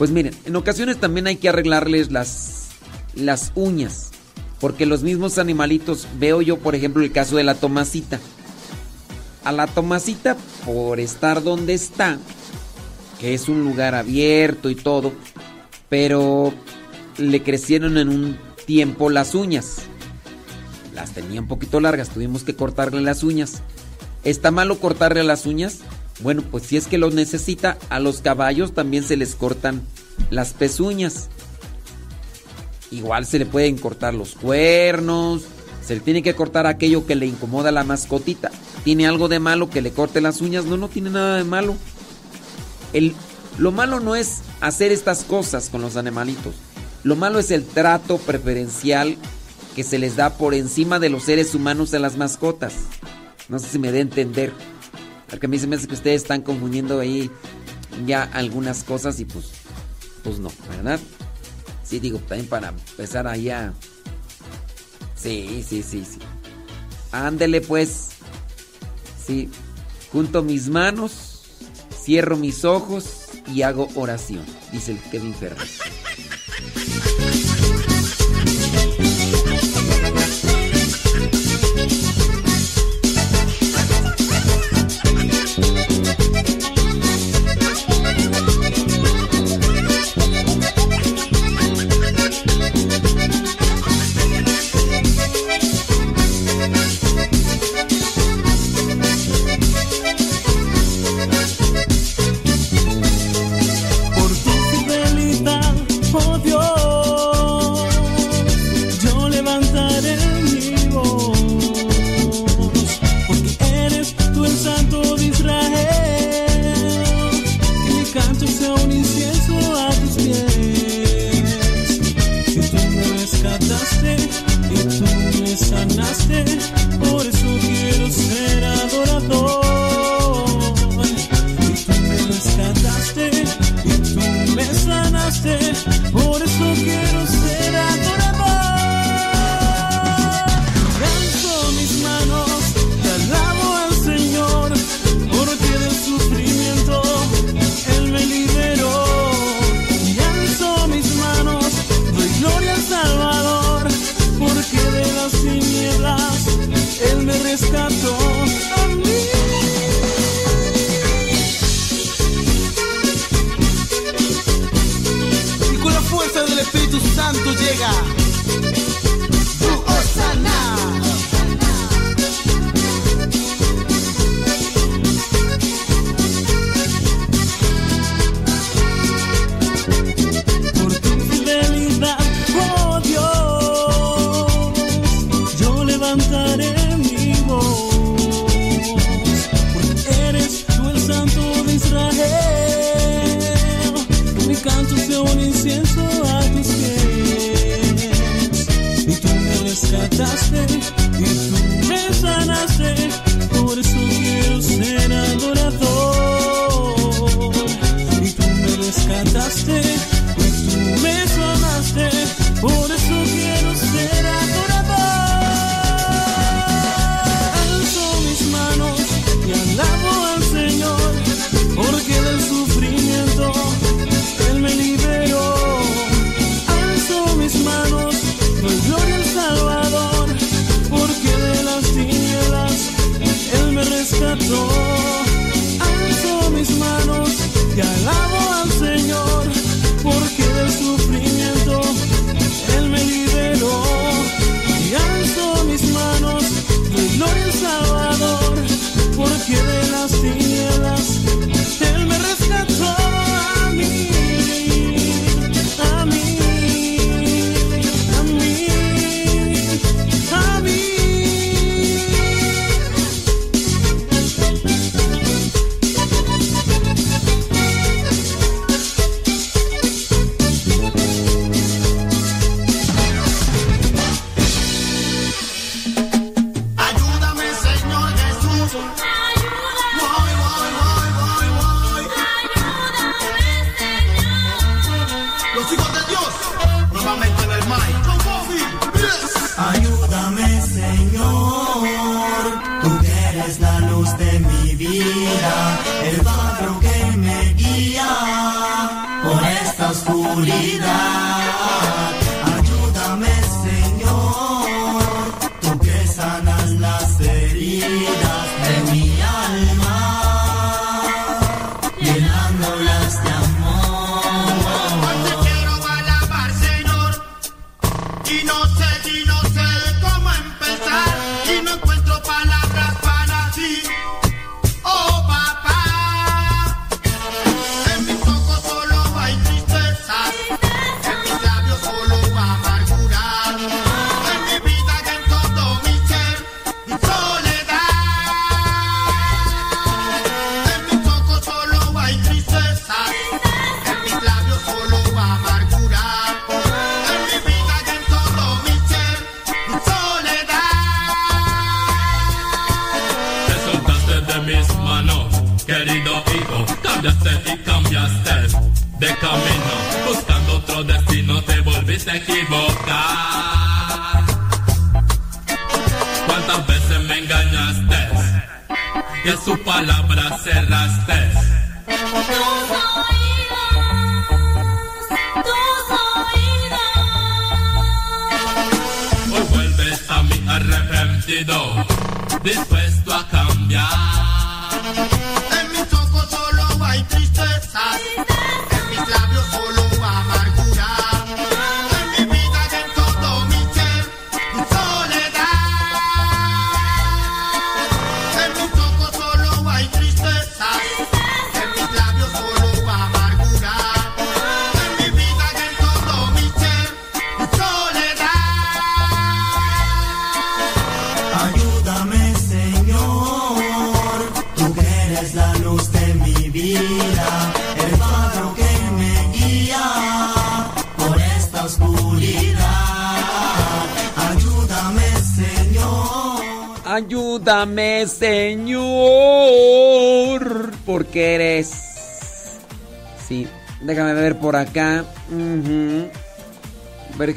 Pues miren, en ocasiones también hay que arreglarles las, las uñas. Porque los mismos animalitos, veo yo por ejemplo el caso de la Tomasita. A la Tomasita, por estar donde está, que es un lugar abierto y todo, pero le crecieron en un tiempo las uñas. Las tenía un poquito largas, tuvimos que cortarle las uñas. ¿Está malo cortarle las uñas? Bueno, pues si es que lo necesita, a los caballos también se les cortan las pezuñas. Igual se le pueden cortar los cuernos, se le tiene que cortar aquello que le incomoda a la mascotita. ¿Tiene algo de malo que le corte las uñas? No, no tiene nada de malo. El, lo malo no es hacer estas cosas con los animalitos. Lo malo es el trato preferencial que se les da por encima de los seres humanos a las mascotas. No sé si me dé a entender. Porque a mí se me hace que ustedes están confundiendo ahí ya algunas cosas y pues, pues no, ¿verdad? Sí, digo, también para empezar ahí a... Sí, sí, sí, sí. Ándele pues. Sí. Junto mis manos, cierro mis ojos y hago oración, dice el Kevin Ferrer.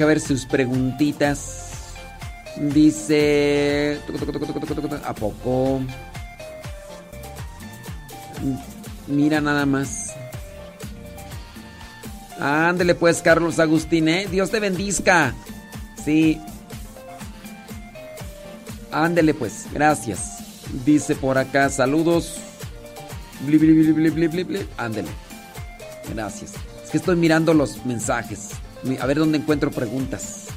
Deja ver sus preguntitas. Dice. ¿A poco? Mira nada más. Ándele pues, Carlos Agustín, ¿eh? Dios te bendizca. Sí. Ándele pues, gracias. Dice por acá, saludos. Ándele. Gracias. Es que estoy mirando los mensajes. A ver dónde encuentro preguntas.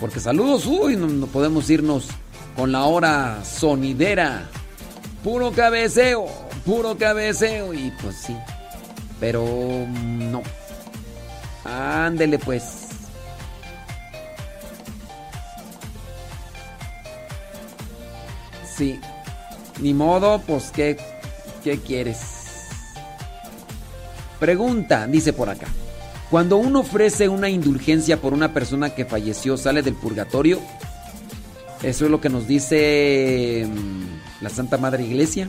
Porque saludos, uy, no, no podemos irnos con la hora sonidera. Puro cabeceo, puro cabeceo. Y pues sí. Pero no. Ándele pues. Sí. Ni modo, pues ¿qué, qué quieres? Pregunta, dice por acá. Cuando uno ofrece una indulgencia por una persona que falleció, ¿sale del purgatorio? Eso es lo que nos dice mm, la Santa Madre Iglesia.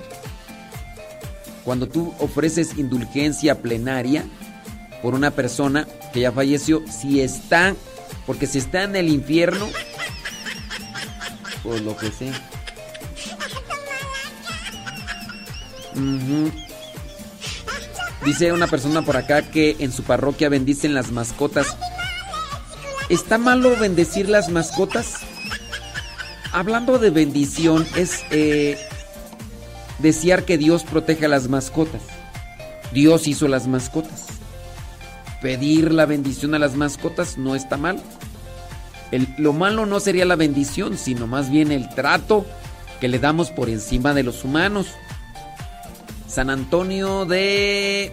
Cuando tú ofreces indulgencia plenaria por una persona que ya falleció, si está, porque si está en el infierno, o lo que sea. Ujú. Dice una persona por acá que en su parroquia bendicen las mascotas. ¿Está malo bendecir las mascotas? Hablando de bendición, es eh, desear que Dios proteja a las mascotas. Dios hizo las mascotas. Pedir la bendición a las mascotas no está mal. El- lo malo no sería la bendición, sino más bien el trato que le damos por encima de los humanos. San Antonio de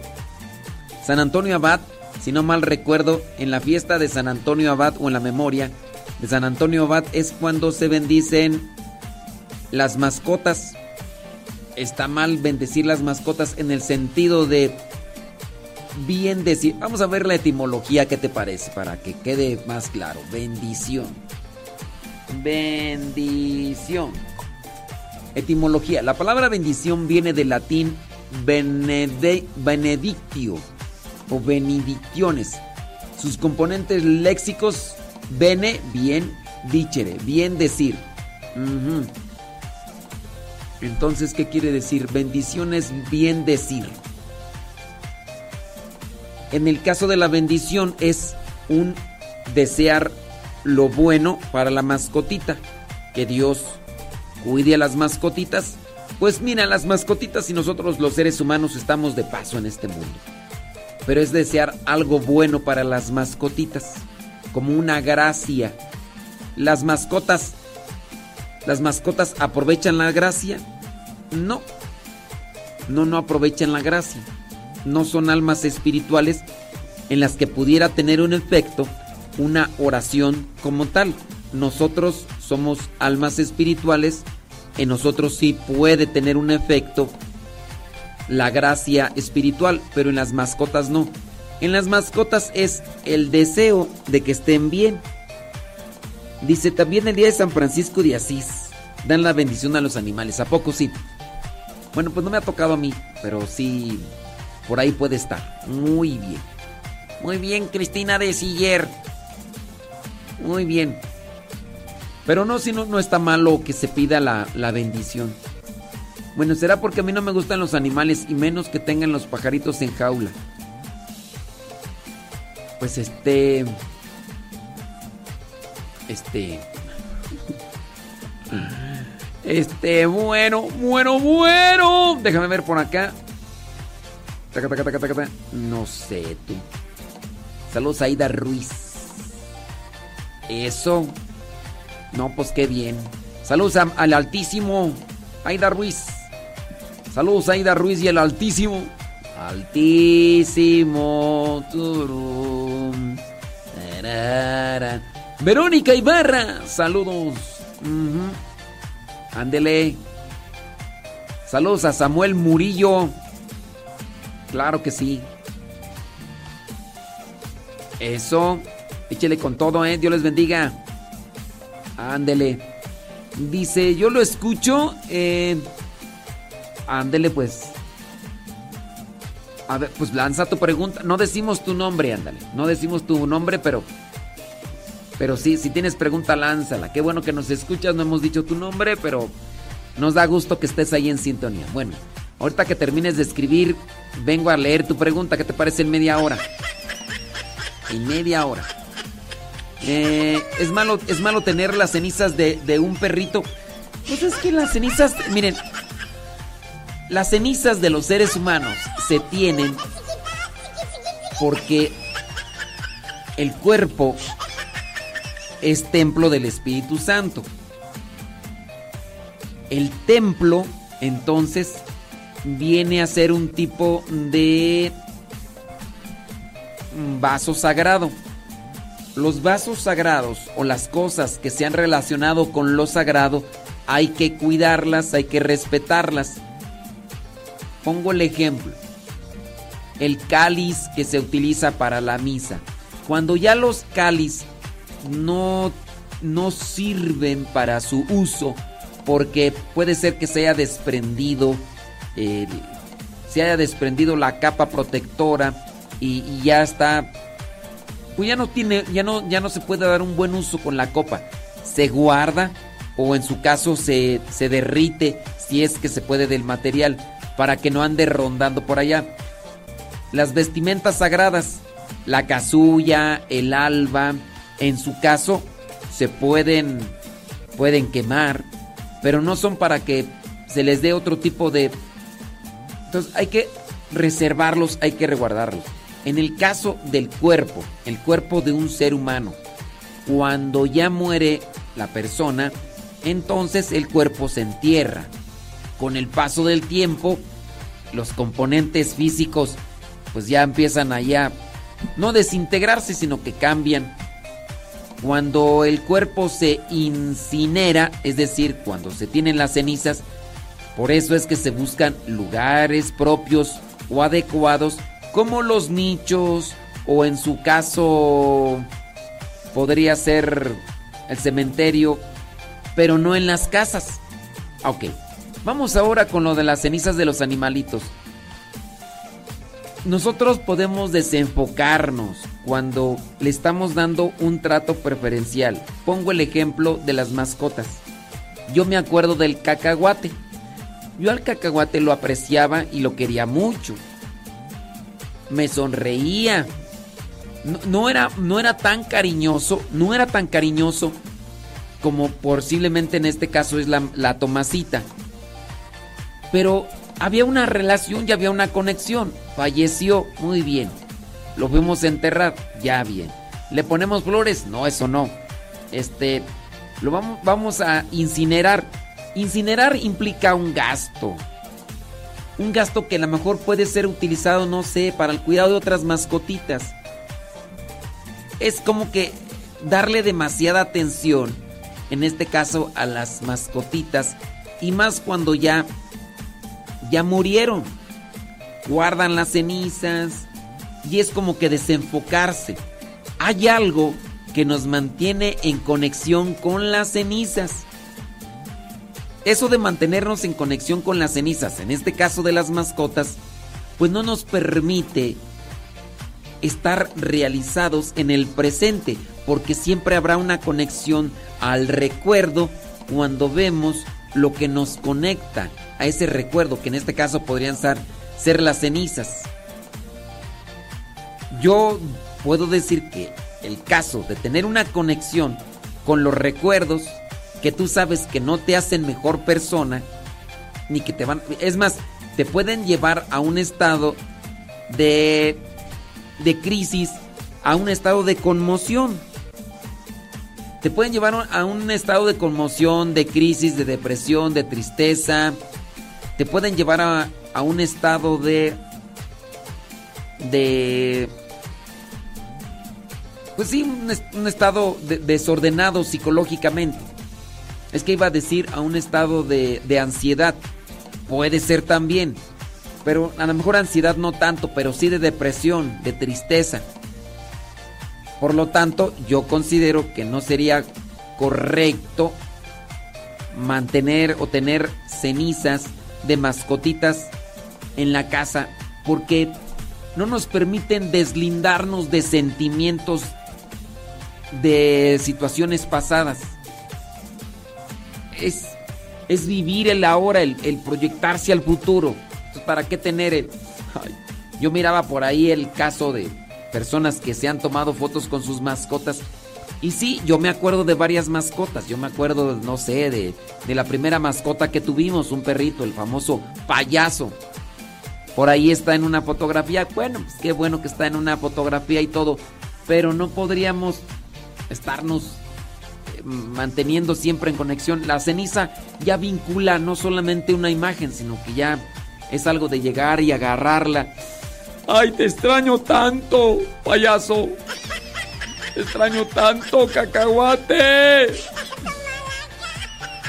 San Antonio Abad, si no mal recuerdo, en la fiesta de San Antonio Abad o en la memoria de San Antonio Abad es cuando se bendicen las mascotas. Está mal bendecir las mascotas en el sentido de bien decir. Vamos a ver la etimología, ¿qué te parece? Para que quede más claro. Bendición. Bendición. Etimología. La palabra bendición viene del latín benedictio o benedictiones. Sus componentes léxicos, bene, bien, dicere, bien decir. Entonces, ¿qué quiere decir? Bendición es bien decir. En el caso de la bendición es un desear lo bueno para la mascotita. Que Dios cuide a las mascotitas Pues mira, las mascotitas y nosotros los seres humanos estamos de paso en este mundo. Pero es desear algo bueno para las mascotitas, como una gracia. Las mascotas ¿Las mascotas aprovechan la gracia? No. No, no aprovechan la gracia. No son almas espirituales en las que pudiera tener un efecto una oración como tal. Nosotros somos almas espirituales, en nosotros sí puede tener un efecto la gracia espiritual, pero en las mascotas no. En las mascotas es el deseo de que estén bien. Dice también el día de San Francisco de Asís. Dan la bendición a los animales. ¿A poco sí? Bueno, pues no me ha tocado a mí, pero sí, por ahí puede estar. Muy bien. Muy bien, Cristina de Siller. Muy bien. Pero no, si no, está malo que se pida la, la bendición. Bueno, será porque a mí no me gustan los animales y menos que tengan los pajaritos en jaula. Pues este... Este... Este, bueno, bueno, bueno. Déjame ver por acá. No sé, tú. Saludos a Aida Ruiz. Eso. No, pues qué bien. Saludos a- al Altísimo. Aida Ruiz. Saludos a Aida Ruiz y el Altísimo. Altísimo. turum. Verónica Ibarra. Saludos. Ándele. Saludos a Samuel Murillo. Claro que sí. Eso. Échele con todo, ¿eh? Dios les bendiga. Ándele. Dice, yo lo escucho. Eh... Ándele, pues. A ver, pues lanza tu pregunta. No decimos tu nombre, ándale. No decimos tu nombre, pero. Pero sí, si tienes pregunta, lánzala. Qué bueno que nos escuchas, no hemos dicho tu nombre, pero nos da gusto que estés ahí en sintonía. Bueno, ahorita que termines de escribir, vengo a leer tu pregunta. ¿Qué te parece en media hora? En media hora. Eh, ¿es, malo, ¿Es malo tener las cenizas de, de un perrito? Pues es que las cenizas, miren, las cenizas de los seres humanos se tienen porque el cuerpo es templo del Espíritu Santo. El templo, entonces, viene a ser un tipo de vaso sagrado. Los vasos sagrados o las cosas que se han relacionado con lo sagrado hay que cuidarlas, hay que respetarlas. Pongo el ejemplo. El cáliz que se utiliza para la misa. Cuando ya los cáliz no, no sirven para su uso porque puede ser que se haya desprendido el- se haya desprendido la capa protectora y, y ya está pues ya no tiene ya no ya no se puede dar un buen uso con la copa se guarda o en su caso se, se derrite si es que se puede del material para que no ande rondando por allá las vestimentas sagradas la casulla el alba en su caso se pueden pueden quemar pero no son para que se les dé otro tipo de entonces hay que reservarlos, hay que resguardarlos. En el caso del cuerpo, el cuerpo de un ser humano, cuando ya muere la persona, entonces el cuerpo se entierra. Con el paso del tiempo, los componentes físicos pues ya empiezan allá no desintegrarse, sino que cambian. Cuando el cuerpo se incinera, es decir, cuando se tienen las cenizas, por eso es que se buscan lugares propios o adecuados como los nichos o en su caso podría ser el cementerio, pero no en las casas. Ok, vamos ahora con lo de las cenizas de los animalitos. Nosotros podemos desenfocarnos cuando le estamos dando un trato preferencial. Pongo el ejemplo de las mascotas. Yo me acuerdo del cacahuate. Yo al cacahuate lo apreciaba y lo quería mucho. Me sonreía. No, era, no era tan cariñoso, no era tan cariñoso como posiblemente en este caso es la, la Tomasita. Pero había una relación y había una conexión. Falleció, muy bien. Lo fuimos a enterrar, ya bien. ¿Le ponemos flores? No, eso no. Este, lo vamos, vamos a incinerar. Incinerar implica un gasto. Un gasto que a lo mejor puede ser utilizado, no sé, para el cuidado de otras mascotitas. Es como que darle demasiada atención, en este caso a las mascotitas, y más cuando ya, ya murieron. Guardan las cenizas y es como que desenfocarse. Hay algo que nos mantiene en conexión con las cenizas. Eso de mantenernos en conexión con las cenizas, en este caso de las mascotas, pues no nos permite estar realizados en el presente, porque siempre habrá una conexión al recuerdo cuando vemos lo que nos conecta a ese recuerdo, que en este caso podrían ser, ser las cenizas. Yo puedo decir que el caso de tener una conexión con los recuerdos que tú sabes que no te hacen mejor persona, ni que te van... Es más, te pueden llevar a un estado de, de crisis, a un estado de conmoción. Te pueden llevar a un estado de conmoción, de crisis, de depresión, de tristeza. Te pueden llevar a, a un estado de... de pues sí, un, un estado de- desordenado psicológicamente. Es que iba a decir a un estado de, de ansiedad. Puede ser también. Pero a lo mejor ansiedad no tanto, pero sí de depresión, de tristeza. Por lo tanto, yo considero que no sería correcto mantener o tener cenizas de mascotitas en la casa porque no nos permiten deslindarnos de sentimientos de situaciones pasadas. Es, es vivir el ahora, el, el proyectarse al futuro. Entonces, ¿Para qué tener el... Yo miraba por ahí el caso de personas que se han tomado fotos con sus mascotas. Y sí, yo me acuerdo de varias mascotas. Yo me acuerdo, no sé, de, de la primera mascota que tuvimos, un perrito, el famoso payaso. Por ahí está en una fotografía. Bueno, pues qué bueno que está en una fotografía y todo. Pero no podríamos estarnos manteniendo siempre en conexión. La ceniza ya vincula no solamente una imagen, sino que ya es algo de llegar y agarrarla. Ay, te extraño tanto, payaso. Te extraño tanto, cacahuate.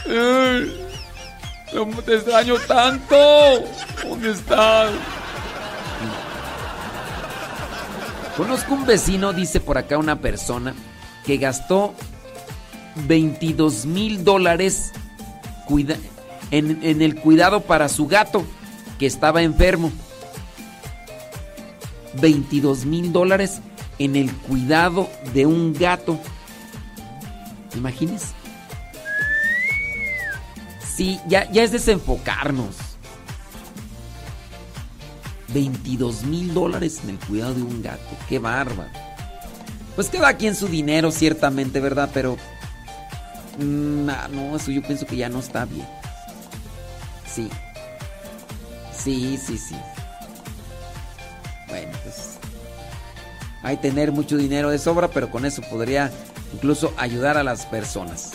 Ay, ¿Cómo te extraño tanto? ¿Dónde estás? Conozco un vecino, dice por acá una persona, que gastó 22 mil dólares en el cuidado para su gato que estaba enfermo. 22 mil dólares en el cuidado de un gato. Imagínense. Sí, ya, ya es desenfocarnos. 22 mil dólares en el cuidado de un gato. Qué bárbaro. Pues cada quien su dinero, ciertamente, ¿verdad? Pero... no, eso yo pienso que ya no está bien. Sí. Sí, sí, sí. Bueno, pues... Hay tener mucho dinero de sobra, pero con eso podría incluso ayudar a las personas.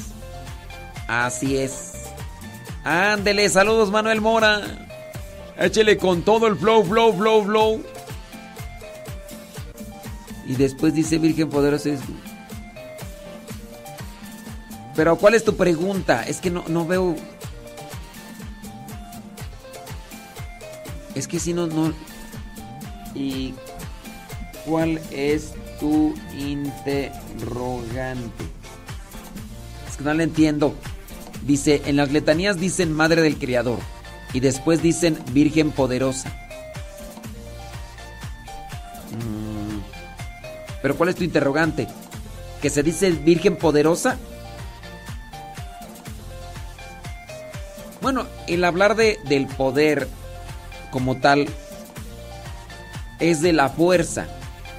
Así es. Ándele, saludos Manuel Mora. Échele con todo el flow, flow, flow, flow. Y después dice Virgen Poderosa. Pero ¿cuál es tu pregunta? Es que no, no veo... Es que si no, no... ¿Y cuál es tu interrogante? Es que no le entiendo. Dice, en las letanías dicen Madre del Creador y después dicen Virgen Poderosa. Mm, Pero ¿cuál es tu interrogante? ¿Que se dice Virgen Poderosa? Bueno, el hablar de, del poder como tal es de la fuerza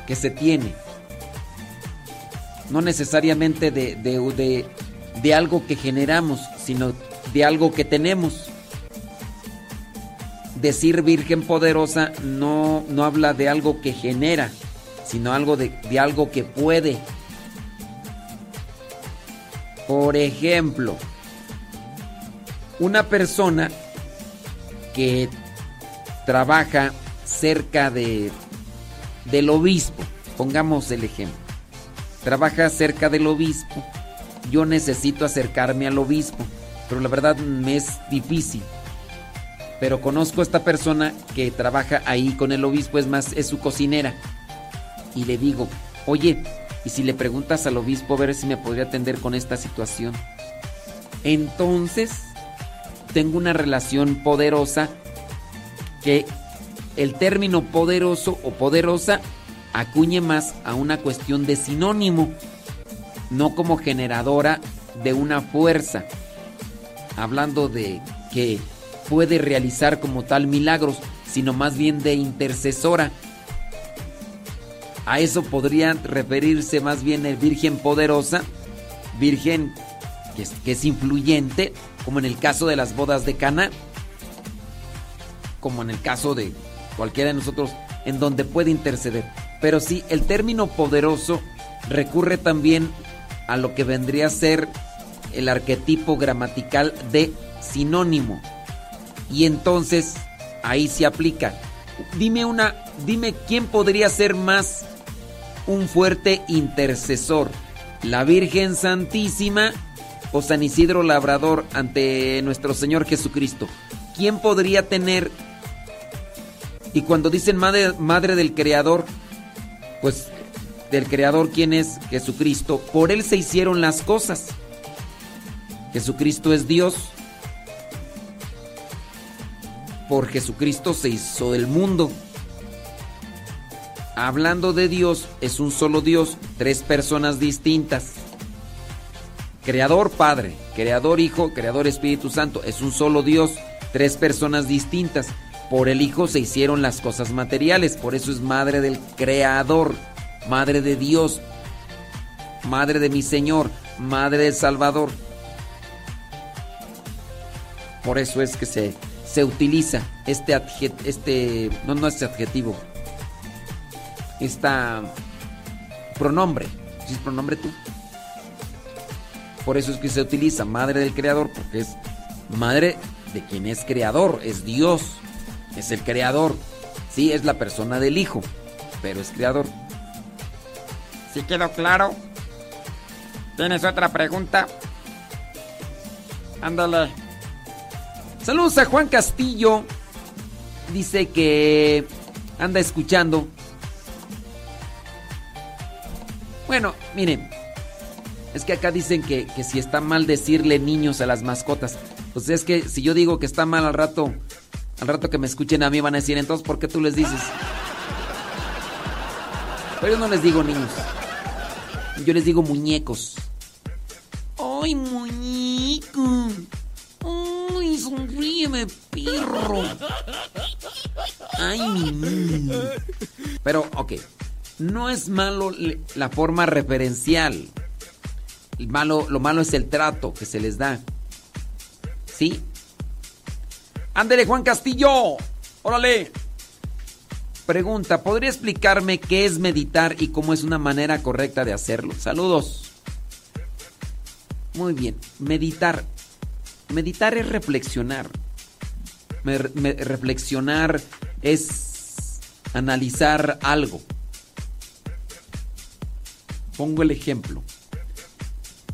que se tiene. No necesariamente de, de, de- algo que generamos, sino de algo que tenemos. decir Virgen poderosa no, no habla de algo que genera, sino algo de, de algo que puede. Por ejemplo, una persona que trabaja cerca de, del obispo, pongamos el ejemplo, trabaja cerca del obispo, yo necesito acercarme al obispo, pero la verdad me es difícil. Pero conozco a esta persona que trabaja ahí con el obispo, es más, es su cocinera. Y le digo, oye, ¿y si le preguntas al obispo a ver si me podría atender con esta situación? Entonces, tengo una relación poderosa que el término poderoso o poderosa acuñe más a una cuestión de sinónimo, no como generadora de una fuerza, hablando de que puede realizar como tal milagros, sino más bien de intercesora. A eso podría referirse más bien el Virgen poderosa, Virgen que es, que es influyente, como en el caso de las bodas de Cana, como en el caso de cualquiera de nosotros, en donde puede interceder. Pero sí, el término poderoso recurre también a lo que vendría a ser el arquetipo gramatical de sinónimo. Y entonces ahí se aplica. Dime una, dime quién podría ser más un fuerte intercesor, la Virgen Santísima o San Isidro Labrador ante nuestro Señor Jesucristo. ¿Quién podría tener y cuando dicen madre, madre del Creador, pues del Creador, ¿quién es? Jesucristo. Por Él se hicieron las cosas. Jesucristo es Dios. Por Jesucristo se hizo el mundo. Hablando de Dios, es un solo Dios, tres personas distintas. Creador Padre, Creador Hijo, Creador Espíritu Santo, es un solo Dios, tres personas distintas. Por el Hijo se hicieron las cosas materiales, por eso es madre del Creador, madre de Dios, madre de mi Señor, madre del Salvador. Por eso es que se, se utiliza este adjetivo, este, no, no es adjetivo, esta pronombre, ¿sí es pronombre tú? Por eso es que se utiliza madre del Creador, porque es madre de quien es creador, es Dios es el creador. Sí, es la persona del Hijo, pero es creador. ¿Sí quedó claro? ¿Tienes otra pregunta? Ándale. Saludos a Juan Castillo. Dice que anda escuchando. Bueno, miren. Es que acá dicen que, que si está mal decirle niños a las mascotas. Pues es que si yo digo que está mal al rato, al rato que me escuchen a mí van a decir, entonces, ¿por qué tú les dices? Pero yo no les digo niños. Yo les digo muñecos. ¡Ay, muñeco! ¡Ay, sonríeme, perro! ¡Ay, mi niño! Pero, ok. No es malo la forma referencial. Lo malo es el trato que se les da. ¿Sí? Ándele, Juan Castillo. Órale. Pregunta, ¿podría explicarme qué es meditar y cómo es una manera correcta de hacerlo? Saludos. Muy bien, meditar. Meditar es reflexionar. Reflexionar es analizar algo. Pongo el ejemplo.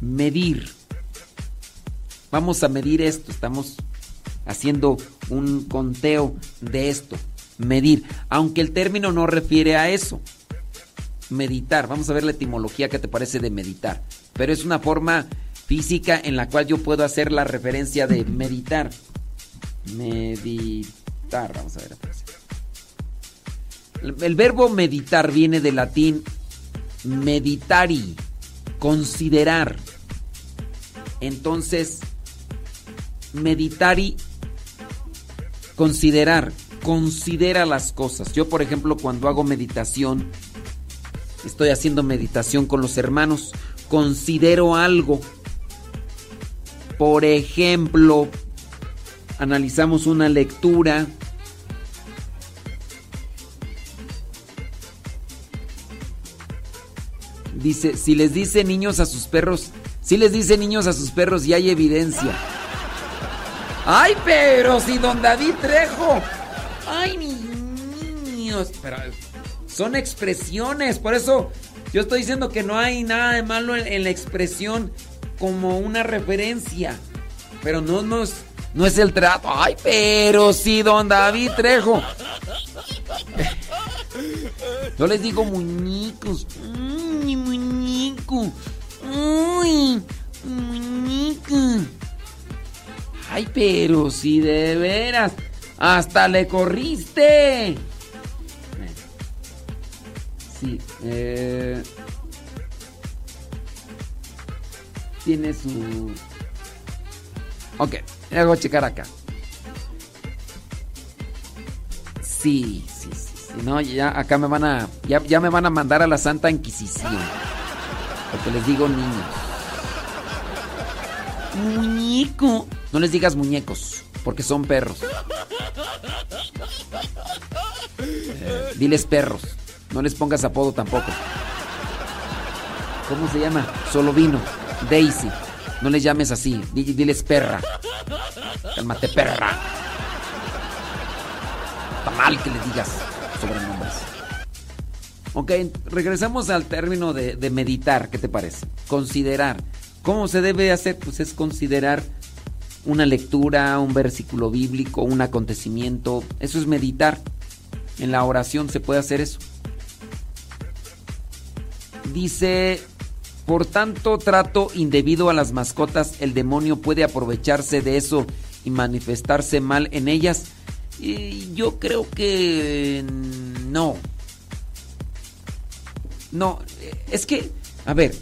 Medir. Vamos a medir esto. Estamos haciendo un conteo de esto. Medir. Aunque el término no refiere a eso. Meditar. Vamos a ver la etimología que te parece de meditar. Pero es una forma física en la cual yo puedo hacer la referencia de meditar. Meditar. Vamos a ver. El, verbo meditar viene del latín meditari, considerar. Entonces, meditari, considerar, considera las cosas. Yo, por ejemplo, cuando hago meditación, estoy haciendo meditación con los hermanos, considero algo. Por ejemplo, analizamos una lectura Dice, si les dice niños a sus perros, si les dice niños a sus perros y hay evidencia. Ay, pero si don David Trejo. Ay, mis niños. Pero son expresiones, por eso yo estoy diciendo que no hay nada de malo en, la expresión como una referencia. Pero no, no, es, no es el trato. Ay, pero si don David Trejo. Yo les digo muñecos. Uy, muñeco. Ay, pero si de veras. Hasta le corriste. Sí, eh, tiene su... Ok, a checar acá. Sí, sí, sí, sí. No, ya acá me van a... Ya, ya me van a mandar a la Santa Inquisición. Porque les digo niños. Muñeco. No les digas muñecos, porque son perros. Eh, diles perros. No les pongas apodo tampoco. ¿Cómo se llama? Solo vino. Daisy. No les llames así. Di- Diles perra. Cálmate, perra. Está mal que le digas sobrenombres. Ok, regresamos al término de, de meditar. ¿Qué te parece? Considerar. ¿Cómo se debe hacer? Pues es considerar una lectura, un versículo bíblico, un acontecimiento. Eso es meditar. En la oración se puede hacer eso. Dice, por tanto trato indebido a las mascotas, el demonio puede aprovecharse de eso y manifestarse mal en ellas. Y yo creo que no. No, es que, a ver,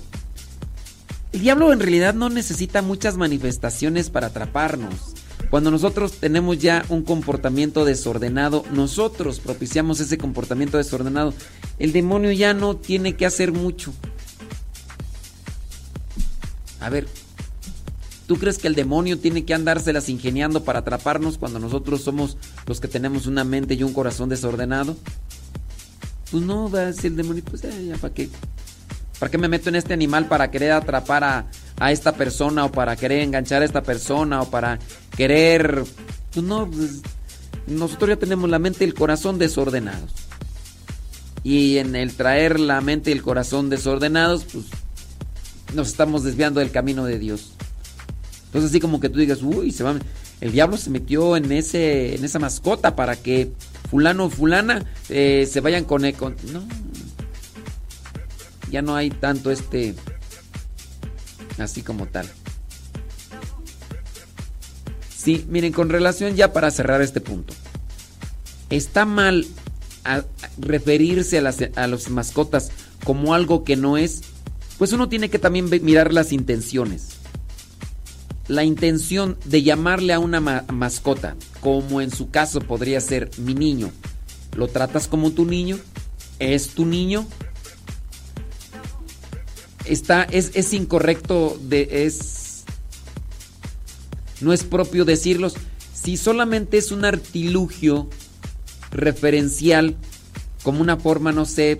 el diablo en realidad no necesita muchas manifestaciones para atraparnos. Cuando nosotros tenemos ya un comportamiento desordenado, nosotros propiciamos ese comportamiento desordenado. El demonio ya no tiene que hacer mucho. A ver, ¿tú crees que el demonio tiene que andárselas ingeniando para atraparnos cuando nosotros somos los que tenemos una mente y un corazón desordenado? Pues no, va a decir el demonio, pues eh, ya para qué. ¿Para qué me meto en este animal para querer atrapar a, a esta persona o para querer enganchar a esta persona o para querer... Pues no, pues, nosotros ya tenemos la mente y el corazón desordenados. Y en el traer la mente y el corazón desordenados, pues nos estamos desviando del camino de Dios. Entonces así como que tú digas, uy, se va, el diablo se metió en ese, en esa mascota para que fulano fulana eh, se vayan con, con no, ya no hay tanto este así como tal. Sí, miren, con relación ya para cerrar este punto. Está mal a- referirse a las, a las mascotas como algo que no es, pues uno tiene que también mirar las intenciones. La intención de llamarle a una ma- mascota, como en su caso podría ser mi niño, ¿lo tratas como tu niño? ¿Es tu niño? Está, es, es incorrecto, de, es, no es propio decirlos. Si solamente es un artilugio referencial, como una forma, no sé,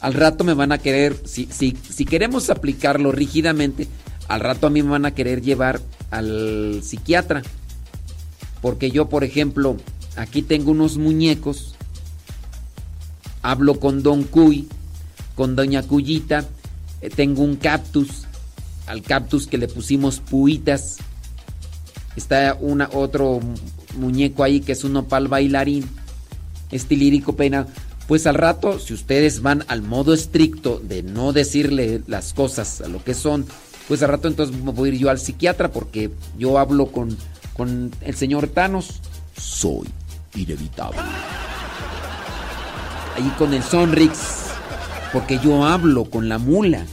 al rato me van a querer, si, si, si queremos aplicarlo rígidamente, al rato a mí me van a querer llevar al psiquiatra. Porque yo, por ejemplo, aquí tengo unos muñecos, hablo con Don Cuy, con Doña Cuyita, eh, tengo un cactus, al cactus que le pusimos puitas, está una, otro mu- muñeco ahí que es un opal bailarín, este lírico peinado. Pues al rato, si ustedes van al modo estricto de no decirle las cosas a lo que son, pues al rato entonces me voy a ir yo al psiquiatra porque yo hablo con, con el señor Thanos. Soy inevitable. Ahí con el Sonrix, porque yo hablo con la mula.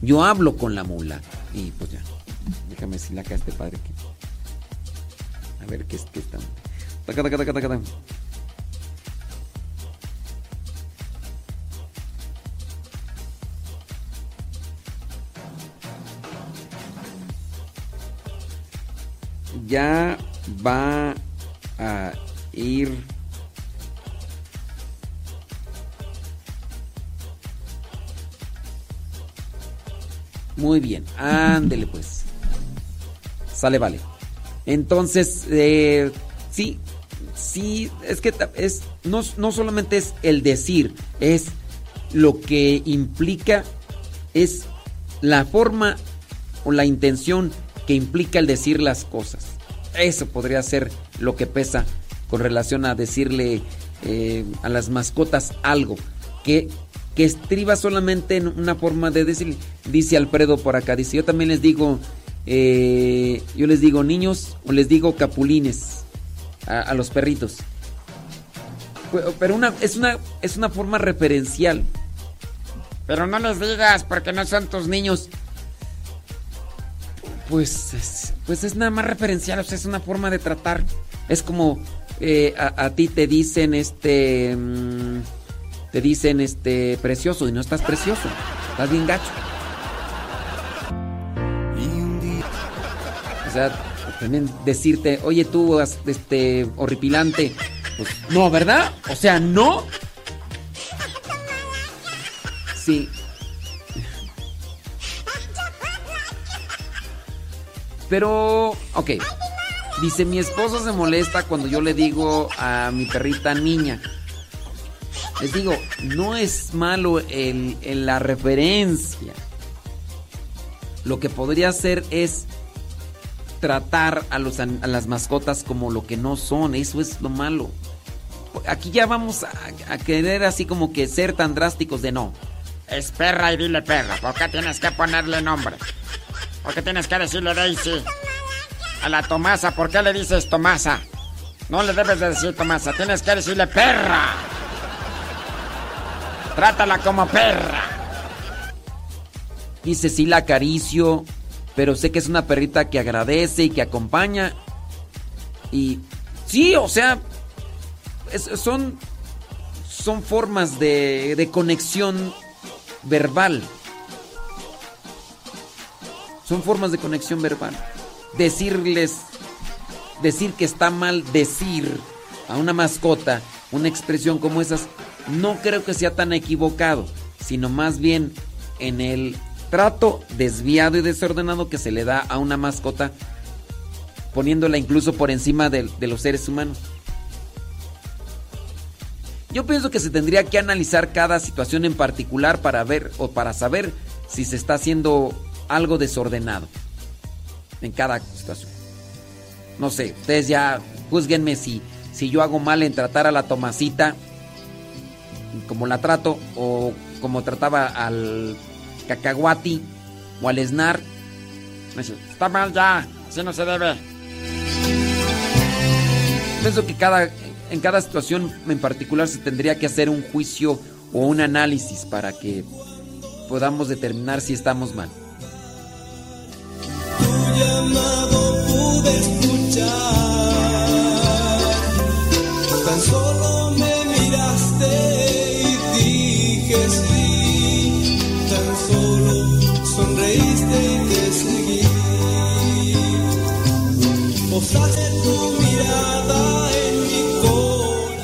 Yo hablo con la mula. Y pues ya, déjame decirle acá a este padre que... A ver qué es que está... ya va a ir Muy bien, ándele pues. Sale, vale. Entonces, eh, sí, sí, es que es, no, no solamente es el decir, es lo que implica, es la forma o la intención que implica el decir las cosas. Eso podría ser lo que pesa con relación a decirle eh, a las mascotas algo que, que estriba solamente en una forma de decir. Dice Alfredo por acá, dice, yo también les digo, eh, yo les digo niños o les digo capulines a, los perritos. Pero- Pero una, es, una, es una forma referencial. Pero no les digas porque no son tus niños. Pues es, pues es nada más referencial, o sea, es una forma de tratar. Es como eh, a, a ti te dicen este. mm, te dicen este precioso y no estás precioso. Estás bien gacho. O sea, también decirte, oye tú, este, horripilante. Pues no, ¿verdad? O sea, no. Sí. Pero, ok. Dice, mi esposo se molesta cuando yo le digo a mi perrita niña. Les digo, no es malo el, la referencia. Lo que podría hacer es tratar a, los, a las mascotas como lo que no son. Eso es lo malo. Aquí ya vamos a, a querer así como que ser tan drásticos de no. Es perra y dile perra. ¿Por qué tienes que ponerle nombre? ¿Por qué tienes que decirle Daisy? A la Tomasa, ¿por qué le dices Tomasa? No le debes de decir Tomasa, tienes que decirle perra. Trátala como perra. Dice, sí la acaricio, pero sé que es una perrita que agradece y que acompaña. Y sí, o sea, son, son formas de, de conexión verbal. Son formas de conexión verbal. Decirles, decir que está mal decir a una mascota una expresión como esas, no creo que sea tan equivocado, sino más bien en el trato desviado y desordenado que se le da a una mascota, poniéndola incluso por encima de, de los seres humanos. Yo pienso que se tendría que analizar cada situación en particular para ver o para saber si se está haciendo algo desordenado en cada situación. No sé, ustedes ya juzguenme si, si yo hago mal en tratar a la Tomasita como la trato o como trataba al cacahuati o al esnar. No sé, Está mal ya, así no se debe. Pienso que cada, en cada situación en particular se tendría que hacer un juicio o un análisis para que podamos determinar si estamos mal.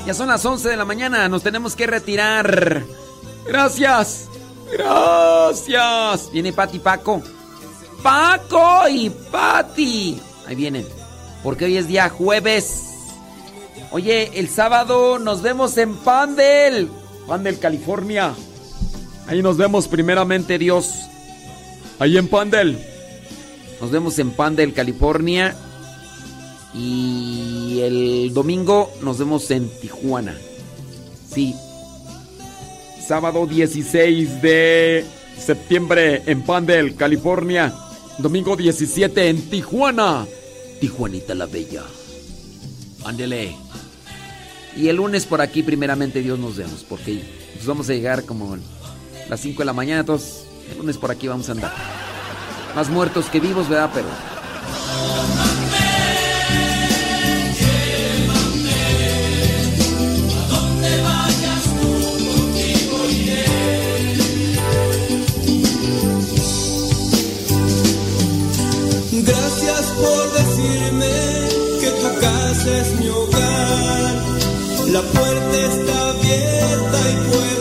Ya son las 11 de la mañana, nos tenemos que retirar. Gracias. Gracias. Viene Pati Paco. Paco y Pati. Ahí vienen. Porque hoy es día jueves. Oye, el sábado nos vemos en Pandel. Pandel, California. Ahí nos vemos primeramente Dios. Ahí en Pandel. Nos vemos en Pandel, California. Y el domingo nos vemos en Tijuana. Sí. Sábado 16 de septiembre en Pandel, California. Domingo 17 en Tijuana. Tijuanita la Bella. Ándele. Y el lunes por aquí, primeramente Dios nos vemos, porque pues vamos a llegar como las 5 de la mañana, entonces el lunes por aquí vamos a andar. Más muertos que vivos, ¿verdad? Pero... por decirme que tu casa es mi hogar. La puerta está abierta y puedo